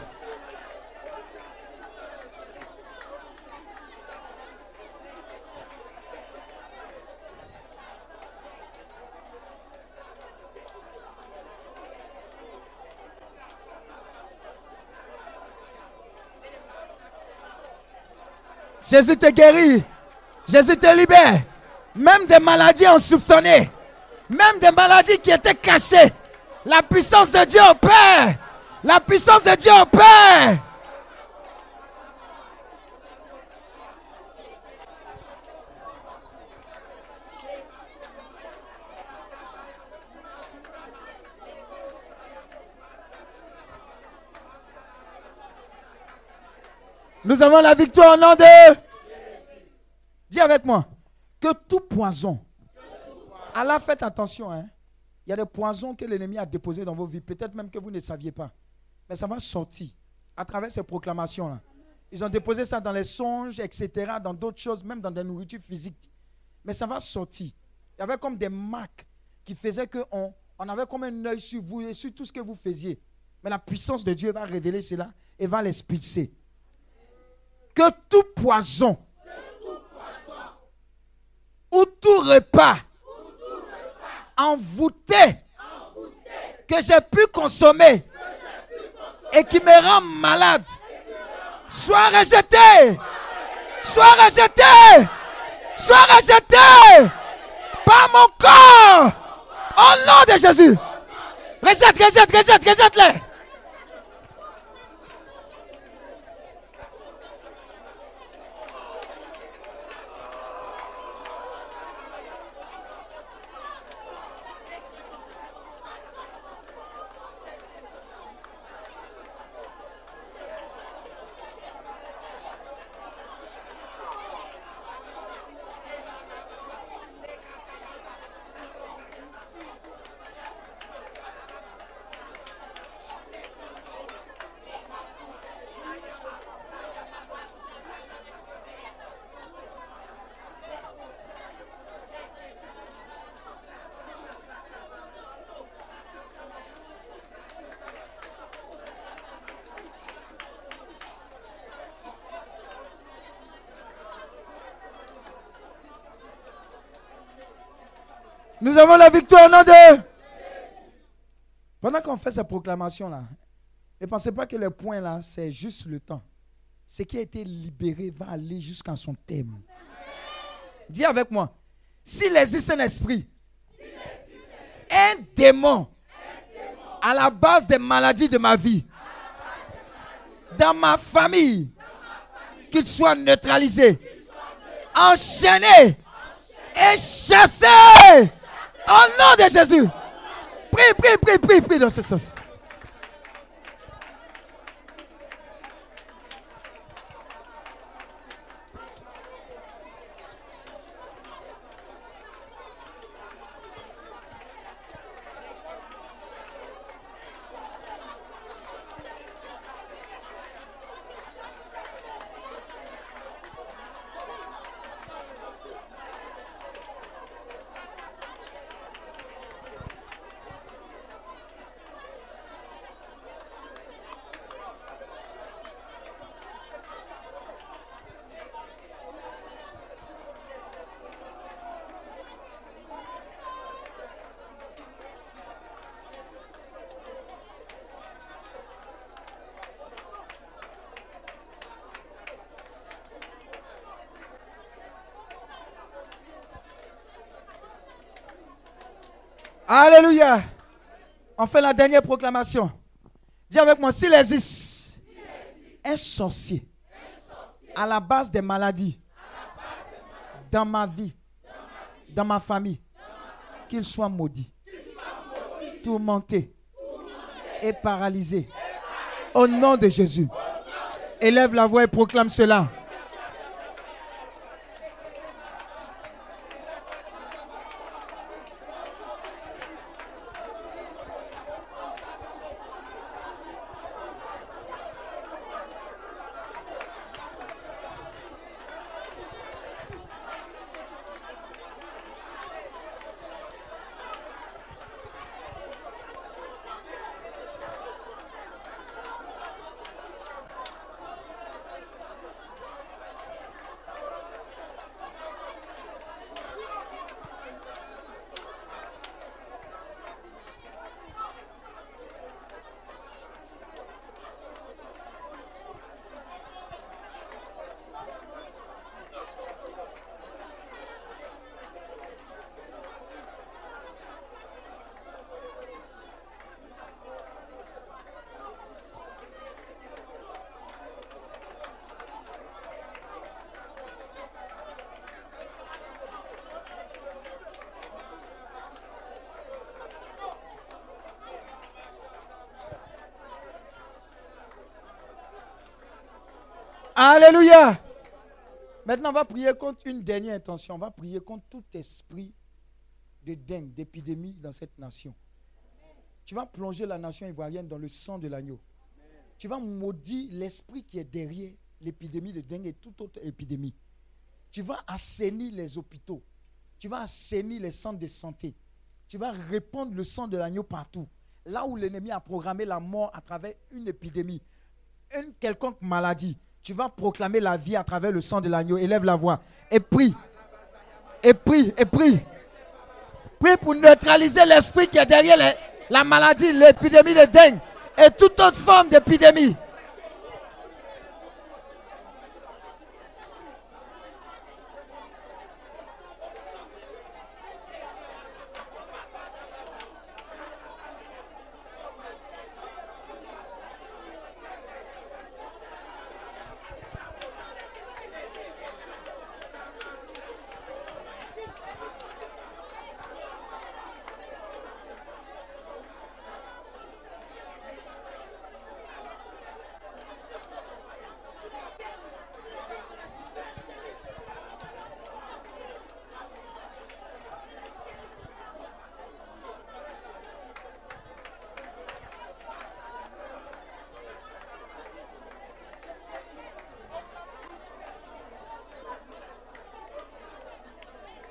Jésus te guérit. Jésus te libère. Même des maladies insoupçonnées. Même des maladies qui étaient cachées. La puissance de Dieu opère. La puissance de Dieu opère. Nous avons la victoire au nom de... Dis avec moi. Que tout poison. Allah, faites attention. Hein. Il y a des poisons que l'ennemi a déposés dans vos vies. Peut-être même que vous ne saviez pas. Mais ça va sortir à travers ces proclamations-là. Ils ont déposé ça dans les songes, etc., dans d'autres choses, même dans des nourritures physiques. Mais ça va sortir. Il y avait comme des marques qui faisaient qu'on On avait comme un œil sur vous et sur tout ce que vous faisiez. Mais la puissance de Dieu va révéler cela et va l'expulser. Que tout poison ou tout repas envoûté. Que j'ai pu consommer et qui me rend malade. Soit rejeté, soit rejeté, soit rejeté. Par mon corps. Au nom de Jésus. Rejette, rejette, rejette, rejette-les. Nous avons la victoire au nom de. Pendant qu'on fait cette proclamation-là, ne pensez pas que le point là, c'est juste le temps. Ce qui a été libéré va aller jusqu'à son thème. Dis avec moi. S'il existe un esprit, un démon à la base des maladies de ma vie, dans ma famille, qu'il soit neutralisé, enchaîné et chassé au nom de Jésus. Prie, prie, prie, prie, prie dans ce sens. Alléluia. On fait la dernière proclamation. Dis avec moi, s'il existe un sorcier à la base des maladies dans ma vie, dans ma famille, qu'il soit maudit, tourmenté et paralysé. Au nom de Jésus. Élève la voix et proclame cela. Alléluia. Maintenant, on va prier contre une dernière intention. On va prier contre tout esprit de dingue, d'épidémie dans cette nation. Tu vas plonger la nation ivoirienne dans le sang de l'agneau. Tu vas maudire l'esprit qui est derrière l'épidémie de dengue et toute autre épidémie. Tu vas assainir les hôpitaux. Tu vas assainir les centres de santé. Tu vas répandre le sang de l'agneau partout. Là où l'ennemi a programmé la mort à travers une épidémie, une quelconque maladie, tu vas proclamer la vie à travers le sang de l'agneau. Élève la voix et prie. Et prie, et prie. Prie pour neutraliser l'esprit qui est derrière la maladie, l'épidémie de dengue et toute autre forme d'épidémie.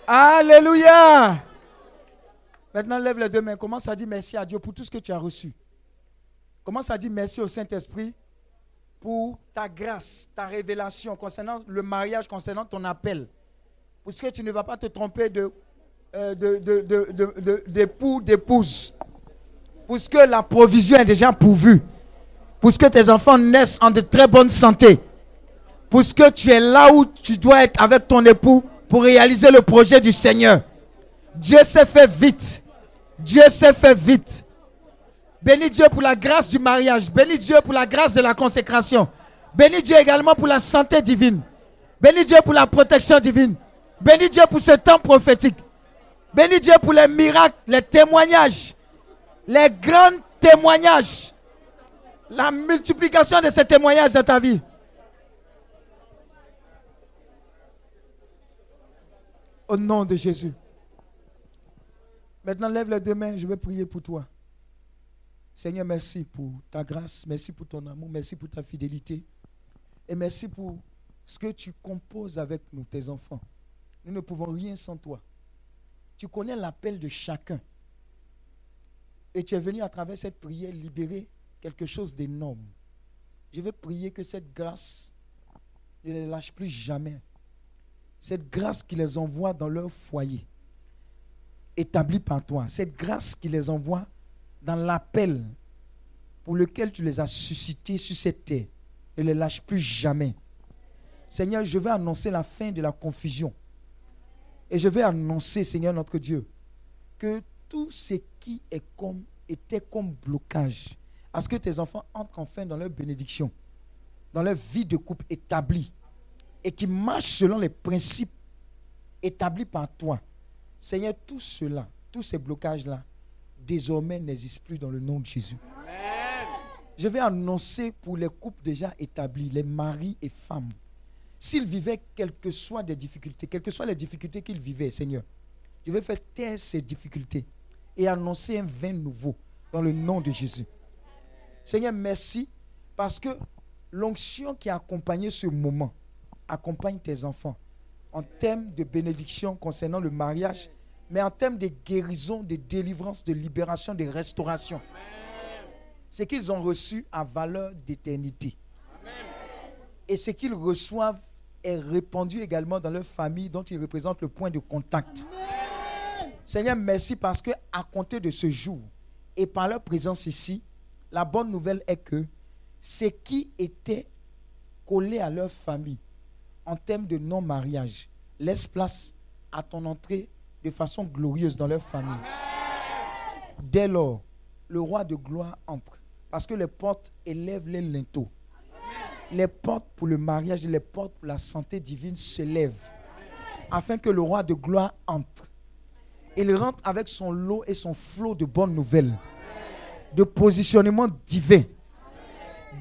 Alléluia. Maintenant, lève les deux mains. Commence à dire merci à Dieu pour tout ce que tu as reçu. Commence à dire merci au Saint-Esprit pour ta grâce, ta révélation concernant le mariage, concernant ton appel. Parce que tu ne vas pas te tromper de, euh, d'époux, d'épouse. Parce que la provision est déjà pourvue. Parce que tes enfants naissent en de très bonne santé. Parce que tu es là où tu dois être avec ton époux pour réaliser le projet du Seigneur. Dieu s'est fait vite. Dieu s'est fait vite. Bénis Dieu pour la grâce du mariage. Bénis Dieu pour la grâce de la consécration. Bénis Dieu également pour la santé divine. Bénis Dieu pour la protection divine. Bénis Dieu pour ce temps prophétique. Bénis Dieu pour les miracles, les témoignages, les grands témoignages. La multiplication de ces témoignages dans ta vie. Au nom de Jésus. Maintenant, lève les deux mains, je vais prier pour toi. Seigneur, merci pour ta grâce, merci pour ton amour, merci pour ta fidélité. Et merci pour ce que tu composes avec nous, tes enfants. Nous ne pouvons rien sans toi. Tu connais l'appel de chacun. Et tu es venu à travers cette prière libérer quelque chose d'énorme. Je vais prier que cette grâce ne lâche plus jamais cette grâce qui les envoie dans leur foyer, établie par toi, cette grâce qui les envoie dans l'appel pour lequel tu les as suscités sur cette terre, ne les lâche plus jamais. Seigneur, je vais annoncer la fin de la confusion. Et je vais annoncer, Seigneur notre Dieu, que tout ce qui est comme, était comme blocage, à ce que tes enfants entrent enfin dans leur bénédiction, dans leur vie de couple établie, et qui marche selon les principes établis par toi. Seigneur, tout cela, tous ces blocages-là, désormais n'existent plus dans le nom de Jésus. Je vais annoncer pour les couples déjà établis, les maris et femmes, s'ils vivaient quelles que soient des difficultés, quelles que soient les difficultés qu'ils vivaient, Seigneur, je vais faire taire ces difficultés et annoncer un vin nouveau dans le nom de Jésus. Seigneur, merci parce que l'onction qui a accompagné ce moment, accompagne tes enfants en termes de bénédiction concernant le mariage, mais en termes de guérison, de délivrance, de libération, de restauration. Ce qu'ils ont reçu a valeur d'éternité. Et ce qu'ils reçoivent est répandu également dans leur famille dont ils représentent le point de contact. Seigneur, merci parce que à compter de ce jour et par leur présence ici, la bonne nouvelle est que ce qui était collé à leur famille en termes de non-mariage, laisse place à ton entrée de façon glorieuse dans leur famille. Dès lors, le roi de gloire entre. Parce que les portes élèvent les linteaux. Les portes pour le mariage et les portes pour la santé divine se lèvent. Afin que le roi de gloire entre. Il rentre avec son lot et son flot de bonnes nouvelles. De positionnement divin.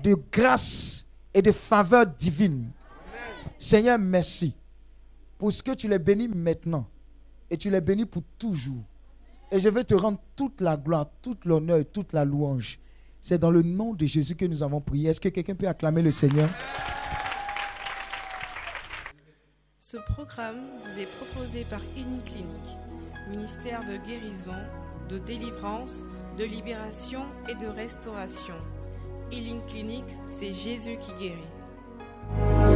De grâce et de faveur divine Seigneur, merci pour ce que tu les bénis maintenant et tu les bénis pour toujours. Et je vais te rendre toute la gloire, toute l'honneur et toute la louange. C'est dans le nom de Jésus que nous avons prié. Est-ce que quelqu'un peut acclamer le Seigneur? Ce programme vous est proposé par Clinique, ministère de guérison de délivrance, de libération et de restauration. Healing Clinic, c'est Jésus qui guérit.